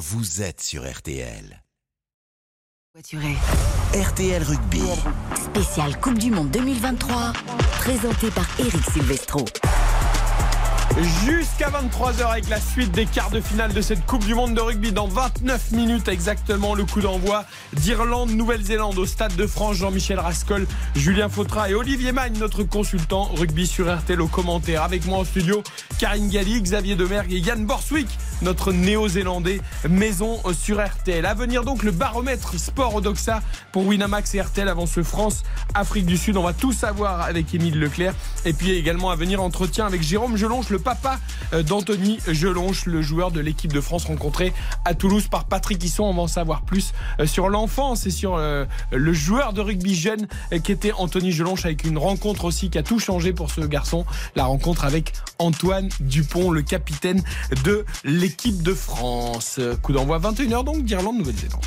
vous êtes sur RTL. RTL Rugby. Spécial Coupe du Monde 2023, présenté par Eric Silvestro. Jusqu'à 23h avec la suite des quarts de finale de cette Coupe du Monde de rugby. Dans 29 minutes exactement, le coup d'envoi d'Irlande, Nouvelle-Zélande au Stade de France. Jean-Michel Rascol, Julien Fautra et Olivier Magne, notre consultant rugby sur RTL au commentaire. Avec moi en studio, Karine Galli, Xavier Demergue et Yann Borswick, notre néo-zélandais maison sur RTL. À venir donc le baromètre sport Odoxa pour Winamax et RTL avant ce France-Afrique du Sud. On va tout savoir avec Émile Leclerc. Et puis également à venir entretien avec Jérôme Gelonche, le papa euh, d'Anthony Gelonche, le joueur de l'équipe de France rencontré à Toulouse par Patrick Hisson. On va en savoir plus euh, sur l'enfance et sur euh, le joueur de rugby jeune qui était Anthony Gelonche avec une rencontre aussi qui a tout changé pour ce garçon. La rencontre avec Antoine Dupont, le capitaine de l'équipe de France. Coup d'envoi 21h donc d'Irlande, Nouvelle-Zélande.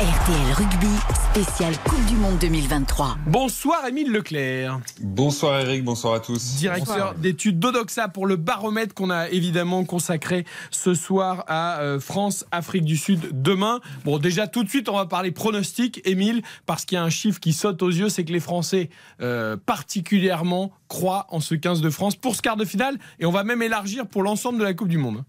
RTL Rugby, spécial Coupe du Monde 2023. Bonsoir Émile Leclerc. Bonsoir Eric, bonsoir à tous. Directeur d'études d'Odoxa pour le baromètre qu'on a évidemment consacré ce soir à euh, France-Afrique du Sud demain. Bon, déjà tout de suite, on va parler pronostic, Émile, parce qu'il y a un chiffre qui saute aux yeux, c'est que les Français euh, particulièrement croient en ce 15 de France pour ce quart de finale et on va même élargir pour l'ensemble de la Coupe du Monde.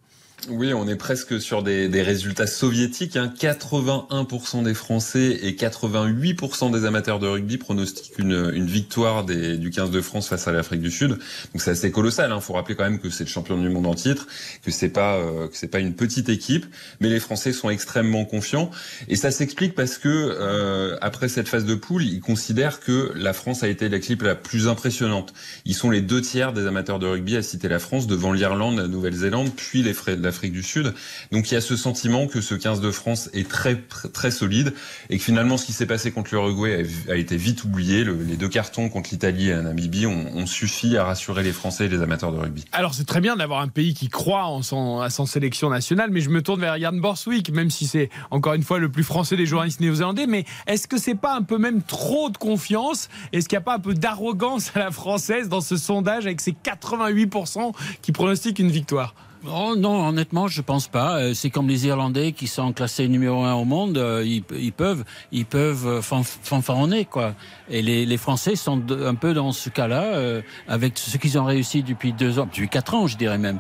Oui, on est presque sur des, des résultats soviétiques. Hein. 81% des Français et 88% des amateurs de rugby pronostiquent une, une victoire des, du 15 de France face à l'Afrique du Sud. Donc c'est assez colossal. Il hein. faut rappeler quand même que c'est le champion du monde en titre, que c'est pas euh, que c'est pas une petite équipe, mais les Français sont extrêmement confiants. Et ça s'explique parce que euh, après cette phase de poule, ils considèrent que la France a été l'équipe la plus impressionnante. Ils sont les deux tiers des amateurs de rugby à citer la France devant l'Irlande, la Nouvelle-Zélande, puis les, Afrique du Sud. Donc il y a ce sentiment que ce 15 de France est très très solide et que finalement ce qui s'est passé contre l'Uruguay a, été vite oublié. Le, les deux cartons contre l'Italie et la Namibie ont, suffi à rassurer les Français et les amateurs de rugby. Alors c'est très bien d'avoir un pays qui croit à son sélection nationale, mais je me tourne vers Yann Borswick, même si c'est encore une fois le plus français des journalistes néo-zélandais. Mais est-ce que c'est pas un peu même trop de confiance? Est-ce qu'il n'y a pas un peu d'arrogance à la française dans ce sondage avec ces 88% qui pronostiquent une victoire? Oh non, honnêtement, je pense pas. Euh, c'est comme les Irlandais qui sont classés numéro un au monde. Euh, ils, ils peuvent, ils peuvent fanfaronner quoi. Et les, les Français sont un peu dans ce cas-là, euh, avec ce qu'ils ont réussi depuis deux ans, depuis quatre ans, je dirais même.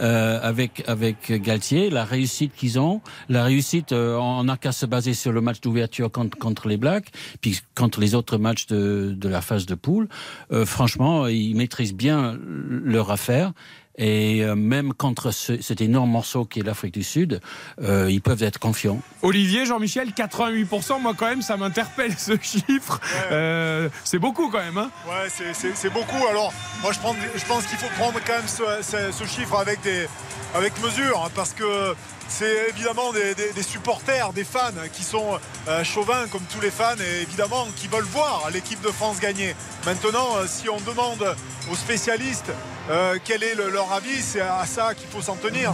Euh, avec avec Galtier, la réussite qu'ils ont, la réussite, euh, on n'a qu'à se baser sur le match d'ouverture contre, contre les Blacks, puis contre les autres matchs de, de la phase de poule. Euh, franchement, ils maîtrisent bien leur affaire. Et euh, même contre ce, cet énorme morceau qui est l'Afrique du Sud, euh, ils peuvent être confiants. Olivier, Jean-Michel, 88%, moi quand même, ça m'interpelle ce chiffre. Ouais. Euh, c'est beaucoup quand même. Hein ouais, c'est beaucoup. Alors, moi je, prends, je pense qu'il faut prendre quand même ce, ce, ce chiffre avec, des, avec mesure, hein, parce que c'est évidemment des, supporters, des fans qui sont euh, chauvins comme tous les fans et évidemment qui veulent voir l'équipe de France gagner. Maintenant, euh, si on demande aux spécialistes euh, quel est le, leur avis, c'est à ça qu'il faut s'en tenir.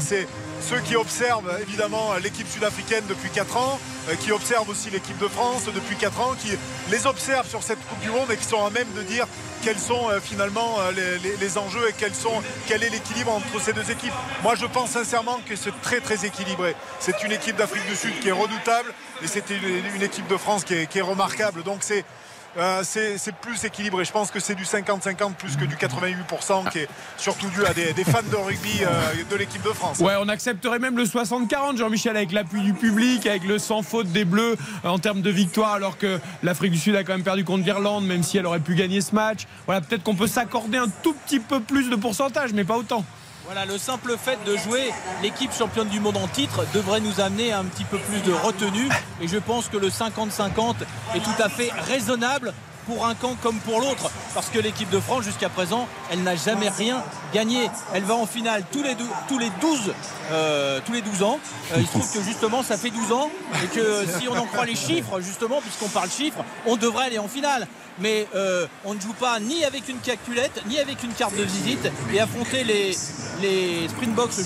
Ceux qui observent évidemment l'équipe sud-africaine depuis 4 ans, euh, qui observent aussi l'équipe de France depuis 4 ans, qui les observent sur cette Coupe du Monde et qui sont à même de dire quels sont euh, finalement euh, les, enjeux et quel est l'équilibre entre ces deux équipes. Moi je pense sincèrement que c'est très très équilibré. C'est une équipe d'Afrique du Sud qui est redoutable et c'est une, équipe de France qui est, remarquable. C'est euh, c'est plus équilibré. Je pense que c'est du 50-50 plus que du 88% qui est surtout dû à des, fans de rugby euh, de l'équipe de France. Ouais, on accepterait même le 60-40, Jean-Michel, avec l'appui du public, avec le sans faute des Bleus euh, en termes de victoire, alors que l'Afrique du Sud a quand même perdu contre l'Irlande, même si elle aurait pu gagner ce match. Voilà, peut-être qu'on peut s'accorder un tout petit peu plus de pourcentage, mais pas autant. Voilà, le simple fait de jouer l'équipe championne du monde en titre devrait nous amener à un petit peu plus de retenue. Et je pense que le 50-50 est tout à fait raisonnable pour un camp comme pour l'autre. Parce que l'équipe de France, jusqu'à présent, elle n'a jamais rien gagné. Elle va en finale tous les, tous les, 12, euh, tous les 12 ans. Euh, il se trouve que justement, ça fait 12 ans. Et que si on en croit les chiffres, justement, puisqu'on parle chiffres, on devrait aller en finale. Mais euh, on ne joue pas ni avec une calculette, ni avec une carte de visite. Et affronter les, les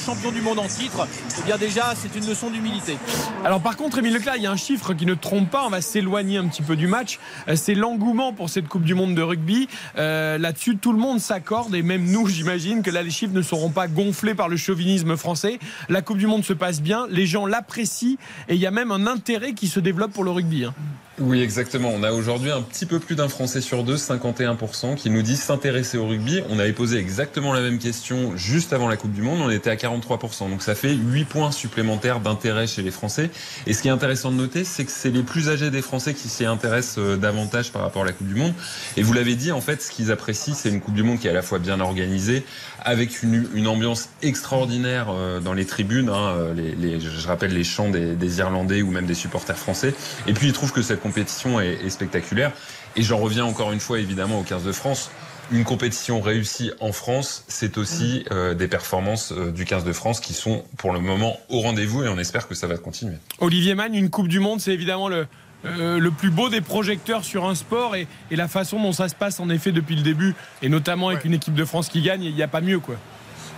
champions du monde en titre, eh bien déjà c'est une leçon d'humilité. Alors par contre, Émile Leclerc, il y a un chiffre qui ne trompe pas, on va s'éloigner un petit peu du match, euh, c'est l'engouement pour cette Coupe du Monde de rugby. Euh, là-dessus, tout le monde s'accorde, et même nous, j'imagine que là, les chiffres ne seront pas gonflés par le chauvinisme français. La Coupe du Monde se passe bien, les gens l'apprécient, et il y a même un intérêt qui se développe pour le rugby. Hein. Oui, exactement. On a aujourd'hui un petit peu plus d'un Français sur deux, 51%, qui nous disent s'intéresser au rugby. On avait posé exactement la même question juste avant la Coupe du Monde. On était à 43%. Donc ça fait 8 points supplémentaires d'intérêt chez les Français. Et ce qui est intéressant de noter, c'est que c'est les plus âgés des Français qui s'y intéressent euh, davantage par rapport à la Coupe du Monde. Et vous l'avez dit, en fait, ce qu'ils apprécient, c'est une Coupe du Monde qui est à la fois bien organisée, avec une, ambiance extraordinaire euh, dans les tribunes. Hein, euh, je rappelle les chants des, Irlandais ou même des supporters français. Et puis ils trouvent que cette compétition est, spectaculaire. Et j'en reviens encore une fois évidemment au 15 de France. Une compétition réussie en France, c'est aussi euh, des performances du 15 de France qui sont pour le moment au rendez-vous et on espère que ça va continuer. Olivier Mann, une Coupe du Monde, c'est évidemment le, euh, le plus beau des projecteurs sur un sport et, et, la façon dont ça se passe en effet depuis le début et notamment avec ouais. une équipe de France qui gagne, il n'y a pas mieux quoi.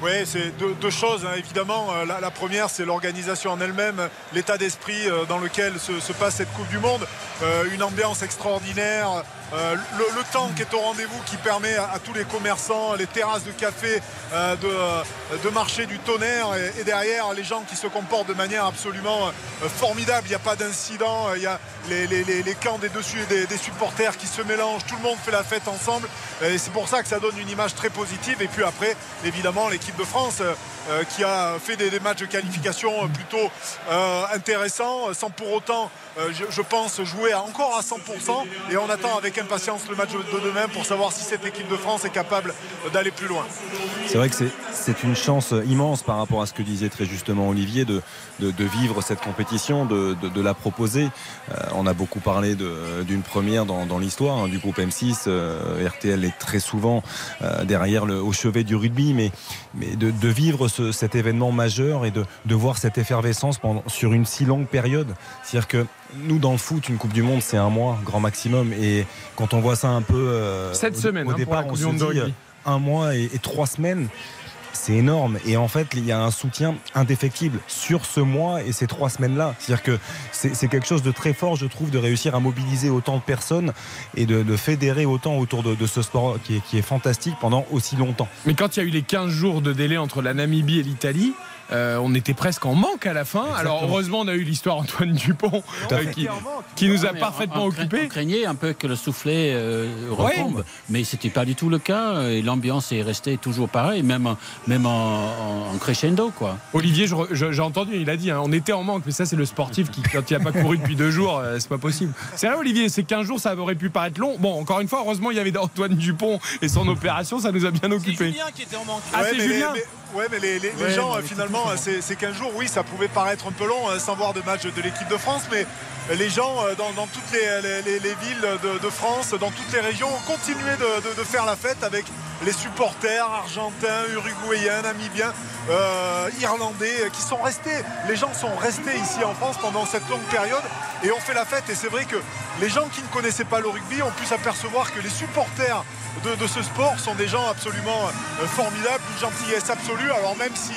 Oui, c'est deux, deux, choses, hein, évidemment. La, la première, c'est l'organisation en elle-même, l'état d'esprit euh, dans lequel se, se, passe cette Coupe du Monde, euh, une ambiance extraordinaire, euh, le, temps qui est au rendez-vous qui permet à, tous les commerçants, les terrasses de café euh, de, de, marcher du tonnerre et, et, derrière les gens qui se comportent de manière absolument euh, formidable. Il n'y a pas d'incident, il y a les, camps des dessus des, des, supporters qui se mélangent, tout le monde fait la fête ensemble et c'est pour ça que ça donne une image très positive. Et puis après, évidemment, l'équipe de France euh, qui a fait des, matchs de qualification plutôt euh, intéressants sans pour autant, je, je, pense, jouer encore à 100% et on attend avec impatience le match de demain pour savoir si cette équipe de France est capable d'aller plus loin. C'est vrai que c'est une chance immense par rapport à ce que disait très justement Olivier de, de, de vivre cette compétition, de, de la proposer. Euh, on a beaucoup parlé d'une première dans, dans l'histoire hein, du groupe M6. Euh, RTL est très souvent euh, derrière le, au chevet du rugby, mais, mais de, vivre ce, cet événement majeur et de, voir cette effervescence pendant, sur une si longue période. C'est-à-dire que nous dans le foot une coupe du monde c'est un mois grand maximum et quand on voit ça un peu euh, cette au, semaine au hein, départ on se dit un mois et, et trois semaines c'est énorme. Et en fait il y a un soutien indéfectible sur ce mois et ces trois semaines là c'est à dire que c'est quelque chose de très fort je trouve de réussir à mobiliser autant de personnes et de, fédérer autant autour de, ce sport qui est, qui est, fantastique pendant aussi longtemps. Mais quand il y a eu les 15 jours de délai entre la Namibie et l'Italie euh, on était presque en manque à la fin. Exactement. Alors heureusement, on a eu l'histoire Antoine Dupont euh, qui, qui, nous a parfaitement occupé. On craignait un peu que le soufflet euh, retombe, ouais. mais c'était pas du tout le cas. Et l'ambiance est restée toujours pareille, même, même en, en, crescendo, quoi. Olivier, j'ai entendu, il a dit, hein, on était en manque, mais ça c'est le sportif qui, quand il n'a pas couru depuis deux jours, euh, c'est pas possible. C'est vrai, Olivier, c'est 15 jours, ça aurait pu paraître long. Bon, encore une fois, heureusement, il y avait Antoine Dupont et son opération, ça nous a bien occupé. Julien qui était en manque. Ah, ouais, c'est Julien. Mais... Ouais, mais les, les, ouais, les gens, finalement, ces, ces 15 jours, oui, ça pouvait paraître un peu long hein, sans voir de match de l'équipe de France, mais les gens dans, dans toutes les, les, les villes de, France, dans toutes les régions, ont continué de, faire la fête avec les supporters argentins, uruguayens, namibiens, euh, irlandais qui sont restés. Les gens sont restés ici en France pendant cette longue période et ont fait la fête. Et c'est vrai que les gens qui ne connaissaient pas le rugby ont pu s'apercevoir que les supporters de, ce sport sont des gens absolument euh, formidables, une gentillesse absolue. Alors même si,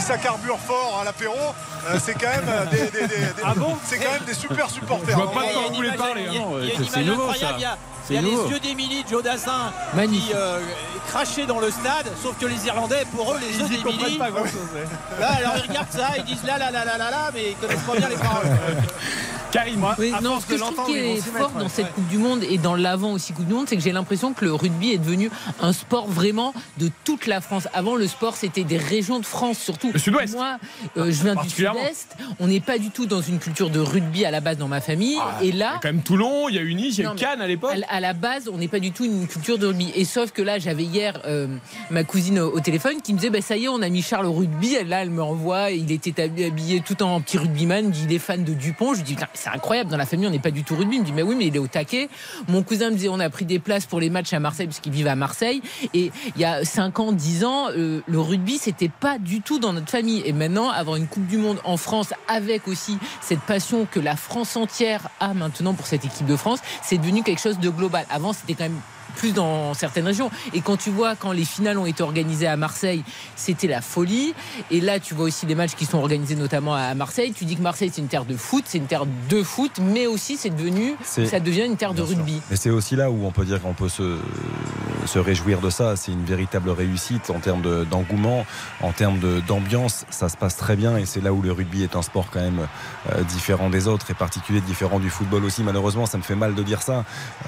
ça carbure fort à l'apéro, euh, c'est quand même des, des, des, ah bon c'est quand même des super supporters. Je vois pas de quoi vous voulez parler. Il y a, il y a une image nouveau, incroyable. Ça. Il y a, il y a les yeux d'Emilie Joe Dassin qui euh, crachaient dans le stade, sauf que les Irlandais, pour eux, les yeux d'Emilie. Là, alors ils regardent ça, ils disent là, là, là, là, là, là, mais ils connaissent pas bien les paroles. Karim, oui, non, ce que je trouve qui est fort dans cette Coupe du Monde et dans l'avant aussi Coupe du Monde, c'est que j'ai l'impression que le rugby est devenu un sport vraiment de toute la France. Avant, le sport, c'était des régions de France surtout. Le sud-ouest. Moi, euh, je viens du sud-est. On n'est pas du tout dans une culture de rugby à la base dans ma famille. Ah, et là, il y a quand même Toulon, il y a eu Nice, il y a Cannes à l'époque. À, à, la base, on n'est pas du tout une culture de rugby. Et sauf que là, j'avais hier euh, ma cousine au, au, téléphone qui me disait, bah, ça y est, on a mis Charles au rugby. Et là, elle me renvoie. Il était habillé tout en petit rugbyman. Il est fan de Dupont. Je lui dis, c'est incroyable dans la famille on n'est pas du tout rugby. Il me dit, mais oui, mais il est au taquet. Mon cousin me disait, on a pris des places pour les matchs à Marseille, parce qu'il vivait à Marseille. Et il y a 5 ans, 10 ans, euh, le rugby, c'était pas du tout dans notre famille. Et maintenant, avoir une Coupe du Monde en France, avec aussi cette passion que la France entière a maintenant pour cette équipe de France, c'est devenu quelque chose de global. Avant, c'était quand même plus dans certaines régions. Et quand tu vois quand les finales ont été organisées à Marseille, c'était la folie. Et là, tu vois aussi les matchs qui sont organisés notamment à Marseille. Tu dis que Marseille c'est une terre de foot, c'est une terre de foot, mais aussi c'est devenu, ça devient une terre de rugby. Et c'est aussi là où on peut dire qu'on peut se, se réjouir de ça. C'est une véritable réussite en termes d'engouement, en termes d'ambiance. Ça se passe très bien et c'est là où le rugby est un sport quand même euh, différent des autres et particulier, différent du football aussi. Malheureusement, ça me fait mal de dire ça.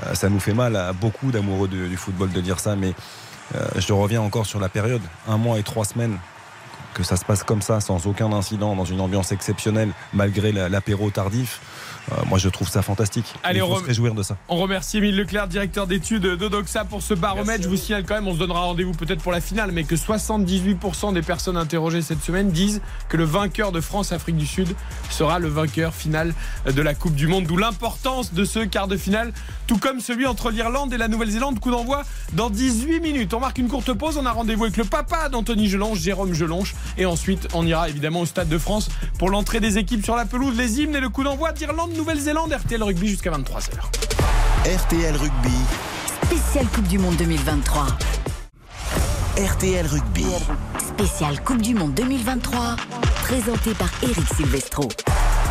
Euh, ça nous fait mal à beaucoup du football de dire ça, mais euh, je reviens encore sur la période. Un mois et trois semaines que ça se passe comme ça, sans aucun incident, dans une ambiance exceptionnelle, malgré l'apéro tardif. Euh, moi, je trouve ça fantastique. Allez, Il faut on se réjouir de ça. On remercie Émile Leclerc, directeur d'études d'Odoxa, pour ce baromètre. Je vous signale quand même, on se donnera rendez-vous peut-être pour la finale, mais que 78% des personnes interrogées cette semaine disent que le vainqueur de France-Afrique du Sud sera le vainqueur final de la Coupe du Monde. D'où l'importance de ce quart de finale, tout comme celui entre l'Irlande et la Nouvelle-Zélande. Coup d'envoi dans 18 minutes. On marque une courte pause. On a rendez-vous avec le papa d'Anthony Gelonche, Jérôme Gelonche. Et ensuite, on ira évidemment au Stade de France pour l'entrée des équipes sur la pelouse, les hymnes et le coup d'envoi d'Irlande Nouvelle-Zélande, RTL Rugby jusqu'à 23h. RTL Rugby. Spécial Coupe du Monde 2023. RTL Rugby. Spécial Coupe du Monde 2023. Présenté par Eric Silvestro.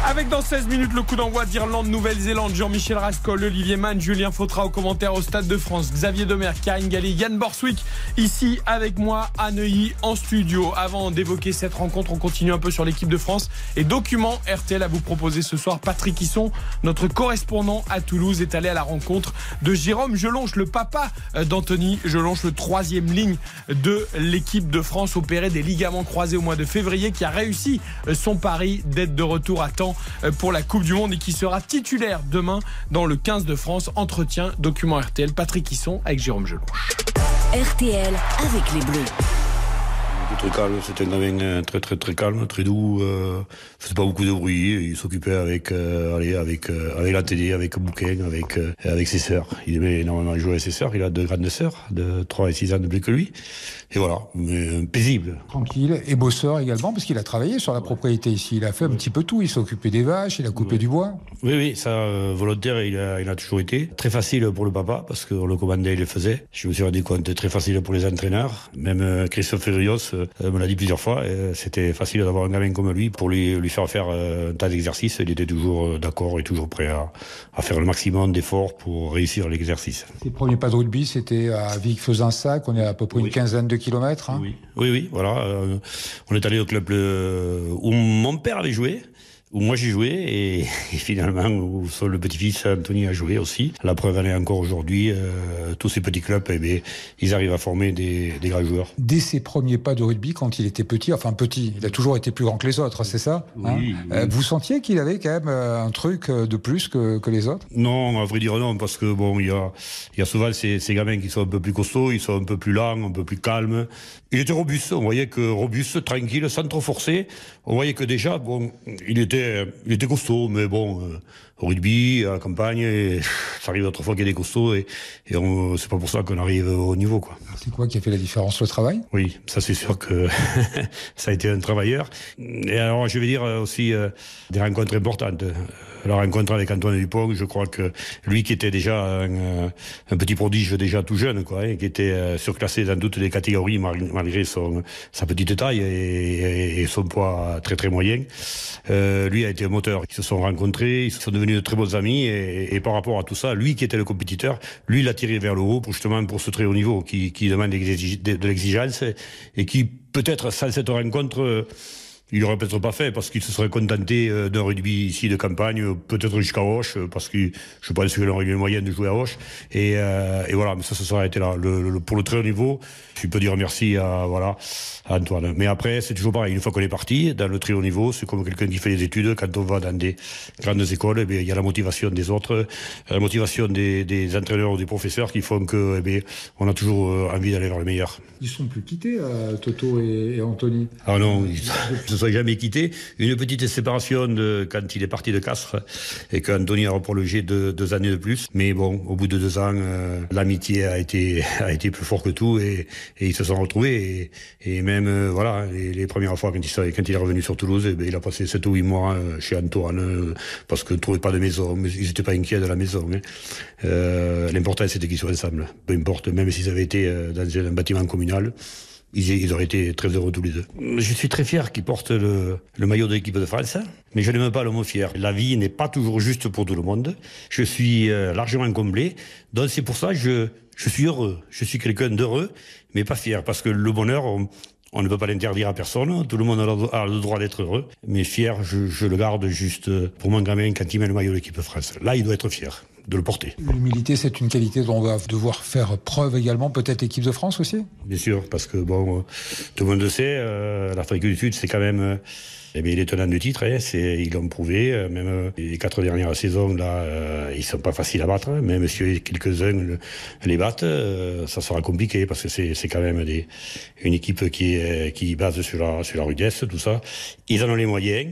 Avec dans 16 minutes le coup d'envoi d'Irlande, Nouvelle-Zélande, Jean-Michel Rascol, Olivier Mann, Julien Fautra au commentaire au Stade de France, Xavier Demer, Karine Galli, Yann Borswick, ici avec moi à Neuilly en studio. Avant d'évoquer cette rencontre, on continue un peu sur l'équipe de France et document RTL à vous proposer ce soir. Patrick Hisson, notre correspondant à Toulouse, est allé à la rencontre de Jérôme Gelonche, le papa d'Anthony Gelonche, le troisième ligne de l'équipe de France, opéré des ligaments croisés au mois de février, qui a réussi son pari d'être de retour à temps pour la Coupe du Monde et qui sera titulaire demain dans le 15 de France. Entretien, document RTL, Patrick Hisson avec Jérôme Gelonche. RTL avec les Bleus. Très calme, c'était un gamin très très très calme, très doux, euh, faisait pas beaucoup de bruit, il s'occupait avec euh, allez, avec euh, avec la télé, avec bouquin, avec euh, avec ses sœurs. Il aimait énormément jouer avec ses sœurs, il a deux grandes sœurs de 3 et 6 ans de plus que lui. Et voilà, mais euh, paisible. Tranquille et bosseur également parce qu'il a travaillé sur la propriété ici, il a fait un petit peu tout, il s'est occupé des vaches, il a coupé du bois. Oui oui, ça euh, volontaire, il a il a toujours été très facile pour le papa parce qu'on le commandait, il le faisait. Je me suis rendu compte très facile pour les entraîneurs, même euh, Christophe Rios euh, me l'a dit plusieurs fois, c'était facile d'avoir un gamin comme lui pour lui, lui faire faire un tas d'exercices. Il était toujours d'accord et toujours prêt à, à faire le maximum d'efforts pour réussir l'exercice. Ses premiers pas de rugby, c'était à Vic-Fezensac, on est à peu près une quinzaine de kilomètres. hein. Oui, oui, voilà. euh, on est allé au club euh, où mon père avait joué. Où moi j'ai joué et, et finalement où son- le petit-fils Anthony a joué aussi. La preuve en est encore aujourd'hui, euh, tous ces petits clubs, eh bien, ils arrivent à former des, des grands joueurs. Dès ses premiers pas de rugby, quand il était petit, enfin petit, il a toujours été plus grand que les autres, c'est ça hein Oui, Euh, oui. Vous sentiez qu'il avait quand même euh, un truc euh, de plus que, que les autres? Non, à vrai dire non, parce que bon, il y a, il y a souvent ces, ces gamins qui sont un peu plus costauds, ils sont un peu plus lents, un peu plus calmes. Il était robuste, on voyait que robuste, tranquille, sans trop forcer. On voyait que déjà, bon, il était, il était costaud, mais bon, euh, au rugby, à la campagne, et, ça arrive d'autres fois qu'il y a des costauds, et, c'est pas pour ça qu'on arrive au niveau, quoi. C'est quoi qui a fait la différence Le travail? Oui, ça c'est sûr que ça a été un travailleur. Et alors, je vais dire aussi euh, des rencontres importantes. Euh, La rencontre avec Antoine Dupont, je crois que lui qui était déjà un, euh, un petit prodige déjà tout jeune, quoi, hein, qui était euh, surclassé dans toutes les catégories malgré son, sa petite taille et, son poids très très moyen. Euh, lui a été un moteur. Ils se sont rencontrés, ils sont devenus de très bons amis et, par rapport à tout ça, lui qui était le compétiteur, lui l'a tiré vers le haut pour justement pour ce très haut niveau qui, qui demande de, l'exigence et qui peut-être sans cette rencontre il aurait peut-être pas fait parce qu'il se serait contenté euh, d'un rugby ici de campagne, peut-être jusqu'à Hoche, euh, parce que je pense qu'il aurait eu le moyen de jouer à Hoche. Et, euh, et voilà, mais ça, ça serait été là. Le, le- pour le très haut niveau, je peux dire merci à, voilà, à Antoine. Mais après, c'est toujours pareil. Une fois qu'on est parti, dans le très haut niveau, c'est comme quelqu'un qui fait des études. Quand on va dans des grandes écoles, eh bien, il y a la motivation des autres, la motivation des, des entraîneurs ou des professeurs qui font que, eh bien, on a toujours envie d'aller vers le meilleur. Ils sont plus quittés, euh, Toto et, et Anthony. Ah non, ils, ils se jamais quittés. Une petite séparation quand il est parti de Castres et qu'Anthony a prolongé deux, deux, années de plus. Mais bon, au bout de deux ans, euh, l'amitié a été, a été plus fort que tout et, ils se sont retrouvés. Et, même, euh, voilà, les, premières fois quand il, quand est revenu sur Toulouse, eh ben, il a passé sept ou huit mois euh, chez Antoine parce que ne trouvait pas de maison. Mais ils n'étaient pas inquiets de la maison. Hein. L'important, c'était qu'ils soient ensemble. Peu importe, même s'ils avaient été dans un bâtiment communal ils, auraient été très heureux tous les deux. Je suis très fier qu'ils portent le, maillot de l'équipe de France, mais je n'aime pas le mot fier. La vie n'est pas toujours juste pour tout le monde. Je suis euh, largement comblé, donc c'est pour ça que je, suis heureux. Je suis quelqu'un d'heureux, mais pas fier, parce que le bonheur, on, ne peut pas l'interdire à personne. Tout le monde a le droit d'être heureux. Mais fier, je, je, le garde juste pour mon gamin quand il met le maillot de l'équipe de France. Là, il doit être fier de le porter. L'humilité, c'est une qualité dont on va devoir faire preuve également, peut-être l'équipe de France aussi? Bien sûr, parce que bon, tout le monde le sait, euh, l'Afrique du Sud, c'est quand même. Euh, eh bien, les tenants du titre, hein, c'est, ils l'ont prouvé. Euh, même euh, les quatre dernières saisons, là, euh, ils sont pas faciles à battre. Même si quelques-uns les battent, ça sera compliqué parce que c'est, c'est quand même des, une équipe qui est, qui base sur la, sur la rudesse, tout ça. Ils en ont les moyens.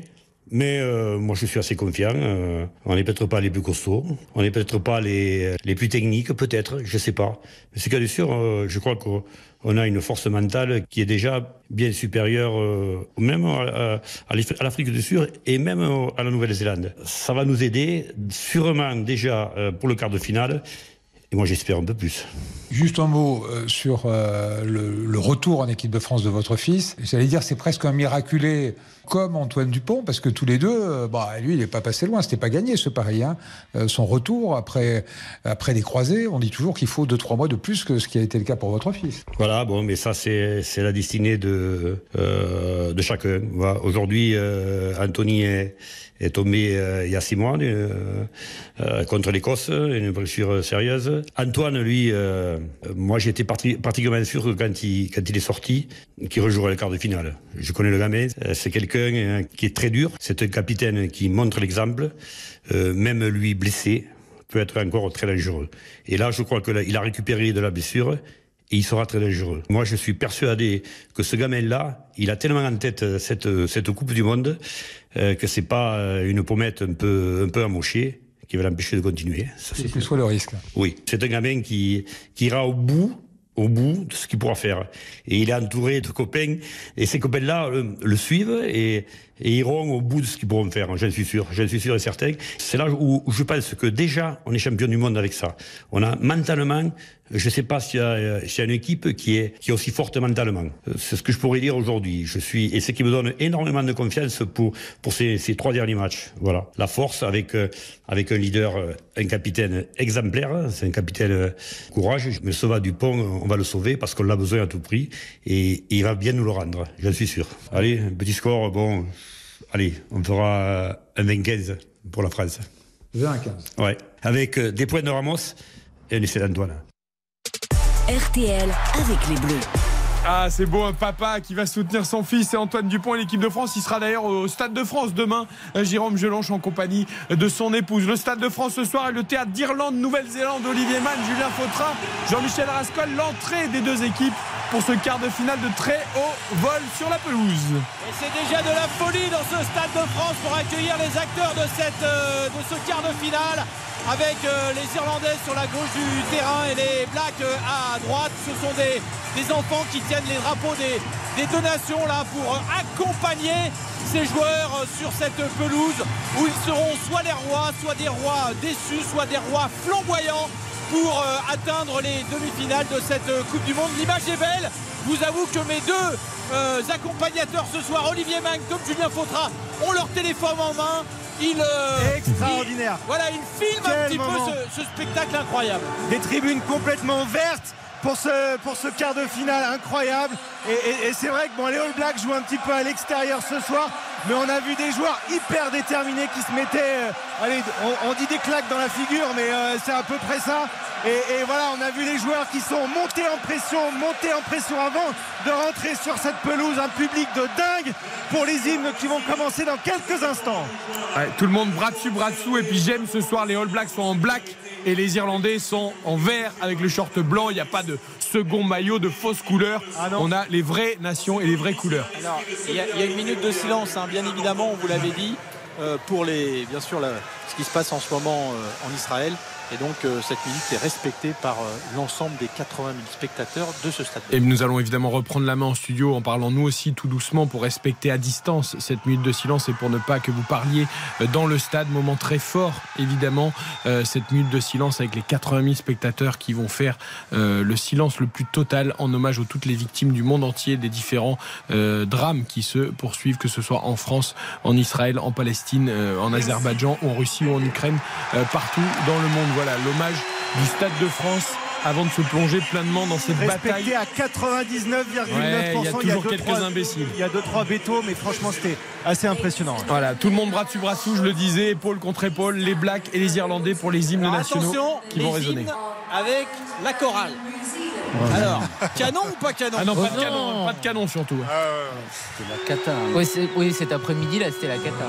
Mais euh, moi, je suis assez confiant. Euh, on n'est peut-être pas les plus costauds, on n'est peut-être pas les, les plus techniques, peut-être, je sais pas. Mais c'est cas sûr, euh, je crois qu'on a une force mentale qui est déjà bien supérieure même à, l'Afrique du Sud et même à la Nouvelle-Zélande. Ça va nous aider sûrement déjà pour le quart de finale et moi, j'espère un peu plus. Juste un mot euh, sur euh, le, le, retour en équipe de France de votre fils. J'allais dire, c'est presque un miraculé comme Antoine Dupont, parce que tous les deux, euh, bah, lui, il n'est pas passé loin. C'était pas gagné, ce pari. Hein. son retour après, après les croisés, on dit toujours qu'il faut 2-3 mois de plus que ce qui a été le cas pour votre fils. Voilà, bon, mais ça, c'est la destinée de, de chacun. Aujourd'hui, Anthony est est tombé euh, il y a six mois euh, euh, contre l'Écosse, une blessure sérieuse. Antoine, lui, moi j'étais particulièrement sûr que quand il, quand il est sorti, qu'il rejouerait le quart de finale. Je connais le gamin, c'est quelqu'un qui est très dur, c'est un capitaine qui montre l'exemple, même lui blessé peut être encore très dangereux. Et là, je crois qu'il a récupéré de la blessure et il sera très dangereux. Moi, je suis persuadé que ce gamin-là, il a tellement en tête cette, cette Coupe du Monde euh, que c'est pas euh, une pommette un peu, un peu amochée qui va l'empêcher de continuer. C'est que soit le risque. Oui, c'est un gamin qui, qui ira au bout au bout de ce qu'il pourra faire. Et il est entouré de copains, et ces copains-là le, suivent et, et, iront au bout de ce qu'ils pourront faire, j'en suis sûr, j'en suis sûr et certain. C'est là où, je pense que déjà, on est champion du monde avec ça. On a mentalement je ne sais pas s'il y, a, s'il y a une équipe qui est, qui est aussi forte mentalement. Euh, c'est ce que je pourrais dire aujourd'hui. Je suis et ce qui me donne énormément de confiance pour pour ces, trois derniers matchs. Voilà, la force avec euh, avec un leader, euh, un capitaine exemplaire. C'est un capitaine courage. Mais Sauva Dupont, on va le sauver parce qu'on l'a besoin à tout prix et, et il va bien nous le rendre. J'en suis sûr. Allez, petit score. Bon, allez, on fera un 20-15 pour la France. 20 15. Ouais, avec des points de Ramos et un essai d'Antoine. RTL avec les Bleus. Ah, c'est beau, un papa qui va soutenir son fils et Antoine Dupont et l'équipe de France. Il sera d'ailleurs au Stade de France demain. Euh, Jérôme Gelonche en compagnie de son épouse. Le Stade de France ce soir est le théâtre d'Irlande, Nouvelle-Zélande, Olivier Mann, Julien Fautra, Jean-Michel Rascol. L'entrée des deux équipes pour ce quart de finale de très haut vol sur la pelouse. Et c'est déjà de la folie dans ce Stade de France pour accueillir les acteurs de, euh, ce quart de finale avec euh, les Irlandais sur la gauche du terrain et les Blacks euh, à droite. Ce sont des, des enfants qui tiennent les drapeaux des, des deux nations là pour accompagner ces joueurs sur cette pelouse où ils seront soit les rois, soit des rois déçus, soit des rois flamboyants pour euh, atteindre les demi-finales de cette Coupe du Monde. L'image est belle. Je vous avoue que mes deux accompagnateurs ce soir, Olivier Mang comme Julien Fautra, ont leur téléphone en main il euh, extraordinaire. voilà, il filme un petit peu ce, spectacle incroyable. Des tribunes complètement vertes pour ce, pour ce quart de finale incroyable. Et, c'est vrai que bon, les All Blacks jouent un petit peu à l'extérieur ce soir, mais on a vu des joueurs hyper déterminés qui se mettaient, euh, allez, on, dit des claques dans la figure, mais euh, c'est à peu près ça. Et, voilà, on a vu les joueurs qui sont montés en pression, montés en pression avant de rentrer sur cette pelouse. Un public de dingue pour les hymnes qui vont commencer dans quelques instants. tout le monde bras dessus, bras dessous. Et puis j'aime ce soir, les All Blacks sont en black et les Irlandais sont en vert avec le short blanc. Il n'y a pas de second maillot de fausse couleur. Ah On a les vraies nations et les vraies couleurs. Il y, a- il y a une minute de silence, hein, bien évidemment, on vous l'avait dit, euh, pour les, bien sûr la- ce qui se passe en ce moment euh, en Israël. Et donc, euh, cette minute est respectée par euh, l'ensemble des 80 000 spectateurs de ce stade. Et nous allons évidemment reprendre la main en studio en parlant nous aussi tout doucement pour respecter à distance cette minute de silence et pour ne pas que vous parliez euh, dans le stade. Moment très fort évidemment euh, cette minute de silence avec les 80 000 spectateurs qui vont faire euh, le silence le plus total en hommage aux toutes les victimes du monde entier des différents euh, drames qui se poursuivent que ce soit en France, en Israël, en Palestine, euh, en Azerbaïdjan, en Russie ou en Ukraine, euh, partout dans le monde. Voilà l'hommage du Stade de France avant de se plonger pleinement dans cette bataille Respecté à 99,9%. Ouais, il y a deux, toujours trois- quelques imbéciles. Il y a 2-3 bétos, mais franchement, c'était assez impressionnant. Voilà, tout le monde bras dessus, bras dessous, je le disais, épaule contre épaule, les Blacks et les Irlandais pour les hymnes Alors, nationaux qui les vont résonner. avec la chorale. Alors, canon ou pas canon Ah non, pas Oh de canon, non. pas de canon surtout. C'est la cata. hein. Oui, c'est- oui, cet après-midi, là, c'était la cata.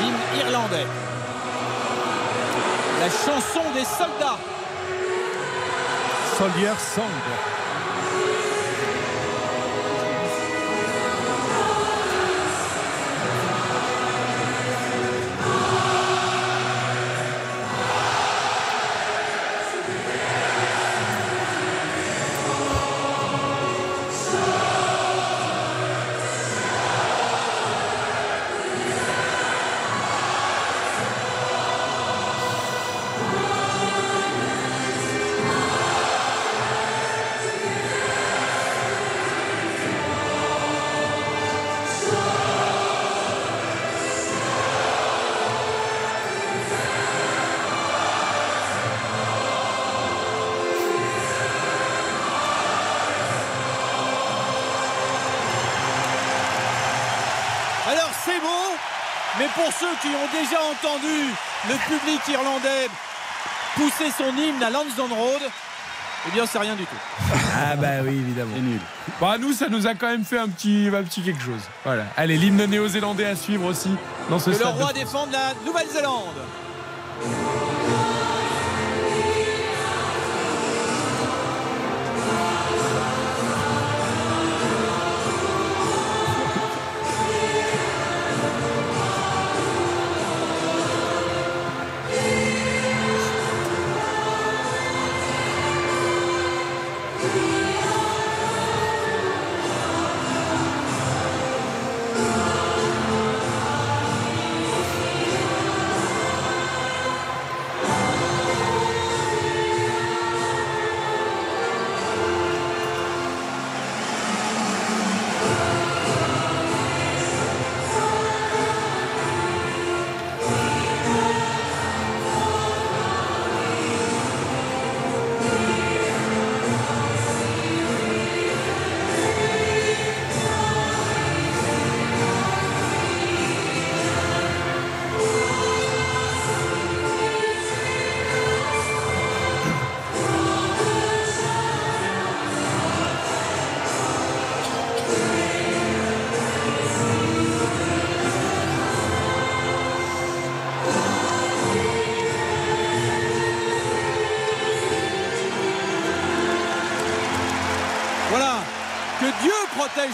L'hymne irlandais. La chanson des soldats. Soldier Song. Qui ont déjà entendu le public irlandais pousser son hymne à Lansdowne Road, eh bien c'est rien du tout. Ah bah oui, évidemment. C'est nul. Bon, à nous, ça nous a quand même fait un petit, un petit quelque chose. Voilà. Allez, l'hymne néo-zélandais à suivre aussi dans ce Que le stade. de roi défende la Nouvelle-Zélande.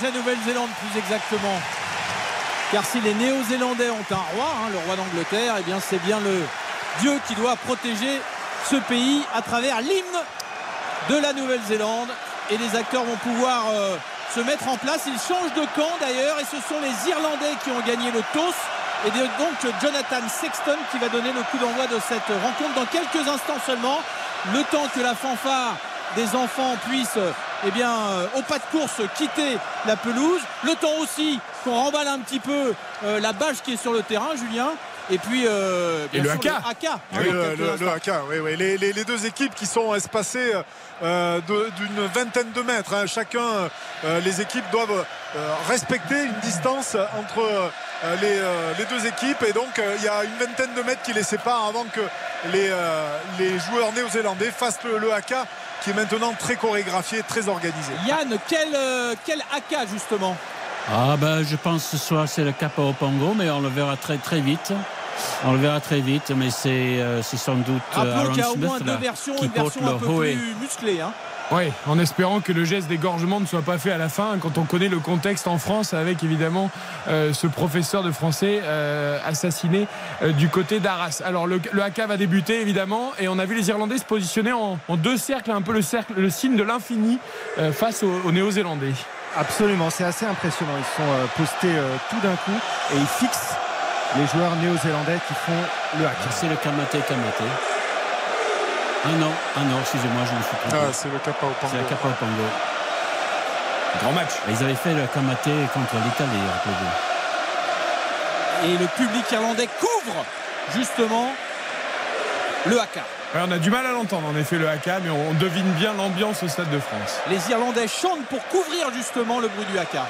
La Nouvelle-Zélande plus exactement. Car si les Néo-Zélandais ont un roi, hein, le roi d'Angleterre, eh bien c'est bien le Dieu qui doit protéger ce pays à travers l'hymne de la Nouvelle-Zélande. Et les acteurs vont pouvoir euh, se mettre en place. Ils changent de camp d'ailleurs et ce sont les Irlandais qui ont gagné le toss. Et donc Jonathan Sexton qui va donner le coup d'envoi de cette rencontre dans quelques instants seulement. Le temps que la fanfare des enfants puisse eh bien, euh, au pas de course quitter la pelouse. Le temps aussi qu'on remballe un petit peu euh, la bâche qui est sur le terrain, Julien. Et puis euh, Et le sûr. Oui, Dans le, haka, oui, oui. Les, les- les deux équipes qui sont espacées euh, d'une vingtaine de mètres. hein. Chacun, euh, les équipes doivent respecter une distance entre les, les deux équipes. Et donc, il y a une vingtaine de mètres qui les séparent avant que les, les joueurs néo-zélandais fassent le, haka qui est maintenant très chorégraphié, très organisé. Yann, quel, euh, quel haka justement Ah ben je pense que ce soir c'est le Kappa au Pongo, mais on le verra très très vite. On le verra très vite, mais c'est euh, c'est sans doute euh, Rappelons Aaron qu'il y a au Smith moins deux versions, qui une porte version un le peu plus musclée. Hein. Oui, en espérant que le geste d'égorgement ne soit pas fait à la fin, quand on connaît le contexte en France, avec évidemment euh, ce professeur de français euh, assassiné euh, du côté d'Arras. Alors le, le haka va débuter évidemment, et on a vu les Irlandais se positionner en, en deux cercles, un peu le cercle, le signe de l'infini euh, face aux, aux Néo-Zélandais. Absolument, c'est assez impressionnant. Ils sont euh, postés euh, tout d'un coup et ils fixent les joueurs néo-zélandais qui font le hack. C'est le Kamate Kamate. Ah non, ah non, excusez-moi, je me suis trompé. Ah, c'est le Kappa au c'est la Pango. Kappa Pango. Grand match. Ils avaient fait le Kamate contre l'Italie, rappelez-vous. Et le public irlandais couvre justement le haka. Ouais, on a du mal à l'entendre en effet le haka, mais on devine bien l'ambiance au Stade de France. Les Irlandais chantent pour couvrir justement le bruit du haka.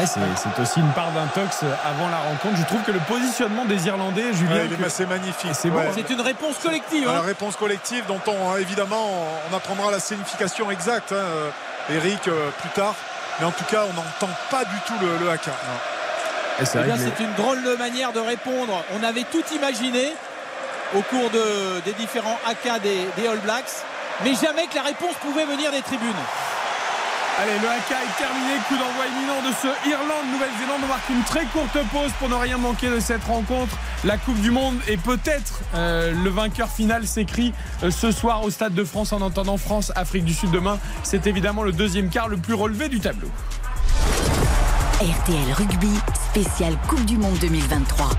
Ouais, c'est aussi une part d'intox avant la rencontre. Je trouve que le positionnement des Irlandais, Julien, Ouais, que- c'est magnifique. c'est bon. Ouais. C'est une réponse collective. La hein. réponse collective dont on évidemment on apprendra la signification exacte, hein, euh, Eric, euh, plus tard. Mais en tout cas, on n'entend pas du tout le, le haka. C'est Eh que c'est une drôle manière de répondre. On avait tout imaginé au cours de- des différents haka des, des All Blacks, mais jamais que la réponse pouvait venir des tribunes. Allez, le haka est terminé. Coup d'envoi imminent de ce Irlande-Nouvelle-Zélande. On marque une très courte pause pour ne rien manquer de cette rencontre. La Coupe du Monde et peut-être euh, le vainqueur final s'écrit euh, ce soir au Stade de France en entendant France-Afrique du Sud demain. C'est évidemment le deuxième quart le plus relevé du tableau. RTL Rugby, spécial Coupe du Monde 2023.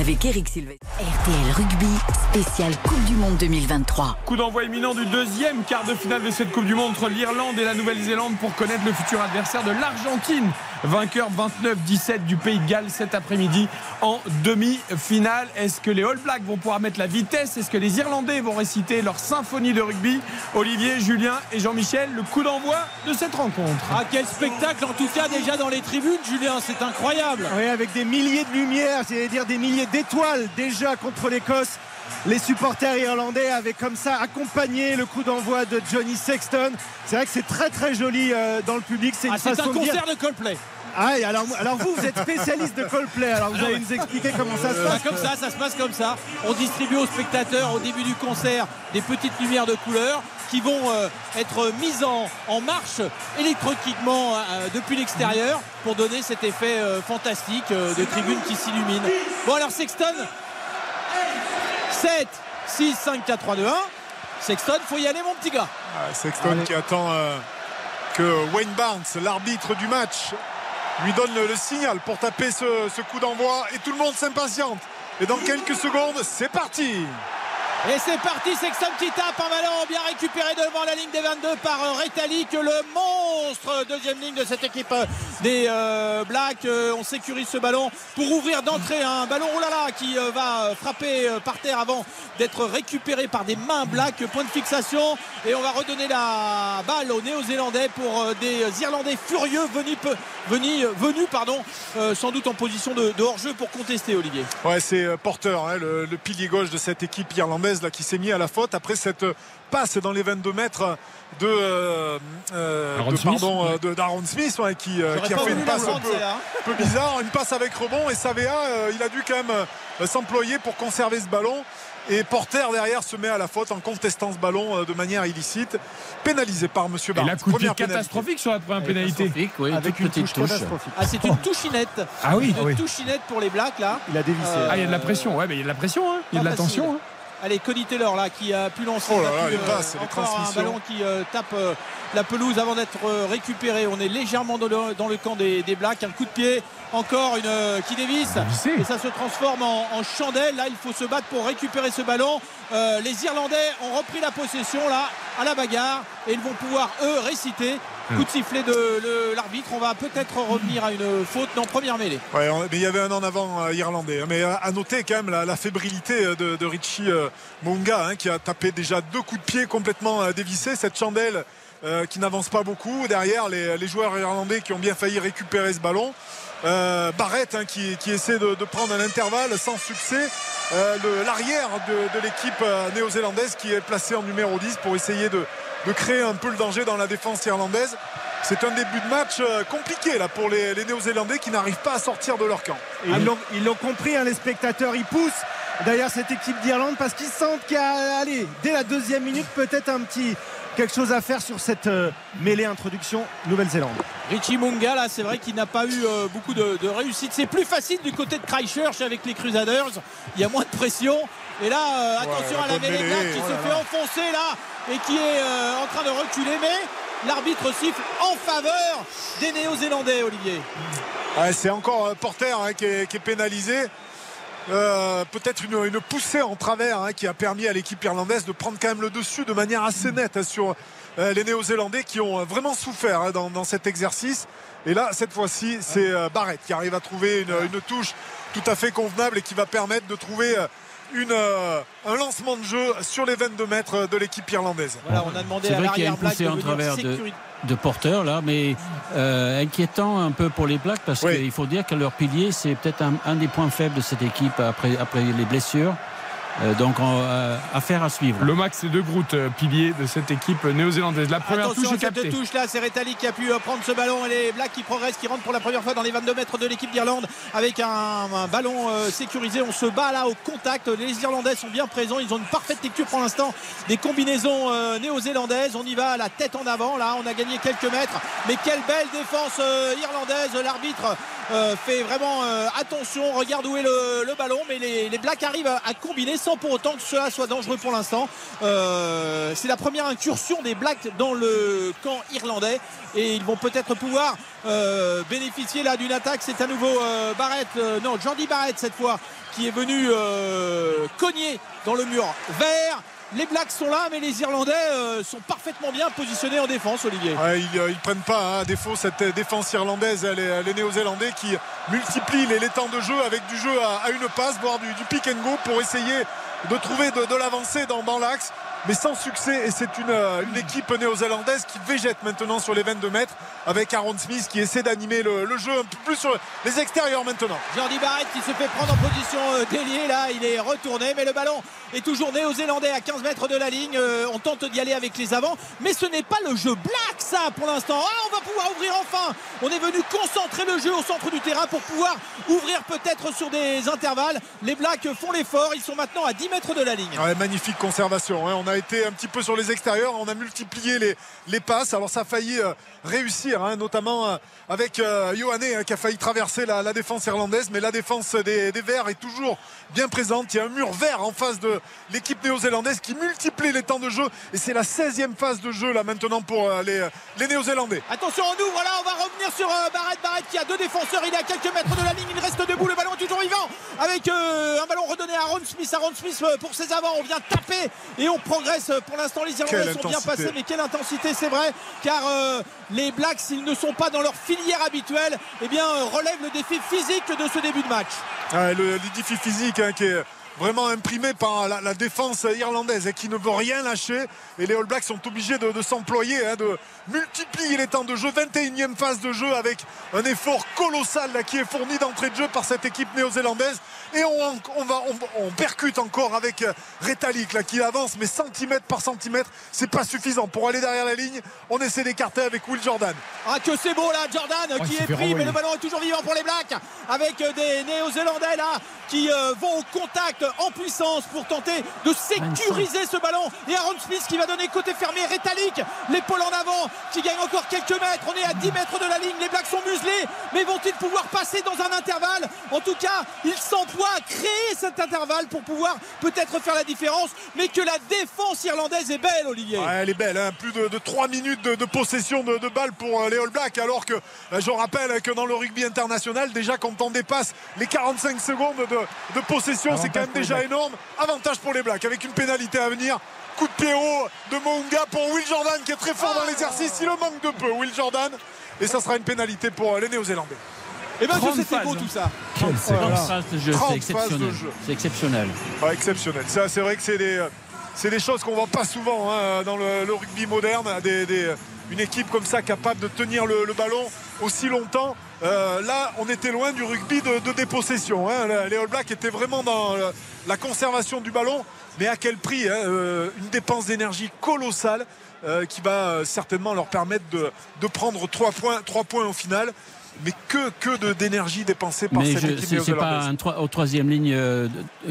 Avec Eric Sylvestre. RTL Rugby, spécial Coupe du Monde 2023. Coup d'envoi imminent du deuxième quart de finale de cette Coupe du Monde entre l'Irlande et la Nouvelle-Zélande pour connaître le futur adversaire de l'Argentine. Vainqueur 29-17 du Pays de Galles cet après-midi en demi-finale. Est-ce que les All Blacks vont pouvoir mettre la vitesse? Est-ce que les Irlandais vont réciter leur symphonie de rugby? Olivier, Julien et Jean-Michel, le coup d'envoi de cette rencontre. Ah, quel spectacle en tout cas déjà dans les tribunes, Julien, c'est incroyable. Oui, avec des milliers de lumières, j'allais dire des milliers d'étoiles déjà contre l'Écosse. Les supporters irlandais avaient comme ça accompagné le coup d'envoi de Johnny Sexton. C'est vrai que c'est très très joli euh, dans le public. C'est une Ah, c'est un façon de dire- concert de Coldplay. Ah, alors, alors vous, vous êtes spécialiste de Coldplay. Alors vous allez nous expliquer comment ça se Ah, passe. comme ça, ça se passe comme ça. On distribue aux spectateurs au début du concert des petites lumières de couleur qui vont euh, être mises en, en marche électriquement euh, depuis l'extérieur pour donner cet effet euh, fantastique euh, de tribune qui s'illumine. Bon alors Sexton, 7, 6, 5, 4, 3, 2, 1. Sexton, faut y aller mon petit gars. Ah, Sexton qui attend euh, que Wayne Barnes, l'arbitre du match, lui donne le, le signal pour taper ce, ce coup d'envoi et tout le monde s'impatiente. Et dans quelques secondes, c'est parti. Et c'est parti, Sexton qui tape un ballon bien récupéré devant la ligne des 22 par euh, Retallick, le monstre deuxième ligne de cette équipe euh, des euh, Blacks. Euh, on sécurise ce ballon pour ouvrir d'entrée un ballon oh là là, qui euh, va frapper euh, par terre avant d'être récupéré par des mains Blacks. Point de fixation et on va redonner la balle aux Néo-Zélandais pour euh, des Irlandais furieux venus, pardon, euh, sans doute en position de, hors-jeu pour contester Olivier. Ouais, c'est euh, Porter, hein, le pilier gauche de cette équipe irlandaise là, qui s'est mis à la faute après cette passe dans les 22 mètres de, euh, euh, de, Smith, pardon, ouais. euh, de- d'Aaron Smith ouais, qui, euh, a fait une la passe un peu, hein. un peu bizarre, une passe avec rebond et Savea euh, il a dû quand même euh, s'employer pour conserver ce ballon. Et Porter derrière se met à la faute en contestant ce ballon euh, de manière illicite, pénalisé par Monsieur Et Barnes. la Première pénalité. catastrophique sur la première pénalité. Catastrophique, oui, Avec une petite touche. Ah, c'est une touchinette. Ah oui, Une oui. touchinette pour les Blacks là. Il a dévissé. Euh, Ah, il y a de la pression. Ouais, mais il y a de la pression. hein. Il y a de la tension. hein. Allez, Connie Taylor là qui a pu lancer Oh là là, pu, un ballon qui euh, tape euh, la pelouse avant d'être euh, récupéré. On est légèrement dans le, dans le camp des, des Blacks. Un coup de pied, encore une qui dévisse et ça se transforme en, en chandelle. Là, il faut se battre pour récupérer ce ballon. Les Irlandais ont repris la possession là à la bagarre et ils vont pouvoir eux réciter. Coup de sifflet de l'arbitre. On va peut-être revenir à une faute dans première mêlée. Mais il y avait un en avant euh, irlandais. hein. Mais à, à noter quand même la, fébrilité euh, de, Richie euh, Munga hein, qui a tapé déjà deux coups de pied complètement euh, dévissés. Cette chandelle euh, qui n'avance pas beaucoup. Derrière, les joueurs irlandais qui ont bien failli récupérer ce ballon. Euh, Barrett hein, qui, essaie de, prendre un intervalle sans succès. Euh, L'arrière de, l'équipe euh, néo-zélandaise qui est placé en numéro 10 pour essayer de, créer un peu le danger dans la défense irlandaise. c'est un début de match euh, compliqué pour les, Néo-Zélandais qui n'arrivent pas à sortir de leur camp. Et ils l'ont- Ils l'ont compris, hein, les spectateurs, ils poussent derrière cette équipe d'Irlande parce qu'ils sentent qu'il y a, allez, dès la deuxième minute, peut-être un petit quelque chose à faire sur cette euh, mêlée introduction Nouvelle-Zélande. Richie Munga, là, c'est vrai qu'il n'a pas eu euh, beaucoup de, de réussite. C'est plus facile du côté de Christchurch avec les Crusaders. Il y a moins de pression. Et là, euh, attention à la mêlée qui oh se là fait là. enfoncer là et qui est euh, en train de reculer. Mais l'arbitre siffle en faveur des Néo-Zélandais, Olivier. Ouais, c'est encore euh, Porter hein, qui, est, qui est pénalisé. Euh, Peut-être une, une poussée en travers hein, qui a permis à l'équipe irlandaise de prendre quand même le dessus de manière assez nette hein, sur euh, les Néo-Zélandais qui ont euh, vraiment souffert hein, dans, dans cet exercice. Et là, cette fois-ci, c'est euh, Barrett qui arrive à trouver une, une touche tout à fait convenable et qui va permettre de trouver euh, une, euh, un lancement de jeu sur les 22 mètres de l'équipe irlandaise. Voilà, on a demandé à l'arrière de en venir travers de, Porter là, mais euh, inquiétant un peu pour les Blacks parce Oui. qu'il faut dire que leur pilier c'est peut-être un, un des points faibles de cette équipe après, après les blessures. Euh, donc on, euh, affaire à suivre. Le max de Groot, euh, pilier de cette équipe néo-zélandaise. La première Attention touche est à cette captée. touche là, c'est Retali qui a pu prendre ce ballon et les Blacks qui progressent, qui rentrent pour la première fois dans les 22 mètres de l'équipe d'Irlande avec un, un ballon euh, sécurisé. On se bat là au contact. Les Irlandais sont bien présents. Ils ont une parfaite lecture pour l'instant des combinaisons euh, néo-zélandaises. On y va la tête en avant. Là, on a gagné quelques mètres. Mais quelle belle défense euh, irlandaise. L'arbitre euh, fait vraiment euh, attention. Regarde où est le, ballon. Mais les, Blacks arrivent à, combiner sans pour autant que cela soit dangereux pour l'instant. Euh, c'est la première incursion des Blacks dans le camp irlandais et ils vont peut-être pouvoir bénéficier là d'une attaque. C'est à nouveau Barrett, non, Jordi Barrett cette fois qui est venu cogner dans le mur vert. Les Blacks sont là, mais les Irlandais euh, sont parfaitement bien positionnés en défense, Olivier. Ils, ne prennent pas hein, à défaut cette défense irlandaise, les, Néo-Zélandais qui multiplient les, temps de jeu avec du jeu à, une passe, voire du, pick and go pour essayer de trouver de, l'avancée dans l'axe, mais sans succès. Et c'est une, euh, une équipe néo-zélandaise qui végète maintenant sur les 22 mètres avec Aaron Smith qui essaie d'animer le, le jeu un peu plus sur les extérieurs maintenant. Jordi Barrett qui se fait prendre en position euh, déliée là, il est retourné, mais le ballon est toujours néo-zélandais à 15 mètres de la ligne. Euh, on tente d'y aller avec les avants, mais ce n'est pas le jeu black ça pour l'instant. Ah, on va pouvoir ouvrir enfin. On est venu concentrer le jeu au centre du terrain pour pouvoir ouvrir peut-être sur des intervalles. Les blacks font l'effort, ils sont maintenant à 10 mètres de la ligne. Ouais, magnifique conservation. hein. On a été un petit peu sur les extérieurs, on a multiplié les, passes. Alors ça a failli euh, réussir, hein, notamment euh, avec euh, hein, qui a failli traverser la, défense irlandaise. Mais la défense des, Verts est toujours bien présente. Il y a un mur vert en face de l'équipe néo-zélandaise qui multiplie les temps de jeu. Et c'est la 16e phase de jeu là maintenant pour euh, les, néo-zélandais. Attention, on ouvre là, on va revenir sur Barrett. Barrett qui a deux défenseurs, il est à quelques mètres de la ligne, il reste debout, le ballon est toujours vivant avec un ballon redonné à Aaron Smith. Aaron Smith pour ses avants, on vient taper et on progresse. Pour l'instant, les Irlandais sont bien passés, mais quelle intensité, c'est vrai, car euh, les Blacks, s'ils ne sont pas dans leur filière habituelle, eh bien, euh, relèvent le défi physique de ce début de match. Ouais, le, le défi physique hein, qui est vraiment imprimé par la, la défense irlandaise et qui ne veut rien lâcher. Et les All Blacks sont obligés de, de s'employer, hein, de multiplier les temps de jeu. 21e phase de jeu avec un effort colossal là, qui est fourni d'entrée de jeu par cette équipe néo-zélandaise. Et on, on va, on, on percute encore avec euh, Retallick là, qui avance, mais centimètre par centimètre, c'est pas suffisant. Pour aller derrière la ligne, on essaie d'écarter avec Will Jordan. Ah que c'est beau là Jordan Oh, qui est pris mais le ballon est toujours vivant pour les Blacks avec euh, des Néo-Zélandais là qui euh, vont au contact en puissance pour tenter de sécuriser ce ballon. Et Aaron Smith qui va donner côté fermé Retallick l'épaule en avant qui gagne encore quelques mètres. On est à 10 mètres de la ligne les Blacks sont muselés. Mais vont-ils pouvoir passer dans un intervalle? En tout cas ils s'emploient à créer cet intervalle pour pouvoir peut-être faire la différence mais que la défense irlandaise est belle Olivier Ouais, elle est belle, hein. plus de, de 3 minutes de, de possession de, de balle pour euh, les All Blacks, alors que euh, je rappelle que dans le rugby international, déjà quand on dépasse les 45 secondes de, possession, c'est quand même déjà énorme. Avantage pour les Blacks avec une pénalité à venir. Coup de pied haut de Mounga pour Will Jordan qui est très fort dans l'exercice. Il le manque de peu, Will Jordan. Et ça sera une pénalité pour euh, les Néo-Zélandais. Et que 30 c'était beau tout ça 30 Voilà. phases de jeu, 30 c'est exceptionnel. jeu. C'est exceptionnel. Ouais, exceptionnel. Ça, c'est vrai que c'est des, c'est des choses qu'on voit pas souvent hein, dans le, le rugby moderne. Des, des- une équipe comme ça capable de tenir le, le ballon aussi longtemps euh, là, on était loin du rugby de, de dépossession. hein. Les All Blacks étaient vraiment dans la conservation du ballon, mais à quel prix hein, euh, Une dépense d'énergie colossale euh, qui va euh, certainement leur permettre de, de prendre 3 points, trois points au final. Mais que, que de- d'énergie dépensée par Mais cette je- équipe c'est pas un au troisième ligne euh,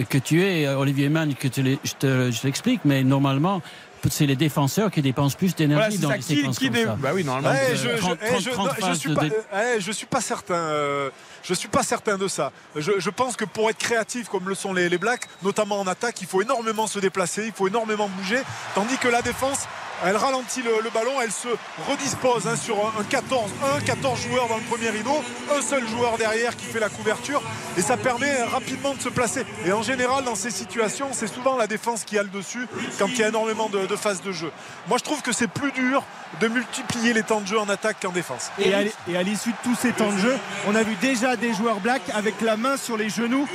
que tu es, euh, Olivier Mann, que tu je te- je t'explique, mais normalement, c'est les défenseurs qui dépensent plus d'énergie Voilà, dans les Qui- séquences qui comme dé- ça. Bah oui, normalement. Ouais, je, euh, je- 30, eh, je- 30 non, je phases suis pas, eh, je suis pas certain. euh, je suis pas certain de ça. Je, pense que pour être créatif comme le sont les, Blacks, notamment en attaque, il faut énormément se déplacer, il faut énormément bouger, tandis que la défense, elle ralentit le, ballon, elle se redispose hein, sur un, un 14, un 14 joueurs dans le premier rideau, un seul joueur derrière qui fait la couverture, et ça permet rapidement de se placer. Et en général, dans ces situations, c'est souvent la défense qui a le dessus quand il y a énormément de, phases de jeu. Moi, je trouve que c'est plus dur de multiplier les temps de jeu en attaque qu'en défense. Et à l'issue de tous ces temps de jeu, on a vu déjà des joueurs blacks avec la main sur les genoux.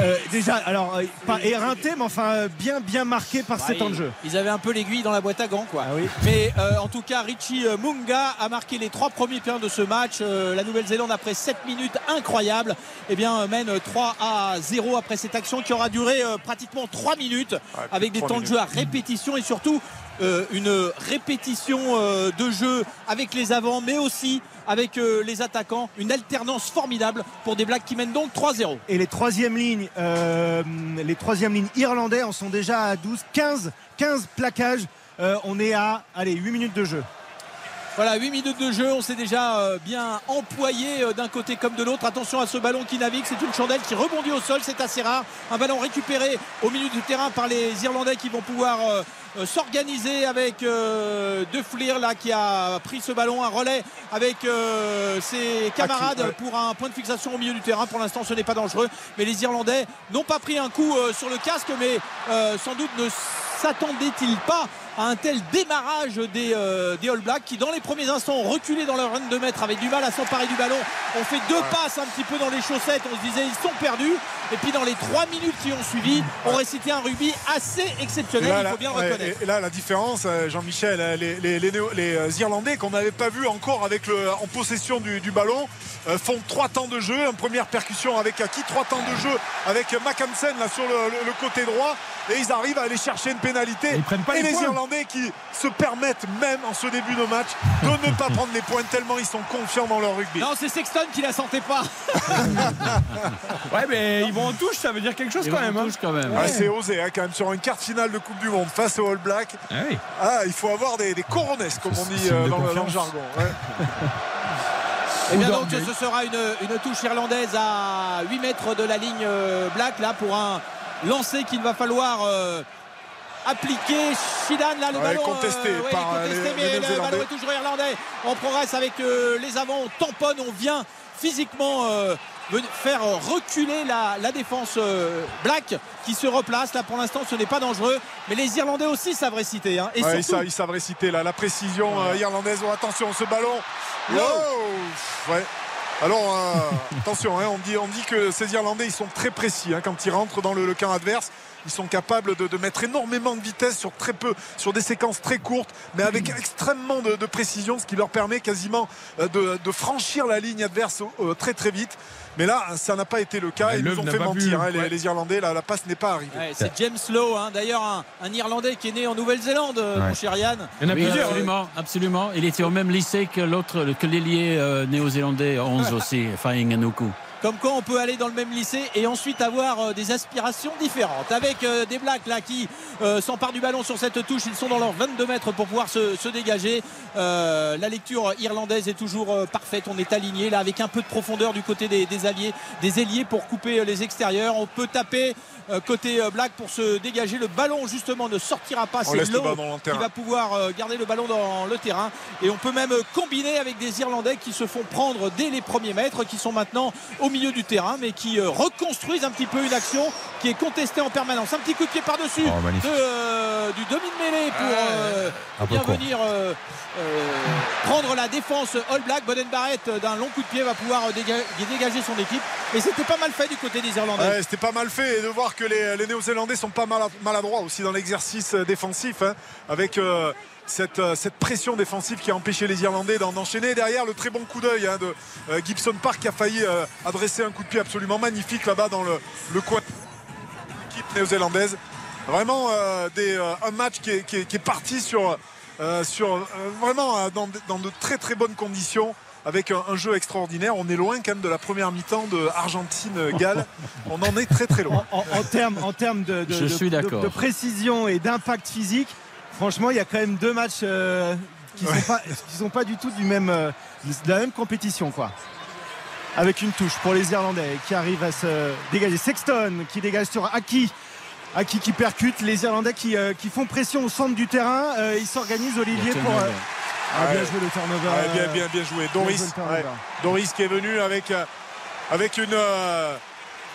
Euh, déjà, alors, euh, pas éreintés, mais enfin euh, bien, bien marqués par ces Bah, temps de ils- jeu. Ils avaient un peu l'aiguille dans la boîte à gants, quoi. Ah oui. Mais euh, en tout cas, Richie Munga a marqué les trois premiers points de ce match. Euh, la Nouvelle-Zélande, après 7 minutes incroyables, eh bien, mène 3 à 0 après cette action qui aura duré euh, pratiquement 3 minutes avec des temps de jeu à répétition et surtout euh, une répétition euh, de jeu avec les avants, mais aussi avec euh, les attaquants. Une alternance formidable pour des Blacks qui mènent donc 3-0. Et les troisièmes lignes, euh, les troisièmes lignes irlandais en sont déjà à 12, 15, 15 plaquages. Euh, on est à allez, 8 minutes de jeu. Voilà, 8 minutes de jeu, on s'est déjà bien employé d'un côté comme de l'autre. Attention à ce ballon qui navigue, c'est une chandelle qui rebondit au sol, c'est assez rare. Un ballon récupéré au milieu du terrain par les Irlandais qui vont pouvoir s'organiser avec euh, De Fleer là qui a pris ce ballon, un relais avec euh, ses camarades ouais. pour un point de fixation au milieu du terrain. Pour l'instant, ce n'est pas dangereux, mais les Irlandais n'ont pas pris un coup euh, sur le casque, mais euh, sans doute ne s'attendaient-ils pas à un tel démarrage des, euh, des All Blacks qui dans les premiers instants ont reculé dans leur run de mètres avec du mal à s'emparer du ballon ont fait deux passes un petit peu dans les chaussettes on se disait ils sont perdus et puis dans les trois minutes qui ont suivi on récité un rugby assez exceptionnel là, il faut bien ouais, reconnaître et- là, la différence, euh, Jean-Michel, euh, les, les- les Irlandais qu'on n'avait pas vu encore avec le, en possession du, du ballon euh, font trois temps de jeu. Une première percussion avec Aki, trois temps de jeu avec Macamsen là sur le, le- le côté droit. Et ils arrivent à aller chercher une pénalité. Et ils prennent pas et les les points. Irlandais qui se permettent même en ce début de match de ne pas prendre les points tellement ils sont confiants dans leur rugby. non c'est Sexton qui la sentait pas Ouais, mais ils vont en touche, ça veut dire quelque chose Ils quand vont même. en hein. touche quand même. Ah, c'est osé hein, quand même sur une carte finale de Coupe du Monde face aux All Blacks. Ah oui. Ah, il faut avoir des, des comme on dit euh, dans, le, dans le confiance. jargon. ouais. Et bien donc ce sera une, une touche irlandaise à 8 mètres de la ligne euh, black là pour un lancer qu'il va falloir euh, appliquer. Shidan là le Ouais, ballon contesté ouais, par, euh, contesté, les- mais les le ballon est toujours irlandais. On progresse avec euh, les avants, on tamponne, on vient physiquement euh, faire reculer la, la défense black qui se replace là pour l'instant ce n'est pas dangereux mais les Irlandais aussi savent réciter hein. et Ouais, ils, surtout savent, ils savent réciter là, la précision irlandaise. Oh, attention, ce ballon. Wow. Ouais. Alors euh, attention, hein, on, dit, on dit que ces Irlandais ils sont très précis hein, quand ils rentrent dans le, le camp adverse. Ils sont capables de, de mettre énormément de vitesse sur très peu, sur des séquences très courtes, mais avec extrêmement de, de précision, ce qui leur permet quasiment euh, de, de franchir la ligne adverse euh, très très vite. Mais là, ça n'a pas été le cas. Ils nous ont fait mentir, hein, les, ouais. les Irlandais. La, la passe n'est pas arrivée. Ouais, c'est James Lowe, hein. d'ailleurs un, un Irlandais qui est né en Nouvelle-Zélande, euh, mon cher Yann. Il y en a Oui, plusieurs. absolument, absolument. Il était au même lycée que l'autre, que l'ailier euh, néo-zélandais 11 aussi, Faing Anuku. Comme quoi on peut aller dans le même lycée et ensuite avoir euh, des aspirations différentes. Avec euh, des Blacks là qui euh, s'emparent du ballon sur cette touche, ils sont dans leurs 22 mètres pour pouvoir se, dégager. La lecture irlandaise est toujours parfaite. On est aligné là avec un peu de profondeur du côté des, alliés, des ailiers pour couper les extérieurs. On peut taper côté euh, Black pour se dégager. Le ballon justement ne sortira pas. C'est Lowe qui va pouvoir euh, garder le ballon dans le terrain. Et on peut même euh, combiner avec des Irlandais qui se font prendre dès les premiers mètres, qui sont maintenant au milieu du terrain, mais qui euh, reconstruisent un petit peu une action qui est contestée en permanence. Un petit coup de pied par-dessus Oh, de, euh, du demi-mêlée pour euh, Un peu bien venir euh, euh, prendre la défense All Black. Boden Barrett euh, d'un long coup de pied va pouvoir euh, déga- dégager son équipe. Et c'était pas mal fait du côté des Irlandais. C'était pas mal fait et de voir que les, Néo-Zélandais sont pas mal- maladroits aussi dans l'exercice euh, défensif hein, avec cette, pression défensive qui a empêché les Irlandais d'en enchaîner. Derrière, le très bon coup d'œil hein, de Gibson Park qui a failli adresser un coup de pied absolument magnifique là-bas dans le, le coin de l'équipe néo-zélandaise. Vraiment un match qui est parti sur, euh, sur euh, vraiment euh, dans, de- dans de très très bonnes conditions avec un, un jeu extraordinaire. On est loin quand même de la première mi-temps de Argentine-Galles. On en est très très loin. En, en termes en termes de, de- Je suis précision et d'impact physique, franchement, il y a quand même deux matchs euh, qui ne sont, pas- qui sont pas du tout du même, de la même compétition. quoi. Avec une touche pour les Irlandais qui arrivent à se dégager. Sexton qui dégage sur Aki. Aki qui percute. Les Irlandais qui, euh, qui font pression au centre du terrain. Euh, ils s'organisent, Olivier, pour. euh, ah, bien joué le turnover. Ouais, bien, bien, bien joué. bien Doris, joué. Doris qui est venu avec, avec une, euh,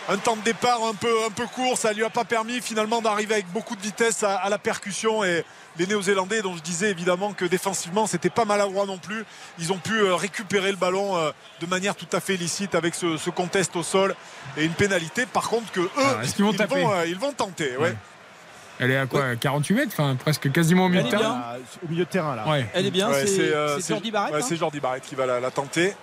un temps de départ un peu, un peu court. Ça lui a pas permis finalement d'arriver avec beaucoup de vitesse à, à la percussion. Et les Néo-Zélandais, dont je disais évidemment que défensivement, c'était pas maladroit non plus. Ils ont pu euh, récupérer le ballon euh, de manière tout à fait licite avec ce, ce contest au sol et une pénalité. Par contre, que eux, Ah, vont ils, vont, euh, ils vont tenter. Ouais. Elle est à quoi 48 mètres Enfin, presque quasiment au milieu de terrain. Au milieu de terrain là. Ouais. Elle est bien, Ouais, c'est euh, Jordi Barrett. ouais, hein c'est Jordi Barrett qui va la, la tenter.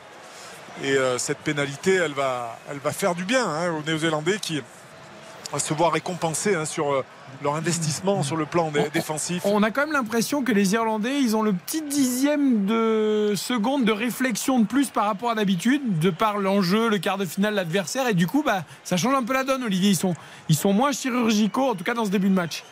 Et euh, cette pénalité, elle va, elle va faire du bien hein, aux Néo-Zélandais qui vont se voir récompensés hein, sur euh, leur investissement sur le plan dé- défensif. On a quand même l'impression que les Irlandais, ils ont le petit dixième de seconde de réflexion de plus par rapport à d'habitude, de par l'enjeu, le quart de finale, l'adversaire. Et du coup, bah, ça change un peu la donne, Olivier. Ils sont, ils sont moins chirurgicaux, en tout cas dans ce début de match.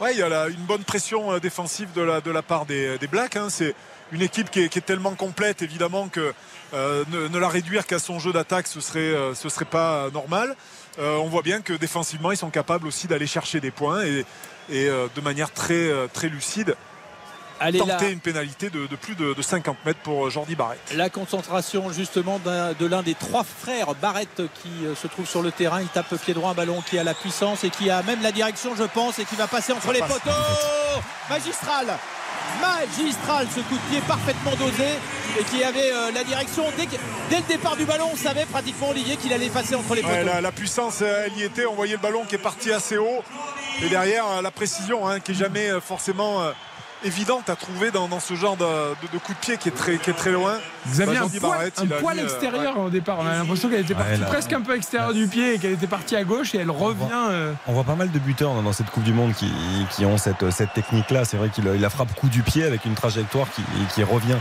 Ouais, il y a là une bonne pression euh, défensive de la, de la part des, des Blacks. hein. C'est une équipe qui est, qui est tellement complète, évidemment, que euh, ne, ne la réduire qu'à son jeu d'attaque, ce serait, euh, ce serait pas normal. Euh, on voit bien que défensivement, ils sont capables aussi d'aller chercher des points et, et, de manière très, très lucide, Allez, là. tenter une pénalité de, de plus de, de 50 mètres pour Jordi Barrett. La concentration justement de l'un des trois frères Barrett qui se trouve sur le terrain. Il tape pied droit un ballon qui a la puissance et qui a même la direction, je pense, et qui va passer entre les passe. poteaux. Magistral Magistral ce coup de pied parfaitement dosé et qui avait euh, la direction. Dès, que- dès le départ du ballon, on savait pratiquement Olivier qu'il allait passer entre les Ouais, poteaux. la, la puissance, euh, elle y était. On voyait le ballon qui est parti assez haut. Et derrière, euh, la précision hein, qui est jamais forcément évidente à trouver dans, dans ce genre de, de- de coup de pied qui est très, qui est très loin. Xavier, Bah, un poil, un mis, euh, extérieur au départ. On a l'impression qu'elle était Ouais, partie là. presque un peu extérieur du pied et qu'elle était partie à gauche et elle revient. euh, On voit pas mal de buteurs dans cette Coupe du Monde qui, qui ont cette, cette technique-là. C'est vrai qu'il il la frappe coup du pied avec une trajectoire qui, qui revient,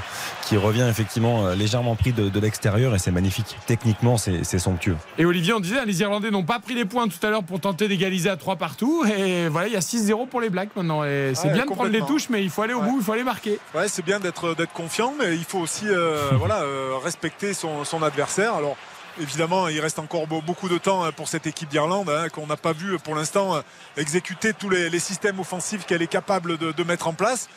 qui revient effectivement euh, légèrement pris de, de l'extérieur et c'est magnifique. Techniquement, c'est somptueux. Et Olivier, on disait, les Irlandais n'ont pas pris les points tout à l'heure pour tenter d'égaliser à 3 partout. Et voilà, il y a 6-0 pour les Blacks maintenant. Et c'est Ouais, bien de prendre les touches, mais il faut aller au Ouais. bout, il faut aller marquer. Ouais, c'est bien d'être confiant, mais il faut aussi euh, voilà, euh, respecter son, son adversaire. Alors évidemment, il reste encore beau- beaucoup de temps hein, pour cette équipe d'Irlande hein, qu'on n'a pas vu pour l'instant exécuter tous les, les systèmes offensifs qu'elle est capable de, de mettre en place.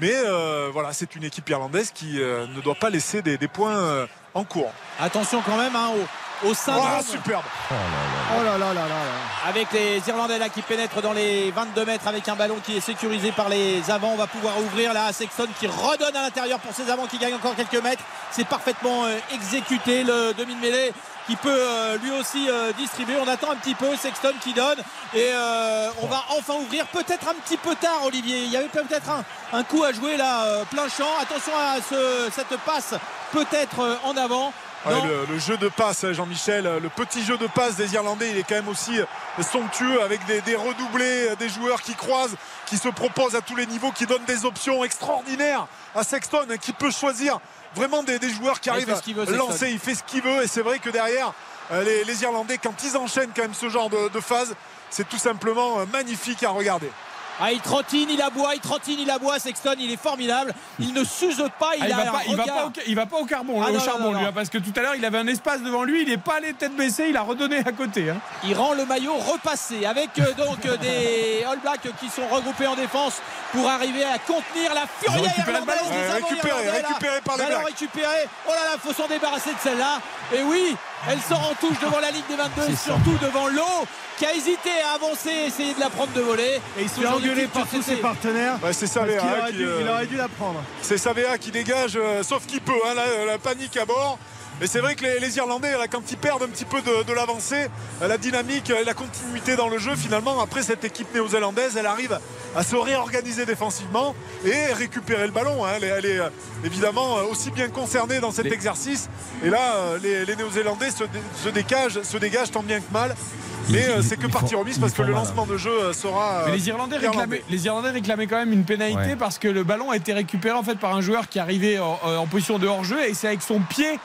Mais euh, voilà, c'est une équipe irlandaise qui euh, ne doit pas laisser des, points euh, en cours. Attention quand même hein, au, au syndrome. Voilà, superbe. Oh là là là là là. avec les Irlandais là qui pénètrent dans les 22 mètres avec un ballon qui est sécurisé par les avants. On va pouvoir ouvrir là Sexton qui redonne à l'intérieur pour ses avants qui gagnent encore quelques mètres. C'est parfaitement euh, exécuté le demi de mêlée qui peut euh, lui aussi euh, distribuer. On attend un petit peu Sexton qui donne et euh, on va enfin ouvrir peut-être un petit peu tard Olivier. Il y avait peut-être un, un coup à jouer là euh, plein champ. Attention à ce- cette passe peut-être euh, en avant. Ouais, Non. le, le jeu de passe, hein, Jean-Michel, le petit jeu de passe des Irlandais, il est quand même aussi euh, somptueux avec des, des redoublés, euh, des joueurs qui croisent, qui se proposent à tous les niveaux, qui donnent des options extraordinaires à Sexton, qui peut choisir vraiment des, des joueurs qui Il arrivent à veut, lancer. Il fait ce qu'il veut et c'est vrai que derrière, euh, les, les Irlandais, quand ils enchaînent quand même ce genre de, de phase, c'est tout simplement euh, magnifique à regarder. Ah, il trottine, il aboie, il trottine, il aboie. Sexton, il est formidable. Il ne s'use pas, il Ah, il, a va un pas, il, va regard. pas au, il va pas au carbon, Ah au non, charbon, non, non, lui, non. hein, parce que tout à l'heure, il avait un espace devant lui, il n'est pas allé tête baissée, il a redonné à côté. hein. Il rend le maillot repassé avec euh, donc euh, des All Blacks qui sont regroupés en défense pour arriver à contenir la furie irlandaise. récupéré, récupéré par les Ballon Blacks. récupéré. Oh là là, faut s'en débarrasser de celle-là. Et oui, elle sort en touche devant la ligne des 22 et surtout devant l'eau qui a hésité à avancer, essayer de la prendre de voler. Et il se fait engueuler par tous ses partenaires. C'est Savea aurait, qui, dû, euh, il aurait dû la prendre. C'est Savea qui dégage, euh, sauf qu'il peut, hein, la, la panique à bord. Et c'est vrai que les, les Irlandais, quand ils perdent un petit peu de, de l'avancée, la dynamique, euh, la continuité dans le jeu, finalement, après cette équipe néo-zélandaise, elle arrive à se réorganiser défensivement et récupérer le ballon. hein. Elle, est, elle est, euh, évidemment euh, aussi bien concernée dans cet Les- exercice. Et là, euh, les, les Néo-Zélandais se, dé- se dégagent, se dégagent tant bien que mal. Mais c'est que font- remise ils parce que le lancement de jeu sera. Mais les Irlandais, réclamaient, les Irlandais réclamaient quand même une pénalité Ouais. parce que le ballon a été récupéré en fait par un joueur qui arrivait en, en position de hors-jeu et c'est avec son pied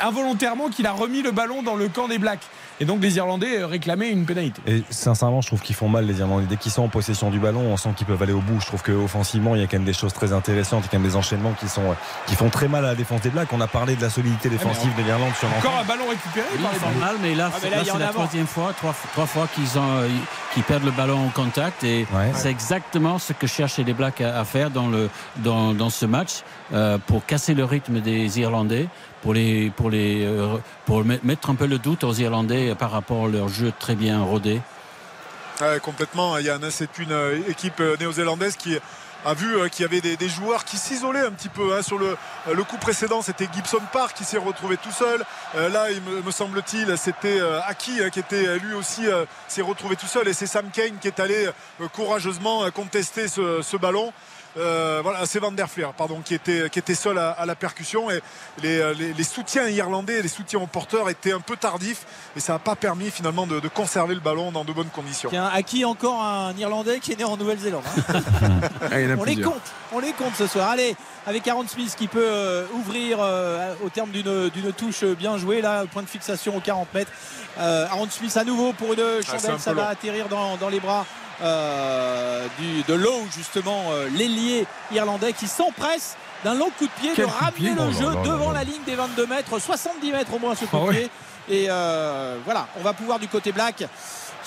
involontairement qu'il a remis le ballon dans le camp des Blacks. Et donc les Irlandais euh, réclamaient une pénalité. Et sincèrement, je trouve qu'ils font mal les Irlandais. Dès qu'ils sont en possession du ballon, on sent qu'ils peuvent aller au bout. Je trouve qu'offensivement, il y a quand même des choses très intéressantes. Il y a quand même des enchaînements qui, sont, qui font très mal à la défense des Blacks. On a parlé de la solidité défensive de l'Irlande sur l'ensemble. Encore un ballon récupéré Oui, par ils les mal, mais là, Ah, là, là, c'est en la avant. troisième fois, trois, trois fois qu'ils ont, euh, perdent le ballon en contact. Et Ouais. c'est exactement ce que cherchaient les Blacks à, à faire dans, le, dans, dans ce match euh, pour casser le rythme des Irlandais, pour, les, euh, mettre un peu le doute aux Irlandais par rapport à leur jeu très bien rodé. Complètement, hein, C'est une euh, équipe euh, néo-zélandaise qui a vu qu'il y avait des, joueurs qui s'isolaient un petit peu. hein. Sur le, coup précédent, c'était Gibson Park qui s'est retrouvé tout seul. Là, il me, semble-t-il, c'était Aki hein, qui était lui aussi s'est retrouvé tout seul. Et c'est Sam Kane qui est allé courageusement contester ce ballon. Euh, voilà, c'est Van der Fleer, pardon, qui était, qui était seul à, à la percussion. Et les, euh, les- les soutiens irlandais, les soutiens aux porteurs étaient un peu tardifs. Et ça n'a pas permis finalement de, de conserver le ballon dans de bonnes conditions. Tiens, à qui encore un Irlandais qui est né en Nouvelle-Zélande hein Ah, On les compte, on les compte ce soir. Allez, avec Aaron Smith qui peut euh, ouvrir euh, au terme d'une d'une touche bien jouée, là, point de fixation aux 40 mètres. Euh, Aaron Smith à nouveau pour une Ah, chandelle, un ça va long. atterrir dans, dans les bras euh, du, de Lowe, justement, euh, l'ailier irlandais qui s'empresse d'un long coup de pied Quel de coup de ramener le jeu devant la ligne des 22 mètres, 70 mètres au moins ce coup Ah de ouais. pied. Et euh, voilà, on va pouvoir du côté black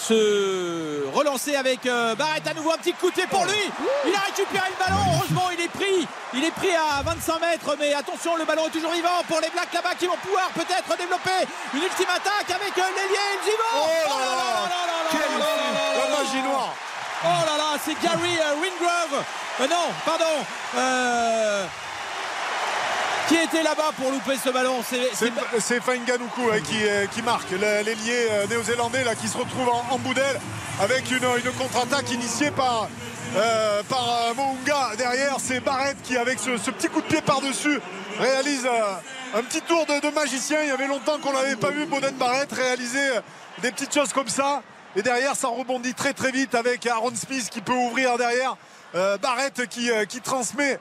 se relancer avec euh, Barrett à nouveau un petit coup de pied pour lui. Il a récupéré le ballon. Heureusement il est pris. Il est pris à 25 mètres mais attention le ballon est toujours vivant pour les blacks là-bas qui vont pouvoir peut-être développer une ultime attaque avec euh, l'ailier y vont Oh là là là! là là Quel là là là La là magie là. noire Oh là là, c'est Gary euh, Wingrove. Euh, non, pardon. Euh, qui était là-bas pour louper ce ballon C'est Fainganuku hein, qui, euh, qui marque l'ailier euh, néo-zélandais là, qui se retrouve en, en bout d'aile avec une, une contre-attaque initiée par, euh, par euh, Mounga. Derrière, c'est Barrett qui, avec ce, ce petit coup de pied par-dessus, réalise euh, un petit tour de, de magicien. Il y avait longtemps qu'on n'avait pas vu Boden Barrett réaliser des petites choses comme ça. Et derrière, ça rebondit très très vite avec Aaron Smith qui peut ouvrir derrière. Euh, Barrett qui, qui transmet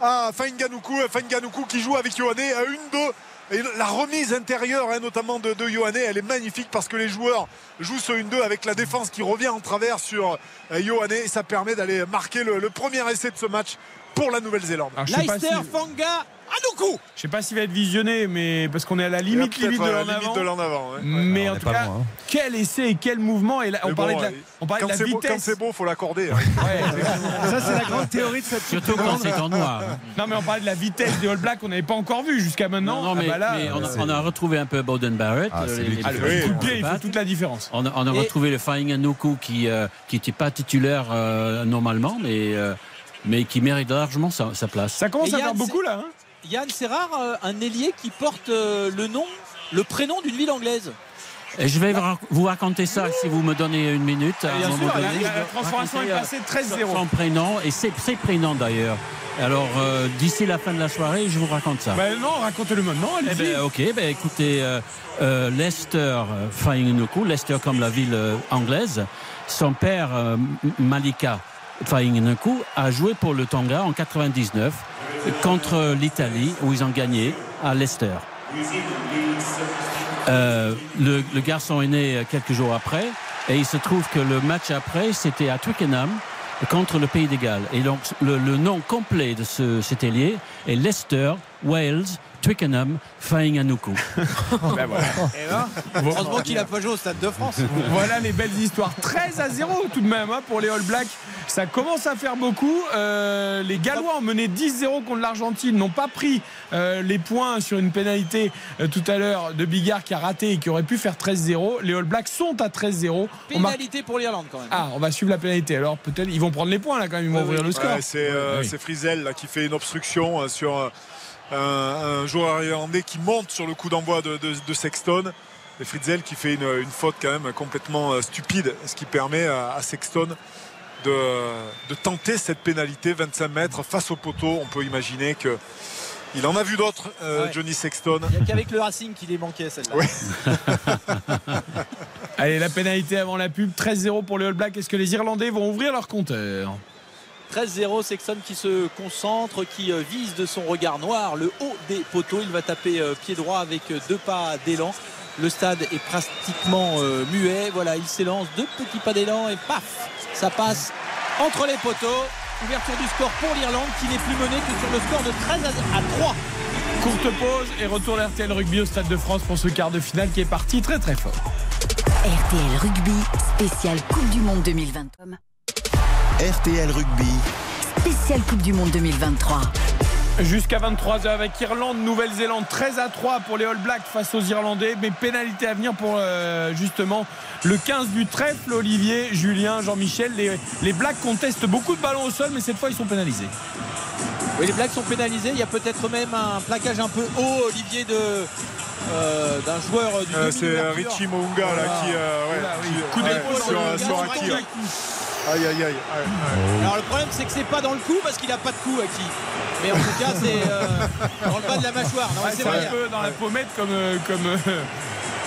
à Fainganuku, Fainganuku qui joue avec Yohane à une deux et la remise intérieure hein, notamment de, de Yohane elle est magnifique parce que les joueurs jouent ce 1-2 avec la défense qui revient en travers sur euh, Yohane et ça permet d'aller marquer le, le premier essai de ce match pour la Nouvelle-Zélande. Pas Leicester, si- Fanga, Anoukou. Je sais pas s'il va être visionné, mais parce qu'on est à la limite, limite de l'en avant. avant, ouais. Mais on en tout cas, loin, hein. quel essai et quel mouvement. Et là, on Mais parlait bon, de la, on parlait Quand de la c'est beau, quand vitesse. c'est beau, faut l'accorder. hein. Ouais, Ça, c'est la grande théorie de cette Surtout quand c'est en noir. non, mais on parlait de la vitesse des All Blacks qu'on n'avait pas encore vu jusqu'à maintenant. Non, non, mais, Ah bah là, mais on, a, euh, on a retrouvé un peu Bowden Barrett. Ah, euh, les- les- ah, pied, il fait toute la différence. On a, on a Et- retrouvé le Flying Anuku qui euh, qui n'était pas titulaire euh, normalement, mais euh, mais qui mérite largement sa, sa place. Ça commence Et à faire beaucoup là. hein. Yann, c'est rare euh, un ailier qui porte euh, le nom, le prénom d'une ville anglaise. Et je vais vous rac- vous raconter ça si vous me donnez une minute. à un Bien moment sûr, la, donné. la- Je la vais transformation est passée euh, 13-0. Son prénom et ses, ses prénoms d'ailleurs. Alors euh, d'ici la fin de la soirée, je vous raconte ça. Bah non, racontez-le maintenant. Eh ben, ok, ben, écoutez, euh, euh, Leicester Faingnuku, Leicester comme la ville anglaise, son père euh, Malika Faingnuku a joué pour le Tonga en 99 contre l'Italie où ils ont gagné à Leicester. Euh, le, garçon est né quelques jours après et il se trouve que le match après c'était à Twickenham contre le Pays de Galles. Et donc le, nom complet de ce, cet ailier est Leicester, Wales, Twickenham, Faingnuku. Ben voilà. Eh ben, heureusement qu'il a pas joué au Stade de France. Voilà les belles histoires. 13 à 0 tout de même hein, pour les All Blacks. Ça commence à faire beaucoup. Euh, les Gallois ont mené 10-0 contre l'Argentine, n'ont pas pris euh, les points sur une pénalité euh, tout à l'heure de Bigard qui a raté et qui aurait pu faire 13-0. Les All Blacks sont à 13-0. On marque- Pénalité pour l'Irlande quand même. Ah, on va suivre la pénalité. Alors peut-être ils vont prendre les points là quand même, ils vont Oui, ouvrir oui. le score. Ouais, c'est euh, Oui. Frizel là, qui fait une obstruction euh, sur, euh, un, un joueur irlandais qui monte sur le coup d'envoi de, de, de Sexton. Et Fritzel qui fait une, une, faute quand même complètement euh, stupide, ce qui permet à, à Sexton de, de, tenter cette pénalité 25 mètres face au poteau. On peut imaginer que il en a vu d'autres, euh, ouais. Johnny Sexton. Il n'y a qu'avec le Racing qu'il est manqué celle-là. Ouais. Allez, la pénalité avant la pub, 13-0 pour les All Blacks. Est-ce que les Irlandais vont ouvrir leur compteur? 13-0, Sexton qui se concentre, qui euh, vise de son regard noir le haut des poteaux. Il va taper euh, pied droit avec deux pas d'élan. Le stade est pratiquement muet. Voilà, il s'élance, deux petits pas d'élan et paf, ça passe entre les poteaux. Ouverture du score pour l'Irlande qui n'est plus menée que sur le score de 13 à 3. Courte pause et retour RTL Rugby au Stade de France pour ce quart de finale qui est parti très très fort. RTL Rugby, spécial Coupe du Monde 2020. RTL Rugby, spécial Coupe du Monde 2023. Jusqu'à 23h avec Irlande, Nouvelle-Zélande 13 à 3 pour les All Blacks face aux Irlandais, mais pénalité à venir pour euh, justement le 15 du trèfle, Olivier, Julien, Jean-Michel. Les, les, Blacks contestent beaucoup de ballons au sol, mais cette fois ils sont pénalisés. Oui, les Blacks sont pénalisés. Il y a peut-être même un plaquage un peu haut, Olivier, de. Euh, d'un joueur du euh, C'est Richie Mounga voilà. là qui, ouais, oui. coup d'épaule sur, sur Aki. Aïe aïe aïe. Alors le problème c'est que c'est pas dans le cou parce qu'il a pas de cou Aki. Mais en tout cas c'est euh, dans le bas de la mâchoire. Ouais, c'est un peu dans la pommette comme comme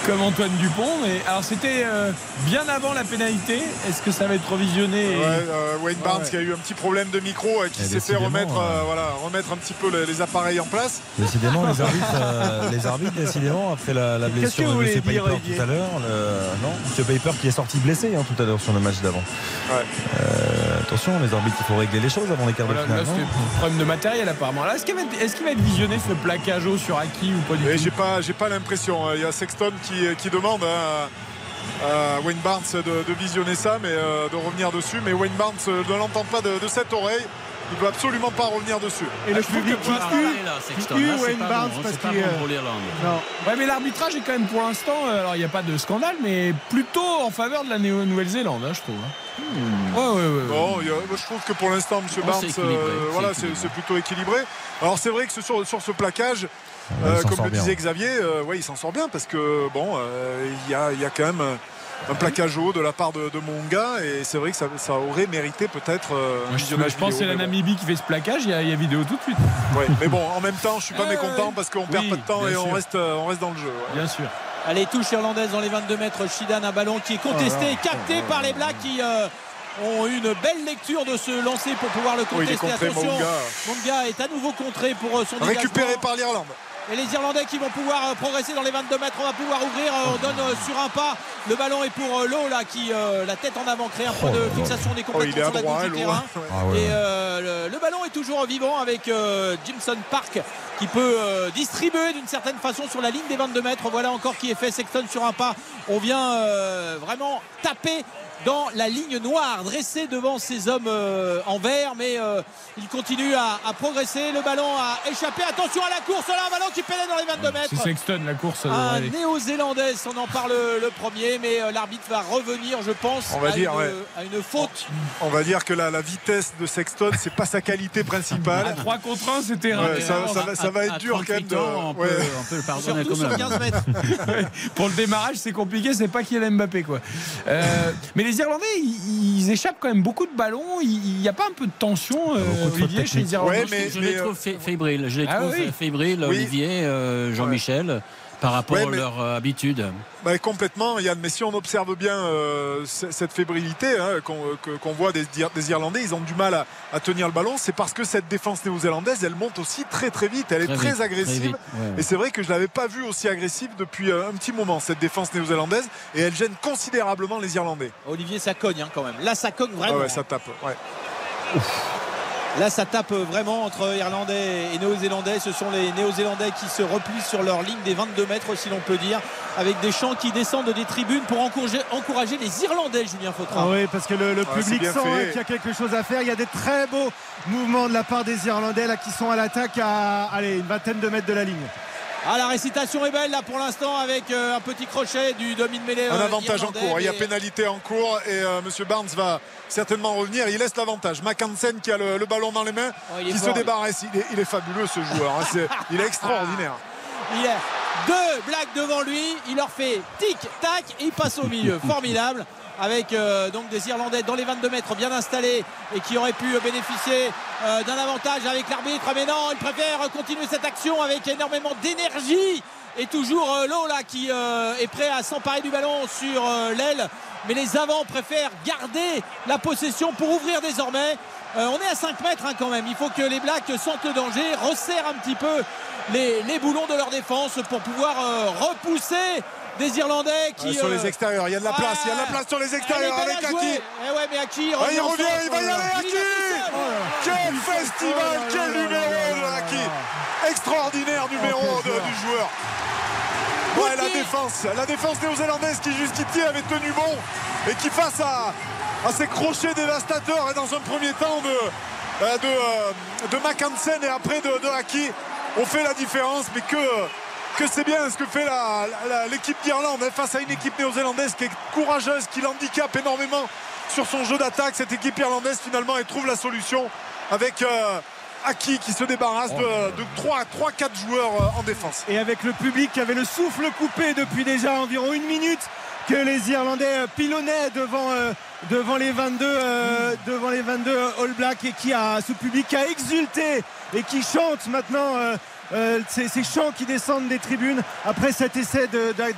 comme Antoine Dupont. Mais alors c'était euh, bien avant la pénalité. Est-ce que ça va être revisionné ouais, euh, Wayne Barnes ouais. qui a eu un petit problème de micro et qui s'est fait remettre, euh, voilà, remettre un petit peu les, les, appareils en place. Décidément, les arbitres, les arbitres, décidément, après la, la blessure de M. Piper tout à l'heure, non, M. Piper qui est sorti blessé hein, tout à l'heure sur le match d'avant. attention, les arbitres, il faut régler les choses avant les quarts voilà, de finale. Là, c'est problème de matériel apparemment. Est-ce qu'il va, est qu va, être visionné ce plaquage sur Aki ou pas du et tout J'ai pas, j'ai pas l'impression. Il y a Sexton qui, qui demande à, à, Wayne Barnes de, de, visionner ça, mais euh, de revenir dessus. Mais Wayne Barnes ne l'entend pas de, de, cette oreille. Il ne veut absolument pas revenir dessus. Et le public qui tue Wayne Barnes bon, parce qu'il bon pour l'Irlande. Non. Ouais, mais l'arbitrage est quand même pour l'instant, euh, alors il n'y a pas de scandale, mais plutôt en faveur de la Nouvelle-Zélande, hein, je trouve. Hein. Hmm. Ouais, ouais, ouais, bon, a, je trouve que pour l'instant, M. Barnes, euh, voilà, c'est plutôt équilibré. Alors c'est vrai que sur, sur ce plaquage, euh, comme le disait Xavier, euh, ouais, il s'en sort bien parce que bon, il y, a, y, a, quand même un plaquage haut de la part de, de Monga et c'est vrai que ça, ça aurait mérité peut-être euh, un je, visionnage je pense que c'est la Namibie qui fait ce plaquage il y, a, il y, a, vidéo tout de suite. Ouais, mais bon en même temps je suis pas euh, mécontent parce qu'on oui, perd pas de temps et on reste, on reste dans le jeu ouais. bien sûr. Allez touche irlandaise dans les 22 mètres Shidan un ballon qui est contesté là, capté oh par les Blacks qui euh, ont eu une belle lecture de ce lancer pour pouvoir le contester. oui, attention Monga. Monga est à nouveau contré pour son récupéré par l'Irlande et les Irlandais qui vont pouvoir progresser dans les 22 mètres on va pouvoir ouvrir on donne sur un pas. Le ballon est pour l'eau là qui euh, la tête en avant crée un point oh, de fixation des complètement oh, sur la droit, du terrain. ah ouais. et euh, le, le, ballon est toujours vivant avec euh, Jimson Park qui peut euh, distribuer d'une certaine façon sur la ligne des 22 mètres. Voilà encore qui est fait Sexton sur un pas. On vient euh, vraiment taper dans la ligne noire dressée devant ces hommes euh, en vert mais euh, il continue à, à, progresser. Le ballon a échappé. Attention à la course là un ballon qui pénètre dans les 22 mètres. c'est Sexton la course un néo-zélandais on en parle le premier mais euh, l'arbitre va revenir je pense on va à, dire, une, ouais. à une faute. On va dire que la, la vitesse de Sexton c'est pas sa qualité principale. À 3 contre 1 c'était ouais, ça, ça, va, ça va être dur quand même de... on, peut, on peut le pardonner Surtout sur 15 mètres. Pour le démarrage c'est compliqué c'est pas Kylian Mbappé quoi. Euh, mais les Irlandais ils, ils, échappent quand même beaucoup de ballons il n'y a pas un peu de tension euh, Olivier chez les Irlandais ouais, mais, je, je les trouve fébrile je les ah, trouve oui. fébriles oui. Olivier euh, Jean-Michel. Ouais par rapport ouais, à leur euh, habitude bah, Complètement, Yann. Mais si on observe bien euh, cette fébrilité hein, qu'on qu voit des, des, Irlandais, ils ont du mal à, à tenir le ballon. C'est parce que cette défense néo-zélandaise, elle monte aussi très très vite. Elle est très, vite, agressive. Très ouais, ouais. Et c'est vrai que je ne l'avais pas vue aussi agressive depuis euh, un petit moment, cette défense néo-zélandaise. Et elle gêne considérablement les Irlandais. Olivier, ça cogne hein, quand même. Là, ça cogne vraiment. Ah ouais, ça tape. Ouais. Ouf. Là, ça tape vraiment entre Irlandais et Néo-Zélandais. Ce sont les Néo-Zélandais qui se replient sur leur ligne des 22 mètres, si l'on peut dire, avec des chants qui descendent des tribunes pour encourager, encourager les Irlandais, Julien Fautra. Ah oui, parce que le, le ah, public sent qu'il y a quelque chose à faire. Il y a des très beaux mouvements de la part des Irlandais là, qui sont à l'attaque à allez, une vingtaine de mètres de la ligne. Ah, la récitation est belle là pour l'instant avec euh, un petit crochet du demi-mêlée. Un euh, avantage en cours. Il y a pénalité en cours et euh, Monsieur Barnes va certainement revenir. Il laisse l'avantage. Mackensen qui a le, le ballon dans les mains, Oh, il est qui se débarrasse. Il est, il est fabuleux ce joueur. hein. C'est- il est extraordinaire. Il a deux blagues devant lui. Il leur fait tic tac et il passe au milieu. Formidable. Avec euh, donc des Irlandais dans les 22 mètres bien installés et qui auraient pu bénéficier euh, d'un avantage avec l'arbitre. Mais non, il préfère continuer cette action avec énormément d'énergie. Et toujours euh, Lowe là qui est prêt à s'emparer du ballon sur l'aile. Mais les avants préfèrent garder la possession pour ouvrir désormais. On est à 5 mètres hein, quand même. Il faut que les Blacks sentent le danger, resserrent un petit peu les, boulons de leur défense pour pouvoir repousser des Irlandais qui. Euh, sur euh, les extérieurs, il y a de la place. Il y a de la place sur les extérieurs est belle avec. Aki. Eh ouais, mais Aki Ah, il en revient, il va y euh, aller, Aki. Quel festival, quel numéro de Aki Extraordinaire numéro du joueur. Ouais, la défense, la défense néo-zélandaise qui jusqu'ici avait tenu bon et qui face à, à ces crochets dévastateurs et dans un premier temps de, euh, de, euh, de Mackensen et après de, de Aki ont fait la différence mais que, que c'est bien ce que fait l'équipe d'Irlande hein, face à une équipe néo-zélandaise qui est courageuse, qui l'handicape énormément sur son jeu d'attaque. Cette équipe irlandaise finalement elle trouve la solution avec euh, Aki qui se débarrasse de, de 3-4 joueurs euh, en défense. Et avec le public qui avait le souffle coupé depuis déjà environ une minute que les Irlandais euh, pilonnaient devant, euh, devant, les 22, euh, devant les 22 All Blacks et qui a ce public qui a exulté et qui chante maintenant euh, euh, ces, ces chants qui descendent des tribunes après cet essai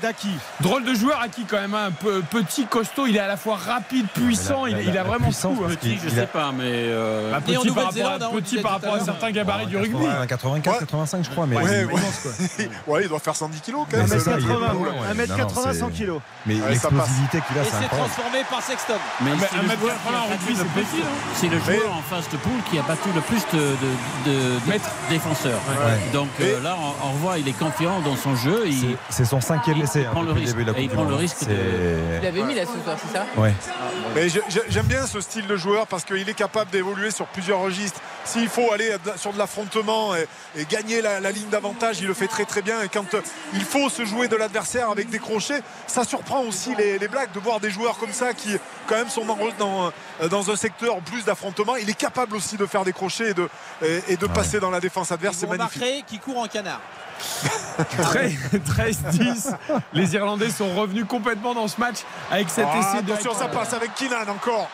d'Aki. Drôle de joueur, Aki, quand même. hein, Un peu petit, costaud. Il est à la fois rapide, puissant. il, il a vraiment tout. hein. Petit, je sais pas, mais. euh, Bah, petit par rapport, à, hein, on petit disait par tout rapport à à l'heure. certains gabarits du rugby. 84, Ouais. 85 je crois mais Ouais, ouais. immense, quoi. Ouais, il doit faire 110 kilos quand même. c'est ça, il est 1m80, pas loin, ouais. 1m80, Non, 100 c'est- kilos. mais l'explosivité qu'il a Et c'est transformé par Sexton. Mais Ah, mais c'est un le mètre joueur qui a 80 en battu rugby, le c'est plus- petit, hein. C'est le joueur en face de poule qui a battu le plus de, de- de- de Mètres. défenseurs. Ouais. Donc euh, là, on, on revoit, il est confiant dans son jeu. Il, C'est- son cinquième essai hein, prend le depuis le risque. début de la Et il du prend le risque de- Il avait mis là ce soir, c'est ça? Ouais. Mais j'aime bien ce style de joueur parce qu'il est capable d'évoluer sur plusieurs registres. S'il faut aller sur de l'affrontement et, et gagner la, la ligne d'avantage, il le fait très très bien. Et quand euh, il faut se jouer de l'adversaire avec des crochets, ça surprend aussi les, les Blacks de voir des joueurs comme ça qui quand même sont dans, dans, euh, dans un secteur plus d'affrontement. Il est capable aussi de faire des crochets et de, et, et de passer dans la défense adverse. C'est magnifique. qui court en canard. 13-10. Les Irlandais sont revenus complètement dans ce match avec cet Ah, essai de. attention, ça passe avec Keenan encore.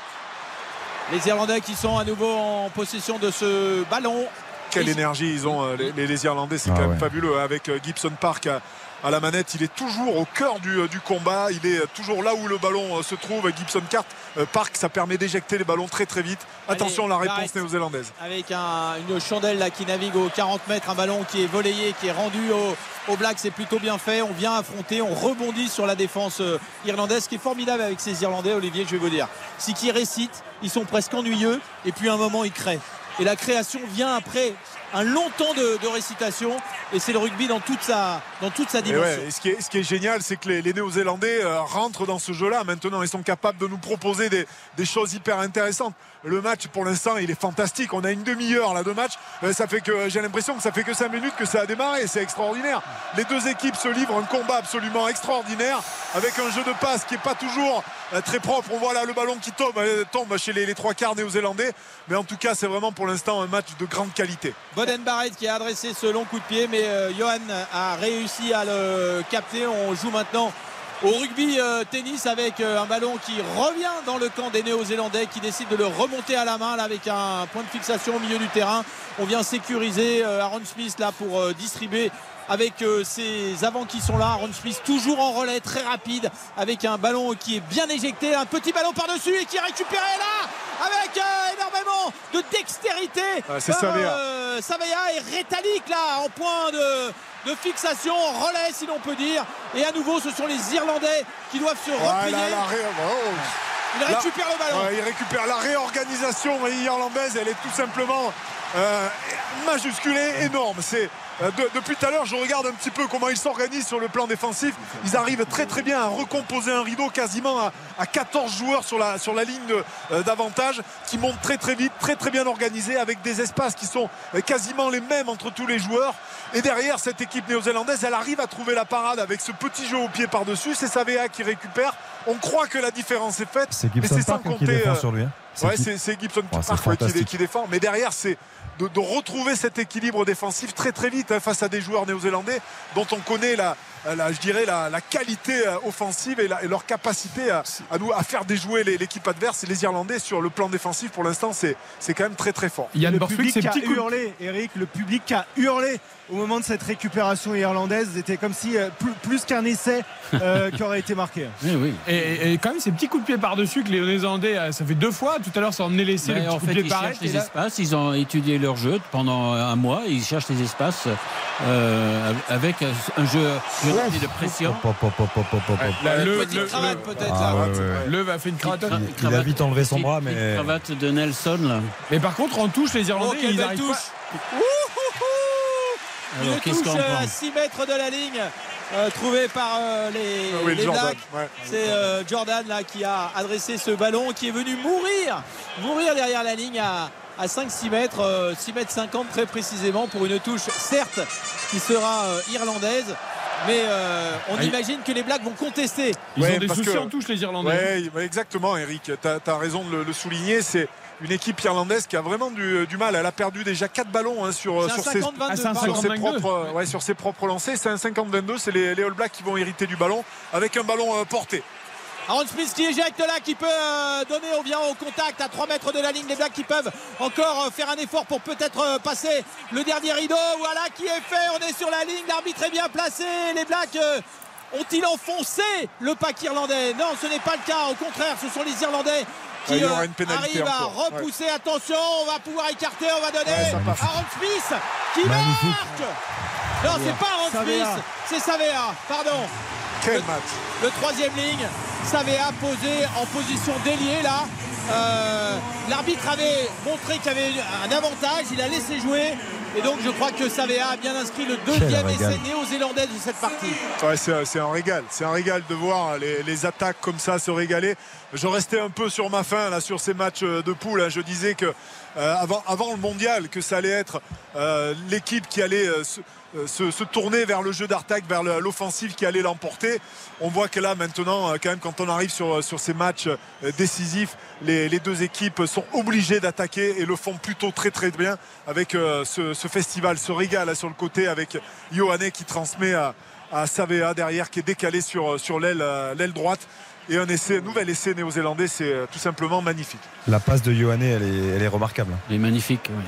Les Irlandais qui sont à nouveau en possession de ce ballon. Quelle énergie ils ont, euh, les, les- les Irlandais, c'est Ah quand même fabuleux. hein, Avec euh, Gibson Park à, à la manette, il est toujours au cœur du, euh, du combat. Il est toujours là où le ballon se trouve. Gibson Cart, Park, ça permet d'éjecter les ballons très très vite. Attention, Allez, la réponse néo-zélandaise. avec un- une chandelle là qui navigue aux 40 mètres, un ballon qui est volayé, qui est rendu au, au Black, c'est plutôt bien fait. On vient affronter, on rebondit sur la défense irlandaise, ce qui est formidable avec ces Irlandais, Olivier, je vais vous dire. C'est qu'ils récitent, ils sont presque ennuyeux, et puis à un moment ils créent. Et la création vient après un long temps de, de récitation, et c'est le rugby dans toute sa, dans toute sa Et dimension. ouais, et ce, qui est, ce qui est génial, c'est que les, les Néo-Zélandais euh, rentrent dans ce jeu-là. Maintenant, ils sont capables de nous proposer des, des choses hyper intéressantes. Le match, pour l'instant, il est fantastique. On a une demi-heure là de match. Euh, ça fait que j'ai l'impression que ça fait que 5 minutes que ça a démarré. C'est extraordinaire. Les deux équipes se livrent un combat absolument extraordinaire avec un jeu de passe qui est pas toujours euh, très propre. On voit là le ballon qui tombe, euh, tombe chez les, les trois quarts néo-zélandais. Mais en tout cas, c'est vraiment pour l'instant un match de grande qualité. Boden Barrett qui a adressé ce long coup de pied, mais euh, Johan a réussi à le capter. On joue maintenant au rugby euh, tennis avec euh, un ballon qui revient dans le camp des Néo-Zélandais qui décide de le remonter à la main avec un point de fixation au milieu du terrain. On vient sécuriser Aaron Smith là pour distribuer avec euh, ses avants qui sont là. Aaron Smith toujours en relais, très rapide, avec un ballon qui est bien éjecté, un petit ballon par-dessus et qui est récupéré là avec euh, énormément de dextérité. Ouais, c'est euh, Savea et Rétalique là en point de, de fixation, en relais si l'on peut dire. Et à nouveau, ce sont les Irlandais qui doivent se replier. là, ré- oh. Il récupère le ballon. Il récupère la réorganisation irlandaise, elle est tout simplement euh, majuscule et énorme. C'est euh, de- depuis tout à l'heure, je regarde un petit peu comment ils s'organisent sur le plan défensif. Ils arrivent très très bien à recomposer un rideau quasiment à, à 14 joueurs sur la, sur la ligne euh, d'avantage qui montent très très vite, très très bien organisés avec des espaces qui sont euh, quasiment les mêmes entre tous les joueurs. Et derrière, cette équipe néo-zélandaise, elle arrive à trouver la parade avec ce petit jeu au pied par-dessus. C'est Savea qui récupère. On croit que la différence est faite. C'est mais Gibson c'est sans Park qui défend euh, sur lui. hein. C'est Gibson Oh, c'est Park ouais, qui, fantastique. qui défend. Mais derrière, c'est de, retrouver cet équilibre défensif très très vite hein, face à des joueurs néo-zélandais dont on connaît la, la- je dirais la, la qualité euh, offensive et, la- et leur capacité à, à nous, à faire déjouer l'équipe adverse. Et les Irlandais sur le plan défensif, pour l'instant, c'est quand même très très fort. Yann le Borthwick, public ces qui a hurlé, Eric, le public qui a hurlé au moment de cette récupération irlandaise. C'était comme si euh, plus, plus qu'un essai euh, qui aurait été marqué. Oui, oui. Et, et quand même ces petits coups de pied par-dessus que les Néo-Zélandais, euh, ça fait deux fois. Tout à l'heure, ça en est laissé Mais le petit en coup de fait, pied ils cherchent les là- espaces. Ils ont étudié leur jeu pendant un mois. Ils cherchent les espaces euh, avec un jeu de pression. Là, le, Petite le- cravate peut-être. Ah, là. ouais, ouais, va fait une cravate. Cra- Il a vite enlevé son bras, mais- cravate de Nelson là. Mais par contre, en touche, les Oh, Irlandais, quelle ils arrivent touche. pas. Alors, Une touche à 6 mètres de la ligne euh, trouvée par euh, les, Ah oui, les Jordan, Blacks. ouais. C'est euh, Jordan là qui a adressé ce ballon qui est venu mourir mourir derrière la ligne à, à 5-6 mètres euh, 6 mètres 50 très précisément pour une touche certes qui sera euh, irlandaise mais euh, on Ah, imagine que les Blacks vont contester Ils Ouais, ont des soucis que- en touche, les Irlandais. Ouais, exactement, Eric. Tu as, raison de le, le souligner. C'est une équipe irlandaise qui a vraiment du, du mal. Elle a perdu déjà 4 ballons hein, sur, c'est un sur ses 50-22 c'est un pardon. sur ses 52. propres, ouais, sur ses propres lancers. C'est un 50-22. C'est les, les All Blacks qui vont hériter du ballon avec un ballon euh, porté. Aaron Smith qui éjecte là, qui peut euh, donner, on vient au contact à 3 mètres de la ligne. Les Blacks qui peuvent encore euh, faire un effort pour peut-être euh, passer le dernier rideau. Voilà qui est fait, on est sur la ligne, l'arbitre est bien placé. Les Blacks ont-ils enfoncé le pack irlandais? Non, ce n'est pas le cas. Au contraire, ce sont les Irlandais qui euh, arrivent à encore. repousser. Attention, on va pouvoir écarter, on va donner Ouais. Aaron Smith qui Magnifique. marque. Non, c'est pas Aaron Savea. Smith, c'est Savea, pardon. Quel Le- match Le troisième ligne, Savea posé en position déliée là. Euh, L'arbitre avait montré qu'il y avait un avantage, il a laissé jouer. Et donc je crois que Savea a bien inscrit le deuxième essai néo-zélandais de cette partie. Ouais, c'est, c'est un régal. C'est un régal de voir les, les attaques comme ça se régaler. Je restais un peu sur ma faim là sur ces matchs euh, de poule. hein. Je disais que euh, avant, avant le mondial, que ça allait être euh, l'équipe qui allait euh, se, se- se tourner vers le jeu d'attaque, vers l'offensive qui allait l'emporter. On voit que là maintenant, euh, quand même, quand on arrive sur, sur ces matchs euh, décisifs, les, les deux équipes sont obligées d'attaquer et le font plutôt très très bien avec euh, ce, ce festival, ce régal là, sur le côté avec Johanné qui transmet à, à Savea derrière qui est décalé sur, sur l'aile euh, droite et un essai, nouvel essai néo-zélandais c'est euh, tout simplement magnifique La passe de Ioane, elle est, elle est remarquable. Il est magnifique. oui.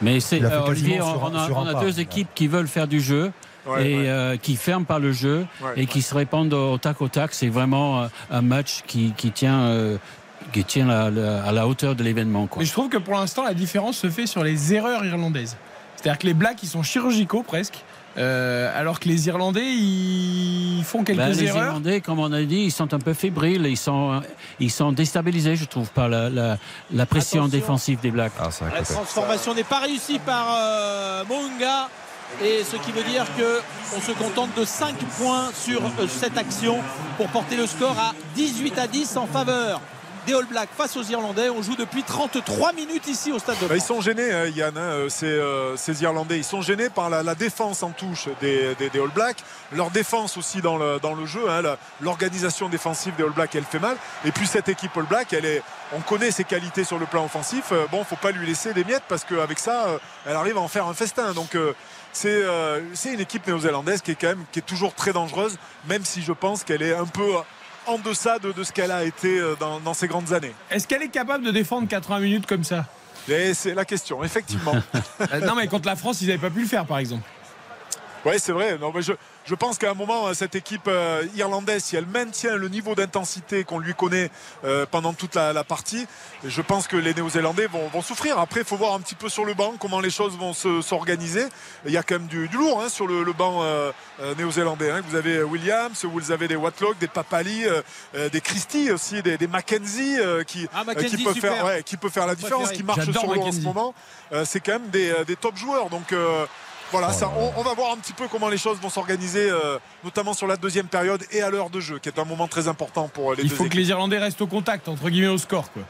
Mais c'est euh, Olivier, on, sur un- on a, sur un on a pas. deux équipes qui veulent faire du jeu Ouais, et ouais. euh, qui ferment par le jeu Ouais, et qui se répandent au tac au tac. C'est vraiment euh, un match qui, qui tient, euh, qui tient la- la- à la hauteur de l'événement. quoi. Mais je trouve que pour l'instant, la différence se fait sur les erreurs irlandaises. C'est-à-dire que les Blacks, ils sont chirurgicaux presque. Euh, alors que les Irlandais, ils font quelques Ben, les erreurs. Irlandais, comme on a dit, ils sont un peu fébriles, ils sont, ils sont déstabilisés, je trouve, par la, la- la pression Attention. défensive des Blacks. Ah, La transformation n'est pas réussie par euh, Mounga. Et ce qui veut dire qu'on se contente de 5 points sur euh, cette action pour porter le score à 18 à 10 en faveur des All Blacks face aux Irlandais. On joue depuis 33 minutes ici au stade de Bah, ils France. sont gênés, hein, Yann, hein, euh, ces, euh, ces Irlandais. Ils sont gênés par la, la défense en touche des, des- des All Blacks. Leur défense aussi dans le, dans le jeu. hein, L'organisation défensive des All Blacks, elle fait mal. Et puis cette équipe All Black, elle est, on connaît ses qualités sur le plan offensif. Euh, bon, faut pas lui laisser des miettes parce qu'avec ça, elle arrive à en faire un festin. Donc euh, c'est euh, c'est une équipe néo-zélandaise qui est quand même qui est toujours très dangereuse, même si je pense qu'elle est un peu en deçà de, de ce qu'elle a été euh, dans, dans ces grandes années. Est-ce qu'elle est capable de défendre 80 minutes comme ça? C'est la question, effectivement. Euh, Non, mais contre la France, ils n'avaient pas pu le faire, par exemple. Oui, c'est vrai. Non, mais je, je pense qu'à un moment, euh, cette équipe euh, irlandaise, si elle maintient le niveau d'intensité qu'on lui connaît euh, pendant toute la, la partie, je pense que les Néo-Zélandais vont, vont souffrir. Après, il faut voir un petit peu sur le banc comment les choses vont se- s'organiser. Il y a quand même du, du lourd hein, sur le, le banc euh, euh, néo-zélandais. hein. Vous avez Williams, vous avez des Watlock, des Papali, euh, des Christie aussi, des, des Mackenzie euh, qui, Ah, euh, Mackenzie, qui, peut faire, ouais, qui peut faire la différence, qui marche sur l'eau en ce moment. Euh, c'est quand même des, des top joueurs. Donc. Voilà, Oh ça, on, on va voir un petit peu comment les choses vont s'organiser, euh, notamment sur la deuxième période et à l'heure de jeu, qui est un moment très important pour euh, les Il deux faut que les Irlandais restent au contact, entre guillemets, au score. Quoi.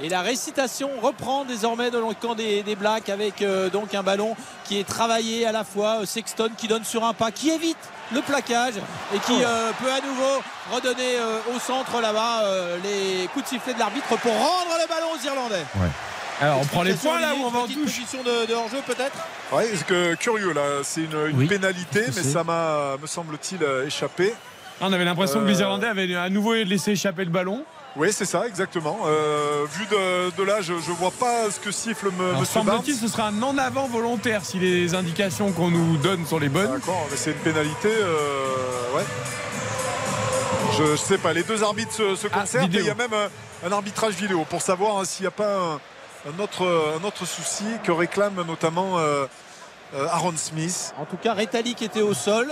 Et la récitation reprend désormais dans le camp des, des Blacks avec euh, donc un ballon qui est travaillé à la fois. Sexton qui donne sur un pas, qui évite le plaquage et qui euh, peut à nouveau redonner euh, au centre là-bas euh, les coups de sifflet de l'arbitre pour rendre le ballon aux Irlandais. Alors, on prend les points là ou on va en Petite touche position de, de hors-jeu peut-être Ouais, c'est que curieux là, c'est une, une Oui, pénalité, mais ça m'a, me semble-t-il, euh, échappé. On avait l'impression que les Euh, Irlandais avaient à nouveau laissé échapper le ballon. Oui, c'est ça, exactement. Euh, vu de, de là, je ne vois pas ce que siffle me, Alors, Monsieur Barnes. semble-t-il, ce sera un en avant volontaire si les indications qu'on nous donne sont les bonnes. D'accord, mais c'est une pénalité. euh, ouais. Je, je sais pas, les deux arbitres se, se Ah, concertent et il y a même un, un arbitrage vidéo pour savoir hein, s'il n'y a pas un, un autre, un autre souci que réclame notamment euh, euh, Aaron Smith. En tout cas, Rétali qui était au sol.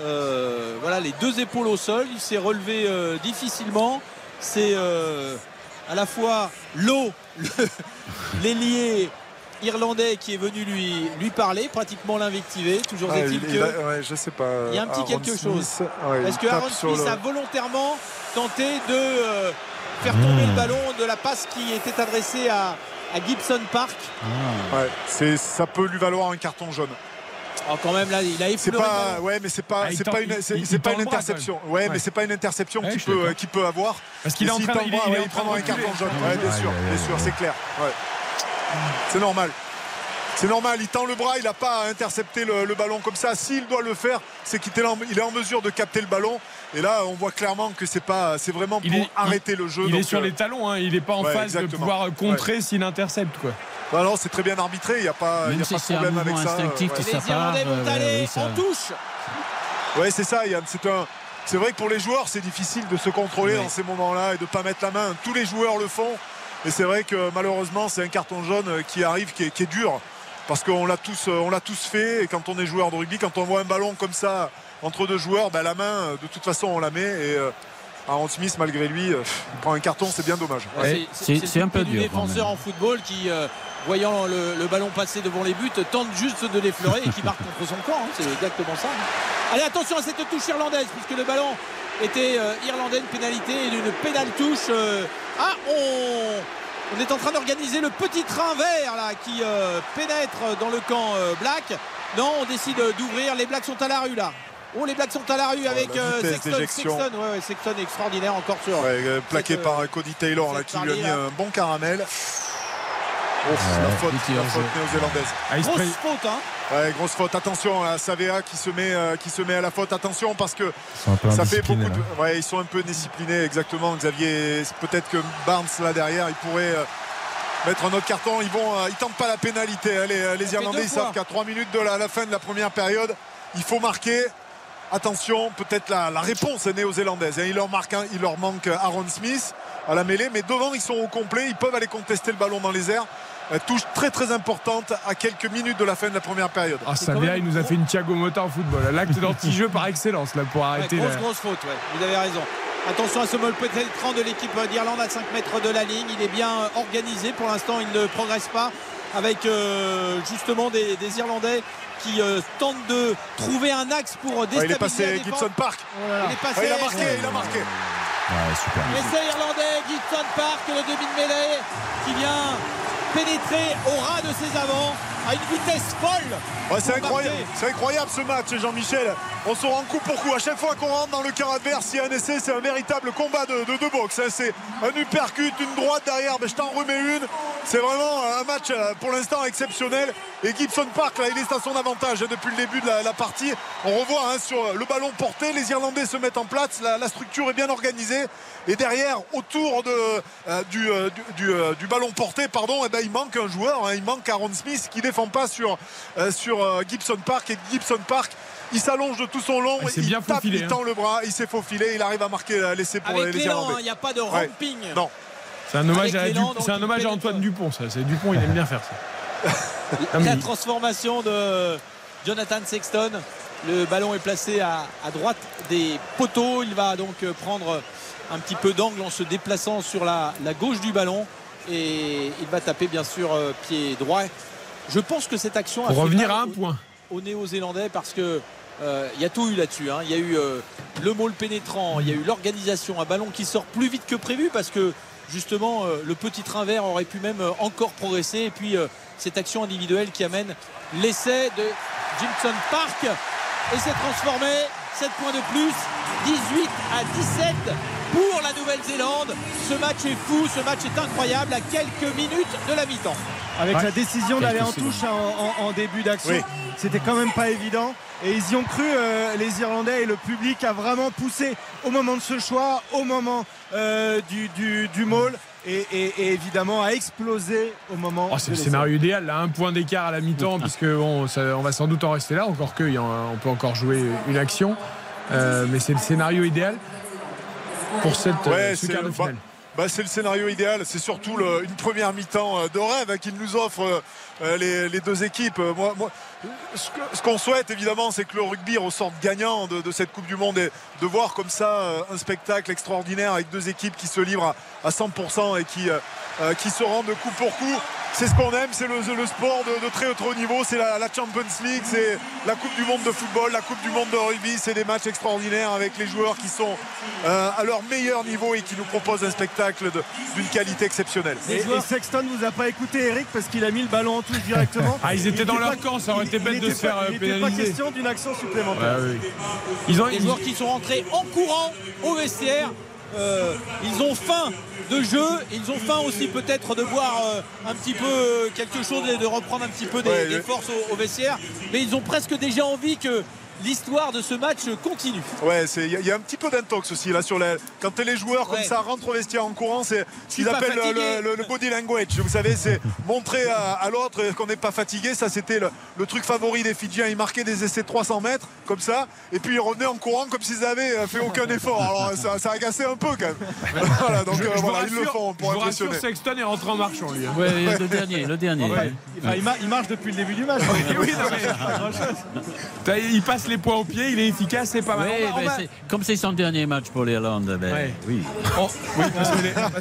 Euh, voilà, les deux épaules au sol. Il s'est relevé euh, difficilement. C'est euh, à la fois l'eau, le- l'ailier irlandais qui est venu lui, lui parler, pratiquement l'invectiver. Toujours Ah, est-il il- que. il a- ouais, je sais pas. Il y a un petit Aaron quelque Smith, chose. ouais, Est-ce il que Aaron Smith le- a volontairement tenté de euh, faire tomber le ballon de la passe qui était adressée à, à Gibson Park Ouais, c'est- ça peut lui valoir un carton jaune. Oh, quand même là, il a C'est effleuré le pas, ouais, mais c'est pas, Ah, c'est tend- pas une, c'est il- c'est il pas une bras, interception. Ouais, Ouais. mais c'est pas une interception Ouais, qu'il peut, d'accord. qu'il peut avoir. Parce qu'il est en train il il il prendra un carton jaune. Ouais, bien sûr, bien sûr, c'est clair. Ouais. C'est normal. C'est normal, il tend le bras, il n'a pas à intercepter le, le ballon comme ça. S'il doit le faire, c'est qu'il est, en- il est en mesure de capter le ballon. Et là, on voit clairement que c'est pas, c'est vraiment Il pour est- arrêter le jeu. Il est donc, sur euh, les talons, hein, il n'est pas en ouais, phase de pouvoir euh, contrer s'il intercepte. Quoi. bah non, c'est très bien arbitré. Il n'y a pas, il y Même a si pas de un problème avec ça. instinctif ouais. de Les. Irlandais vont euh, aller oui, en touche. Ouais, c'est ça, Yann. C'est un. C'est vrai que pour les joueurs, c'est difficile de se contrôler Oui. dans ces moments-là et de pas mettre la main. Tous les joueurs le font. Et c'est vrai que malheureusement, c'est un carton jaune euh, qui arrive, qui est, qui est dur. Parce qu'on l'a tous, euh, on l'a tous fait. Et quand on est joueur de rugby, quand on voit un ballon comme ça entre deux joueurs, bah, la main, euh, de toute façon, on la met. Et euh, Aaron Smith, malgré lui, euh, il prend un carton, c'est bien dommage. Ouais, c'est- c'est un peu dur, défenseur en football qui, euh, voyant le, le ballon passer devant les buts, tente juste de l'effleurer et qui marque contre son camp. hein. C'est exactement ça. Allez, attention à cette touche irlandaise, puisque le ballon était euh, irlandais, une pénalité et une pénale touche. euh, ah, on, on est en train d'organiser le petit train vert là qui euh, pénètre dans le camp euh, black. Non, on décide d'ouvrir. Les blacks sont à la rue là. Oh, les blacks sont à la rue avec la euh, vitesse Sexton. Sexton, ouais, ouais, Sexton extraordinaire encore sur. Ouais, euh, plaqué Cette, par Cody Taylor là, qui lui a mis là. un bon caramel. Ouf, la faute, la faute néo-zélandaise. Ah, Grosse faute, hein. Ouais, grosse faute. Attention, là, Savea qui se met, euh, qui se met à la faute. Attention parce que Ils sont un peu ça fait beaucoup de. Ouais, ils sont un peu disciplinés, exactement. Xavier, peut-être que Barnes là derrière, il pourrait euh, mettre un autre carton. Ils vont, euh, ils tentent pas la pénalité. hein, Les, les Irlandais, ils savent qu'à 3 minutes de la, la fin de la première période, il faut marquer. Attention, peut-être la, la réponse néo-zélandaise. hein. Il leur, marque un- il leur manque Aaron Smith à la mêlée, mais devant, ils sont au complet. Ils peuvent aller contester le ballon dans les airs. Euh, Touche très très importante à quelques minutes de la fin de la première période. Ah, Savia, il nous a fait une Thiago Motta en football. L'acte d'anti-jeu par excellence là, pour Ouais, arrêter. grosse, la- grosse faute, ouais. vous avez raison. Attention à ce mal pénétrant de l'équipe d'Irlande à 5 mètres de la ligne. Il est bien euh, organisé. Pour l'instant, il ne progresse pas avec euh, justement des, des Irlandais qui euh, tentent de trouver un axe pour Ouais, déstabiliser il est passé. Gibson Park. Il est passé. Ouais, il a marqué, il a marqué. Ouais, super. Essai irlandais, Gibson Park, le demi de mêlée qui vient pénétrer au ras de ses avants à une vitesse folle. Ouais, c'est incroyable, incroyable ce match, Jean-Michel. On se rend coup pour coup. À chaque fois qu'on rentre dans le camp adverse, il y a un essai, c'est un véritable combat de, de, de boxe. hein. C'est un uppercut, une droite derrière, mais je t'en remets une. C'est vraiment un match euh, pour l'instant exceptionnel. Et Gibson Park, là, il est à son avantage hein, depuis le début de la, la partie. On revoit hein, sur le ballon porté, les Irlandais se mettent en place, la, la structure est bien organisée. Et derrière, autour de, euh, du, euh, du, du, euh, du ballon porté, pardon, eh ben, il manque un joueur, hein. il manque Aaron Smith qui défend pas sur, euh, sur euh, Gibson Park. Et Gibson Park, il s'allonge de tout son long, Ah, il bien tape, faufilé, il hein. tend le bras, il s'est faufilé, il arrive à marquer l'essai pour Avec les Irlandais. hein, il n'y a pas de Ouais. ramping. Non, C'est un hommage, à, l'élan, Du- donc c'est un il hommage à. Antoine Dupont. Ça. C'est Dupont, il aime bien faire ça. La transformation de Jonathan Sexton. Le ballon est placé à, à droite des poteaux. Il va donc euh, prendre un petit peu d'angle en se déplaçant sur la, la gauche du ballon. Et il va taper bien sûr euh, pied droit. Je pense que cette action a Pour fait revenir à un au- point. aux Néo-Zélandais parce que euh, il y a tout eu là-dessus. hein. Il y a eu euh, le môle pénétrant, il y a eu l'organisation, un ballon qui sort plus vite que prévu parce que justement euh, le petit train vert aurait pu même euh, encore progresser. Et puis euh, cette action individuelle qui amène l'essai de Jimson Park et c'est transformé. 7 points de plus, 18 à 17 pour la Nouvelle-Zélande. Ce match est fou, ce match est incroyable à quelques minutes de la mi-temps. Avec Ouais. la décision d'aller en touche en, en- en début d'action. Oui. C'était quand même pas évident. Et ils y ont cru, euh, les Irlandais, et le public a vraiment poussé au moment de ce choix, au moment euh, du, du, du maul, et, et- et évidemment a explosé au moment. Oh, c'est le scénario idéal, là, un point d'écart à la mi-temps, puisque bon, ça- on va sans doute en rester là, encore que, il y en- on peut encore jouer une action. Euh, mais c'est le scénario idéal pour cette euh, Ouais, ce quart de le- finale. bah, c'est le scénario idéal. C'est surtout le- une première mi-temps euh, de rêve hein, qu'il nous offre euh, euh, les, les deux équipes. Euh, Moi, moi, ce que- ce qu'on souhaite évidemment, c'est que le rugby ressorte gagnant de, de cette Coupe du Monde et de voir comme ça euh, un spectacle extraordinaire avec deux équipes qui se livrent à, à 100% et qui, euh, euh, qui se rendent coup pour coup. C'est ce qu'on aime, c'est le, le sport de, de très haut niveau, c'est la, la Champions League, c'est la Coupe du Monde de football, la Coupe du Monde de rugby, c'est des matchs extraordinaires avec les joueurs qui sont euh, à leur meilleur niveau et qui nous proposent un spectacle de- d'une qualité exceptionnelle. Et, et Sexton vous a pas écouté Eric parce qu'il a mis le ballon en touche directement. Ah, ils étaient Il dans leur pas- camp, ça aurait bête il de était se faire, pas- euh, Il n'était pas question d'une action supplémentaire. Ouais, oui. Ils ont, Les joueurs qui sont rentrés en courant au vestiaire. euh, ils ont faim de jeu, ils ont faim aussi peut-être de boire euh, un petit peu euh, quelque chose et de reprendre un petit peu des, Ouais, des ouais. forces au, au vestiaire. Mais ils ont presque déjà envie que l'histoire de ce match continue. Ouais, c'est- il y, a- il y a un petit peu d'intox aussi là sur la. Quand les joueurs comme Ouais. ça rentrent au vestiaire en courant, c'est ce qu'ils appellent le, fatigué. le- le body language. Vous savez, c'est montrer à, à l'autre qu'on n'est pas fatigué. Ça, c'était le, le truc favori des Fidjiens. Ils marquaient des essais de 300 mètres comme ça, et puis ils revenaient en courant comme s'ils avaient euh, fait aucun effort. Alors ça, ça agacé un peu quand même. voilà, donc je- euh, je voilà, ils le rassure- font pour je vous rassure, impressionner. Sexton est rentré en marchant, lui. hein. Ouais, le dernier, le dernier. Enfin, ouais. enfin, il, ma- il marche depuis le début du match. oui, non, mais- T'as- Il passe les points au pied, il est efficace, c'est pas mal. Ouais, On va- on va- c'est- comme c'est son dernier match pour l'Irlande, ben, Ouais. oui. Oh, oui, parce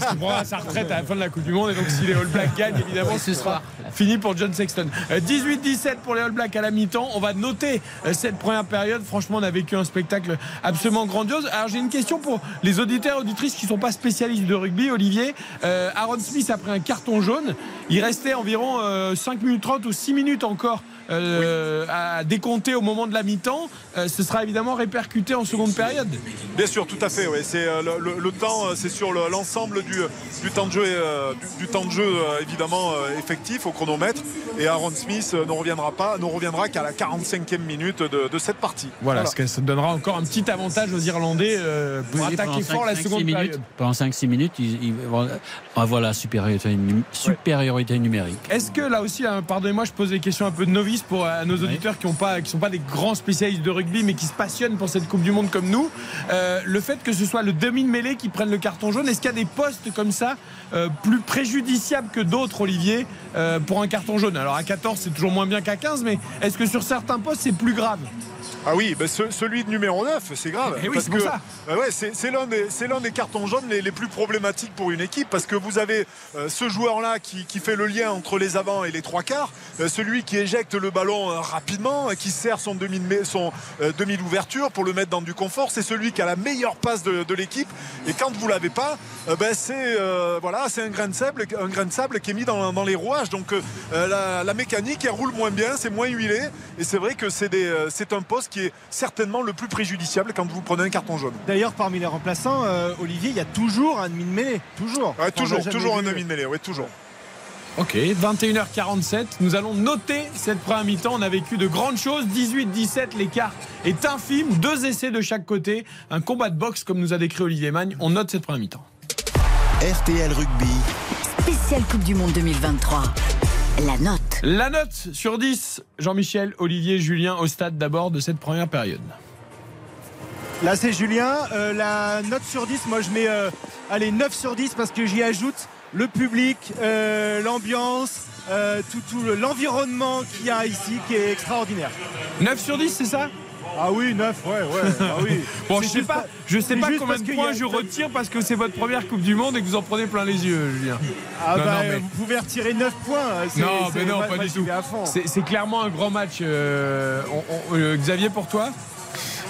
qu'il prendra sa retraite à la fin de la Coupe du Monde et donc si les All Blacks gagnent, évidemment, ce sera fini pour John Sexton. Euh, 18-17 pour les All Blacks à la mi-temps. On va noter euh, cette première période. Franchement, on a vécu un spectacle absolument grandiose. Alors j'ai une question pour les auditeurs et auditrices qui ne sont pas spécialistes de rugby. Olivier, euh, Aaron Smith a pris un carton jaune. Il restait environ euh, 5 minutes 30 ou 6 minutes encore. euh, à décompter au moment de la mi-temps, Euh, ce sera évidemment répercuté en seconde période. Bien sûr, tout à fait. Ouais. C'est euh, le, le- le temps, euh, c'est sur le- l'ensemble du, du temps de jeu, euh, du, du temps de jeu euh, évidemment euh, effectif au chronomètre. Et Aaron Smith ne reviendra pas, ne reviendra qu'à la 45e minute de, de cette partie. Voilà, ce que ça donnera encore un petit avantage aux Irlandais euh, pour Oui, attaquer fort la seconde cinq, six période. minutes, Pendant 5-6 minutes, ils, ils vont avoir la supériorité, num- supériorité numérique. Est-ce que là aussi, hein, pardonnez-moi, je pose des questions un peu de novice pour euh, nos auditeurs qui ne pas, qui sont pas des grands spécialistes de rugby, mais qui se passionnent pour cette Coupe du Monde comme nous. Euh, le fait que ce soit le demi de mêlée qui prenne le carton jaune, est-ce qu'il y a des postes comme ça euh, plus préjudiciables que d'autres, Olivier, euh, pour un carton jaune? Alors à 14, c'est toujours moins bien qu'à 15, mais est-ce que sur certains postes, c'est plus grave? Ah oui, ben ce- celui de numéro 9, c'est grave. Oui, parce que ça. ouais, c'est l'un des, cartons jaunes les, les plus problématiques pour une équipe parce que vous avez euh, ce joueur-là qui, qui fait le lien entre les avants et les trois quarts, euh, celui qui éjecte le ballon euh, rapidement, qui sert son demi, de- son, demi d'ouverture pour le mettre dans du confort, c'est celui qui a la meilleure passe de, de l'équipe. Et quand vous l'avez pas, ben c'est voilà, c'est un grain de sable, un grain de sable qui est mis dans, dans les rouages. Donc la, la mécanique elle roule moins bien, c'est moins huilé. Et c'est vrai que c'est un poste qui est certainement le plus préjudiciable quand vous prenez un carton jaune. D'ailleurs, parmi les remplaçants, euh, Olivier, il y a toujours un demi de mêlée. Toujours. Ouais, toujours, toujours un demi de mêlée, ouais, toujours. Ok, 21h47, nous allons noter cette première mi-temps. On a vécu de grandes choses. 18-17, l'écart est infime. Deux essais de chaque côté. Un combat de boxe, comme nous a décrit Olivier Magne. On note cette première mi-temps. RTL Rugby. Spéciale Coupe du Monde 2023. La note. La note sur 10, Jean-Michel, Olivier, Julien, au stade d'abord de cette première période. Là, c'est Julien. Euh, la note sur 10, moi, je mets euh, allez, 9 sur 10 parce que j'y ajoute le public, euh, l'ambiance, euh, tout, tout le- l'environnement qu'il y a ici qui est extraordinaire. 9 sur 10, c'est ça? Ah oui, 9, ouais, ouais. Ah oui. Bon, je sais pas, je sais pas combien de points a- je retire parce que c'est votre première Coupe du Monde et que vous en prenez plein les yeux, Julien. Ah Non, bah, non, mais- vous pouvez retirer 9 points. c'est- Non, mais non, pas du tout. C'est c'est clairement un grand match. euh, on- on- euh, Xavier, pour toi?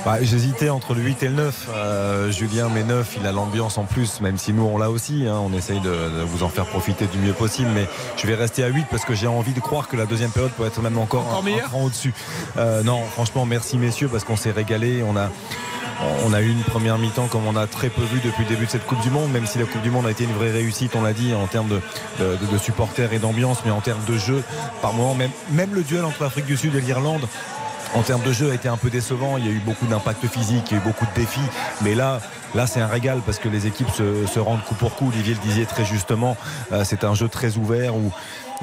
Bah, J'hésitais entre le 8 et le 9. Euh, Julien, mais 9, il a l'ambiance en plus, même si nous on l'a aussi. hein. on essaye de, de vous en faire profiter du mieux possible. Mais je vais rester à 8 parce que j'ai envie de croire que la deuxième période peut être même encore, Encore un- un, cran au-dessus. Euh, non, franchement, merci messieurs parce qu'on s'est régalé. On a. On a eu une première mi-temps comme on a très peu vu depuis le début de cette Coupe du Monde, même si la Coupe du Monde a été une vraie réussite, on l'a dit, en termes de, de- de supporters et d'ambiance, mais en termes de jeu, par moment, même, même le duel entre l'Afrique du Sud et l'Irlande, en termes de jeu a été un peu décevant. Il y a eu beaucoup d'impact physique, il y a eu beaucoup de défis. Mais là, là c'est un régal parce que les équipes se, se rendent coup pour coup. Olivier le disait très justement. euh, c'est un jeu très ouvert où,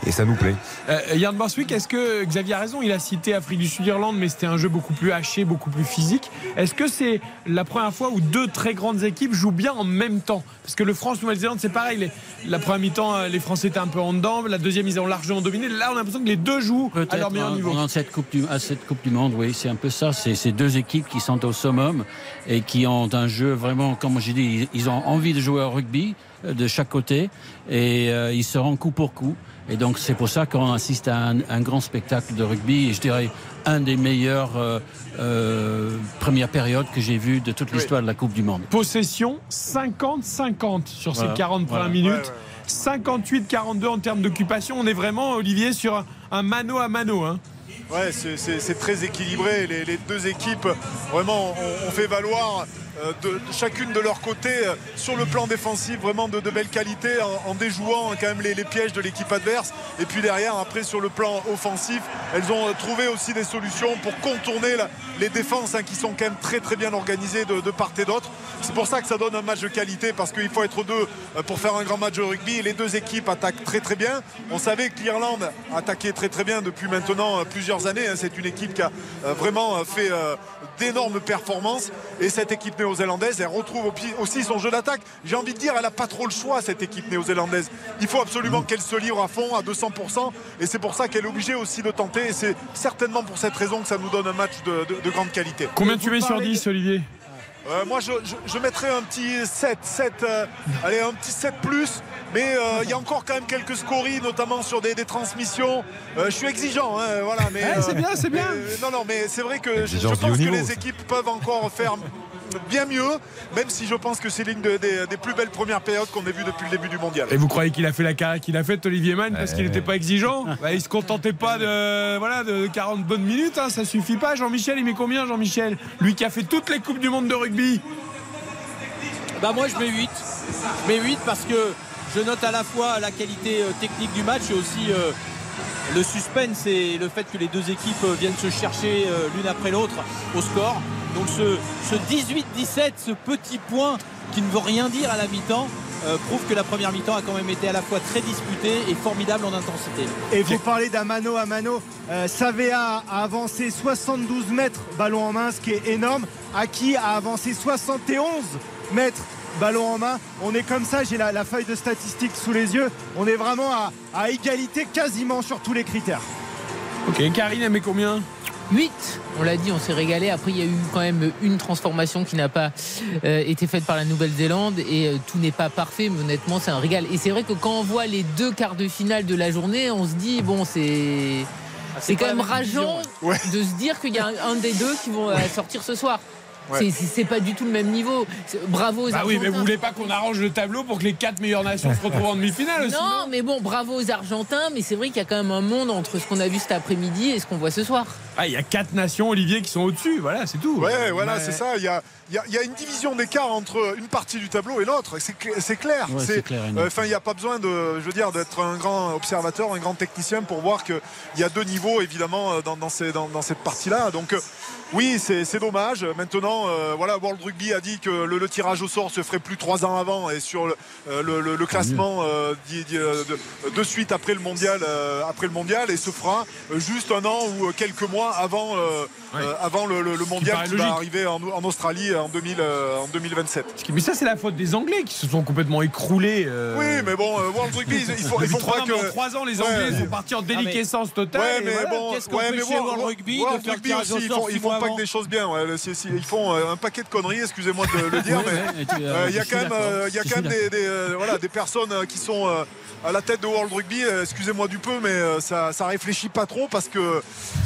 et ça nous plaît. Euh, Yann Borswick, est-ce que Xavier a raison? Il a cité Afrique du Sud-Irlande, mais c'était un jeu beaucoup plus haché, beaucoup plus physique. Est-ce que c'est la première fois où deux très grandes équipes jouent bien en même temps? Parce que le France-Nouvelle-Zélande, c'est pareil. Les- la première mi-temps, euh, les Français étaient un peu en dedans. La deuxième, ils ont largement dominé. Là, on a l'impression que les deux jouent à leur meilleur hein, niveau. pendant cette coupe du, à cette Coupe du Monde, oui, c'est un peu ça. C'est ces deux équipes qui sont au summum et qui ont un jeu vraiment, comme j'ai dit, ils, ils ont envie de jouer au rugby euh, de chaque côté et euh, ils se rendent coup pour coup. Et donc c'est pour ça qu'on assiste à un, un grand spectacle de rugby et je dirais un des meilleurs euh, euh, premières périodes que j'ai vues de toute l'histoire de la Coupe du Monde. Possession 50-50 sur Voilà, ces 40 voilà. premières minutes. Ouais, ouais, 58-42 en termes d'occupation. On est vraiment, Olivier, sur un, un mano à mano. Hein. Ouais, c'est- très équilibré. Les, les deux équipes, vraiment, ont, ont fait valoir de, de chacune de leur côté, euh, sur le plan défensif, vraiment de, de belle qualité, en, déjouant quand même les, pièges de l'équipe adverse. Et puis derrière, après, sur le plan offensif, elles ont euh, trouvé aussi des solutions pour contourner les défenses hein, qui sont quand même très très bien organisées de, de part et d'autre. C'est pour ça que ça donne un match de qualité, parce qu'il faut être deux euh, pour faire un grand match de rugby. Les deux équipes attaquent très très bien. On savait que l'Irlande attaquait très très bien depuis maintenant euh, plusieurs années. hein. C'est une équipe qui a euh, vraiment euh, fait euh, d'énormes performances. Et cette équipe néo-zélandaise, elle retrouve aussi son jeu d'attaque. J'ai envie de dire, elle n'a pas trop le choix, cette équipe néo-zélandaise. Il faut absolument qu'elle se livre à fond, à 200%. Et c'est pour ça qu'elle est obligée aussi de tenter. Et c'est certainement pour cette raison que ça nous donne un match de, de- de grande qualité. Combien tu mets sur parlez 10, Olivier Euh, moi, je, je- je mettrais un petit 7, 7 euh, allez, un petit 7 plus. Mais euh, il y a encore quand même quelques scories, notamment sur des, des transmissions. Euh, je suis exigeant, hein, voilà. Mais Ouais, c'est bien, c'est bien. mais, non, non, mais c'est vrai que je, pense que niveau, les ça. équipes peuvent encore faire bien mieux, même si je pense que c'est l'une de- des, des plus belles premières périodes qu'on ait vues depuis le début du mondial. Et vous croyez qu'il a fait la carrière qu'il a faite, Olivier Mann, parce qu'il n'était pas exigeant bah, Il se contentait pas de, voilà, de 40 bonnes minutes, hein, ça suffit pas. Jean-Michel, il met combien, Jean-Michel? Lui qui a fait toutes les Coupes du Monde de rugby. Bah moi je mets 8. Je mets 8 parce que je note à la fois la qualité euh, technique du match et aussi euh, le suspense et le fait que les deux équipes euh, viennent se chercher euh, l'une après l'autre au score. Donc ce, ce 18-17, ce petit point qui ne veut rien dire à la mi-temps, euh, prouve que la première mi-temps a quand même été à la fois très disputée et formidable en intensité. Et vous parlez d'un mano à mano. Savea a avancé 72 mètres ballon en main, ce qui est énorme. Aki a avancé 71 mètres ballon en main. On est comme ça, j'ai la, la feuille de statistiques sous les yeux. On est vraiment à, à égalité quasiment sur tous les critères. Ok, Karine, elle met combien? 8, on l'a dit, on s'est régalé. Après, il y a eu quand même une transformation qui n'a pas euh, été faite par la Nouvelle-Zélande et euh, tout n'est pas parfait, mais honnêtement, c'est un régal. Et c'est vrai que quand on voit les deux quarts de finale de la journée, on se dit, bon, c'est. C'est quand même rageant Ouais. de se dire qu'il y a un, un des deux qui vont euh, sortir ce soir. Ouais. C'est- pas du tout le même niveau. Bravo aux Bah oui, mais Argentins. vous voulez pas qu'on arrange le tableau pour que les quatre meilleures nations se retrouvent en demi-finale aussi Non, mais bon, bravo aux Argentins, mais c'est vrai qu'il y a quand même un monde entre ce qu'on a vu cet après-midi et ce qu'on voit ce soir. Ah, il y a quatre nations, Olivier, qui sont au-dessus. Voilà, c'est tout. Ouais, voilà, Ouais. c'est ça. Il y a, il y a- il y a une division d'écart entre une partie du tableau et l'autre. C'est cl- c'est clair. Ouais, c'est euh, Enfin, il n'y a pas besoin de, je veux dire, d'être un grand observateur, un grand technicien pour voir qu'il y a deux niveaux évidemment euh, dans, dans ces- dans- dans cette partie-là. Donc. euh, oui, c'est c'est dommage. Maintenant, euh, voilà, World Rugby a dit que le, le tirage au sort se ferait plus trois ans avant et sur le, euh, le- le- le classement euh, de, de suite après le mondial, euh, après le mondial, et se fera juste un an ou quelques mois avant, euh, Ouais. euh, avant le, le- le mondial qui va logique. arriver en, en Australie en, 2000, euh, en 2027. Mais ça, c'est la faute des Anglais qui se sont complètement écroulés. euh, Oui, mais bon, euh, World Rugby, il faut, il depuis faut trois, pas mais en que. trois ans, les Ouais. Anglais sont partis en déliquescence totale. Ouais, et mais voilà. bon, Qu'est-ce qu'on ouais, peut mais chez World- World Rugby World de faire Rugby tirage au aussi, ils font, avant. que des choses bien. ouais. Si- si- ils font euh, un paquet de conneries, excusez-moi de le dire, mais euh, euh, il y a quand même, euh, y a quand des, des, euh, voilà, des personnes qui sont euh, à la tête de World Rugby. excusez-moi du peu, mais euh, ça, ça réfléchit pas trop parce que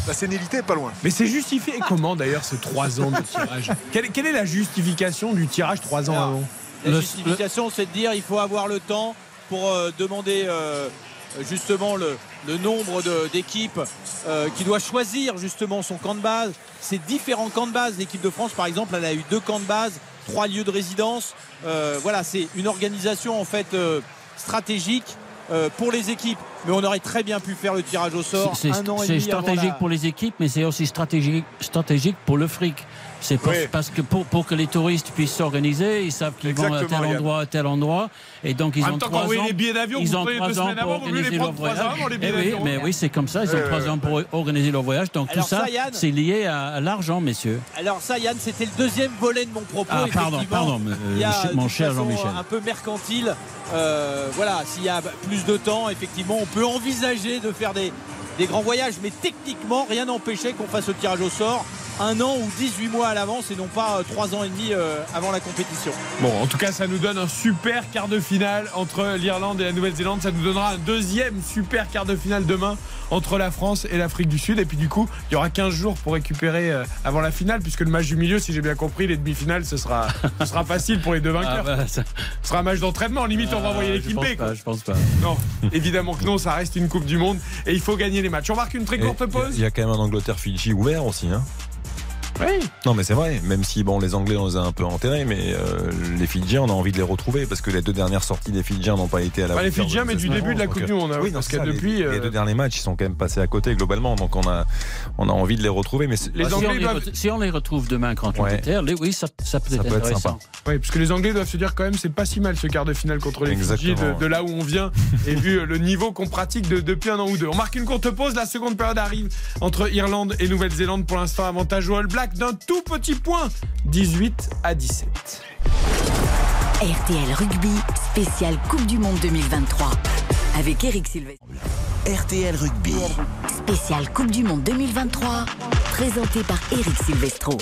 la sénilité est pas loin. Mais c'est justifié comment d'ailleurs ce 3 ans de tirage? Quelle, quelle est la justification du tirage 3 ans Alors, avant? La justification, c'est de dire il faut avoir le temps pour euh, demander euh, justement le, le nombre d'équipes euh, qui doit choisir justement son camp de base. Ces différents camps de base. L'équipe de France, par exemple, elle a eu deux camps de base, trois lieux de résidence. Euh, voilà, c'est une organisation en fait euh, stratégique euh, pour les équipes. Mais on aurait très bien pu faire le tirage au sort C'est stratégique la- pour les équipes, mais c'est aussi stratégique, stratégique pour le fric. C'est pour- Oui. parce que pour, pour que les touristes puissent s'organiser, ils savent qu'ils vont à tel endroit, à tel endroit, et donc ils En ont trois ans. les billets d'avion, ils ont trois ans pour organiser leur voyage. Eh oui, mais oui, c'est comme ça. Ils ont Ouais, trois ans pour organiser leur voyage. Donc Alors tout ça, c'est lié à, l'argent, messieurs. Alors ça, Yann, c'était le deuxième volet de mon propos. Ah, pardon, pardon, euh, Il y a, mon cher Jean-Michel. Un peu mercantile. Euh, voilà, s'il y a plus de temps, effectivement, on peut envisager de faire des, des grands voyages, mais techniquement, rien n'empêchait qu'on fasse le tirage au sort un an ou 18 mois à l'avance et non pas euh, trois ans et demi euh, avant la compétition. Bon, en tout cas, ça nous donne un super quart de finale entre l'Irlande et la Nouvelle-Zélande. Ça nous donnera un deuxième super quart de finale demain entre la France et l'Afrique du Sud. Et puis, du coup, il y aura 15 jours pour récupérer euh, avant la finale, puisque le match du milieu, si j'ai bien compris, les demi-finales, ce sera, ce sera facile pour les deux vainqueurs. Ah, bah, ça- Ce sera un match d'entraînement. Limite, on va envoyer Ah, l'équipe je pense B. pas, Je pense pas. Non, évidemment que non, ça reste une Coupe du Monde et il faut gagner les matchs. On marque une très Et courte Il y a- pause. il y, a quand même un Angleterre-Fidji ouvert aussi. Hein. Oui. Non, mais c'est vrai. Même si bon, les Anglais on les a un peu enterrés, mais euh, les Fidjiens, on a envie de les retrouver parce que les deux dernières sorties des Fidjiens n'ont pas été à la. Bah, les Fidjiens, mais du début de la Coupe euh, du Monde. hein, oui, parce que depuis. les, euh, les deux derniers matchs, ils sont quand même passés à côté globalement, donc on a on a envie de les retrouver. Mais Les Bah, si, Anglais on les doivent- re- si on les retrouve demain contre Ouais. l'Angleterre, les- oui, ça, ça peut Ça être peut être intéressant. Oui, parce que les Anglais doivent se dire quand même, c'est pas si mal ce quart de finale contre les Fidji de, Exactement, de là où on vient et vu le niveau qu'on pratique de- depuis un an ou deux. On marque une courte pause. La seconde période arrive entre Irlande et Nouvelle-Zélande. Pour l'instant, avantage au All Black d'un tout petit point, 18 à 17. RTL Rugby, spécial Coupe du Monde 2023. Avec Eric Silvestre. RTL Rugby. Spécial Coupe du Monde 2023. Présenté par Eric Silvestro.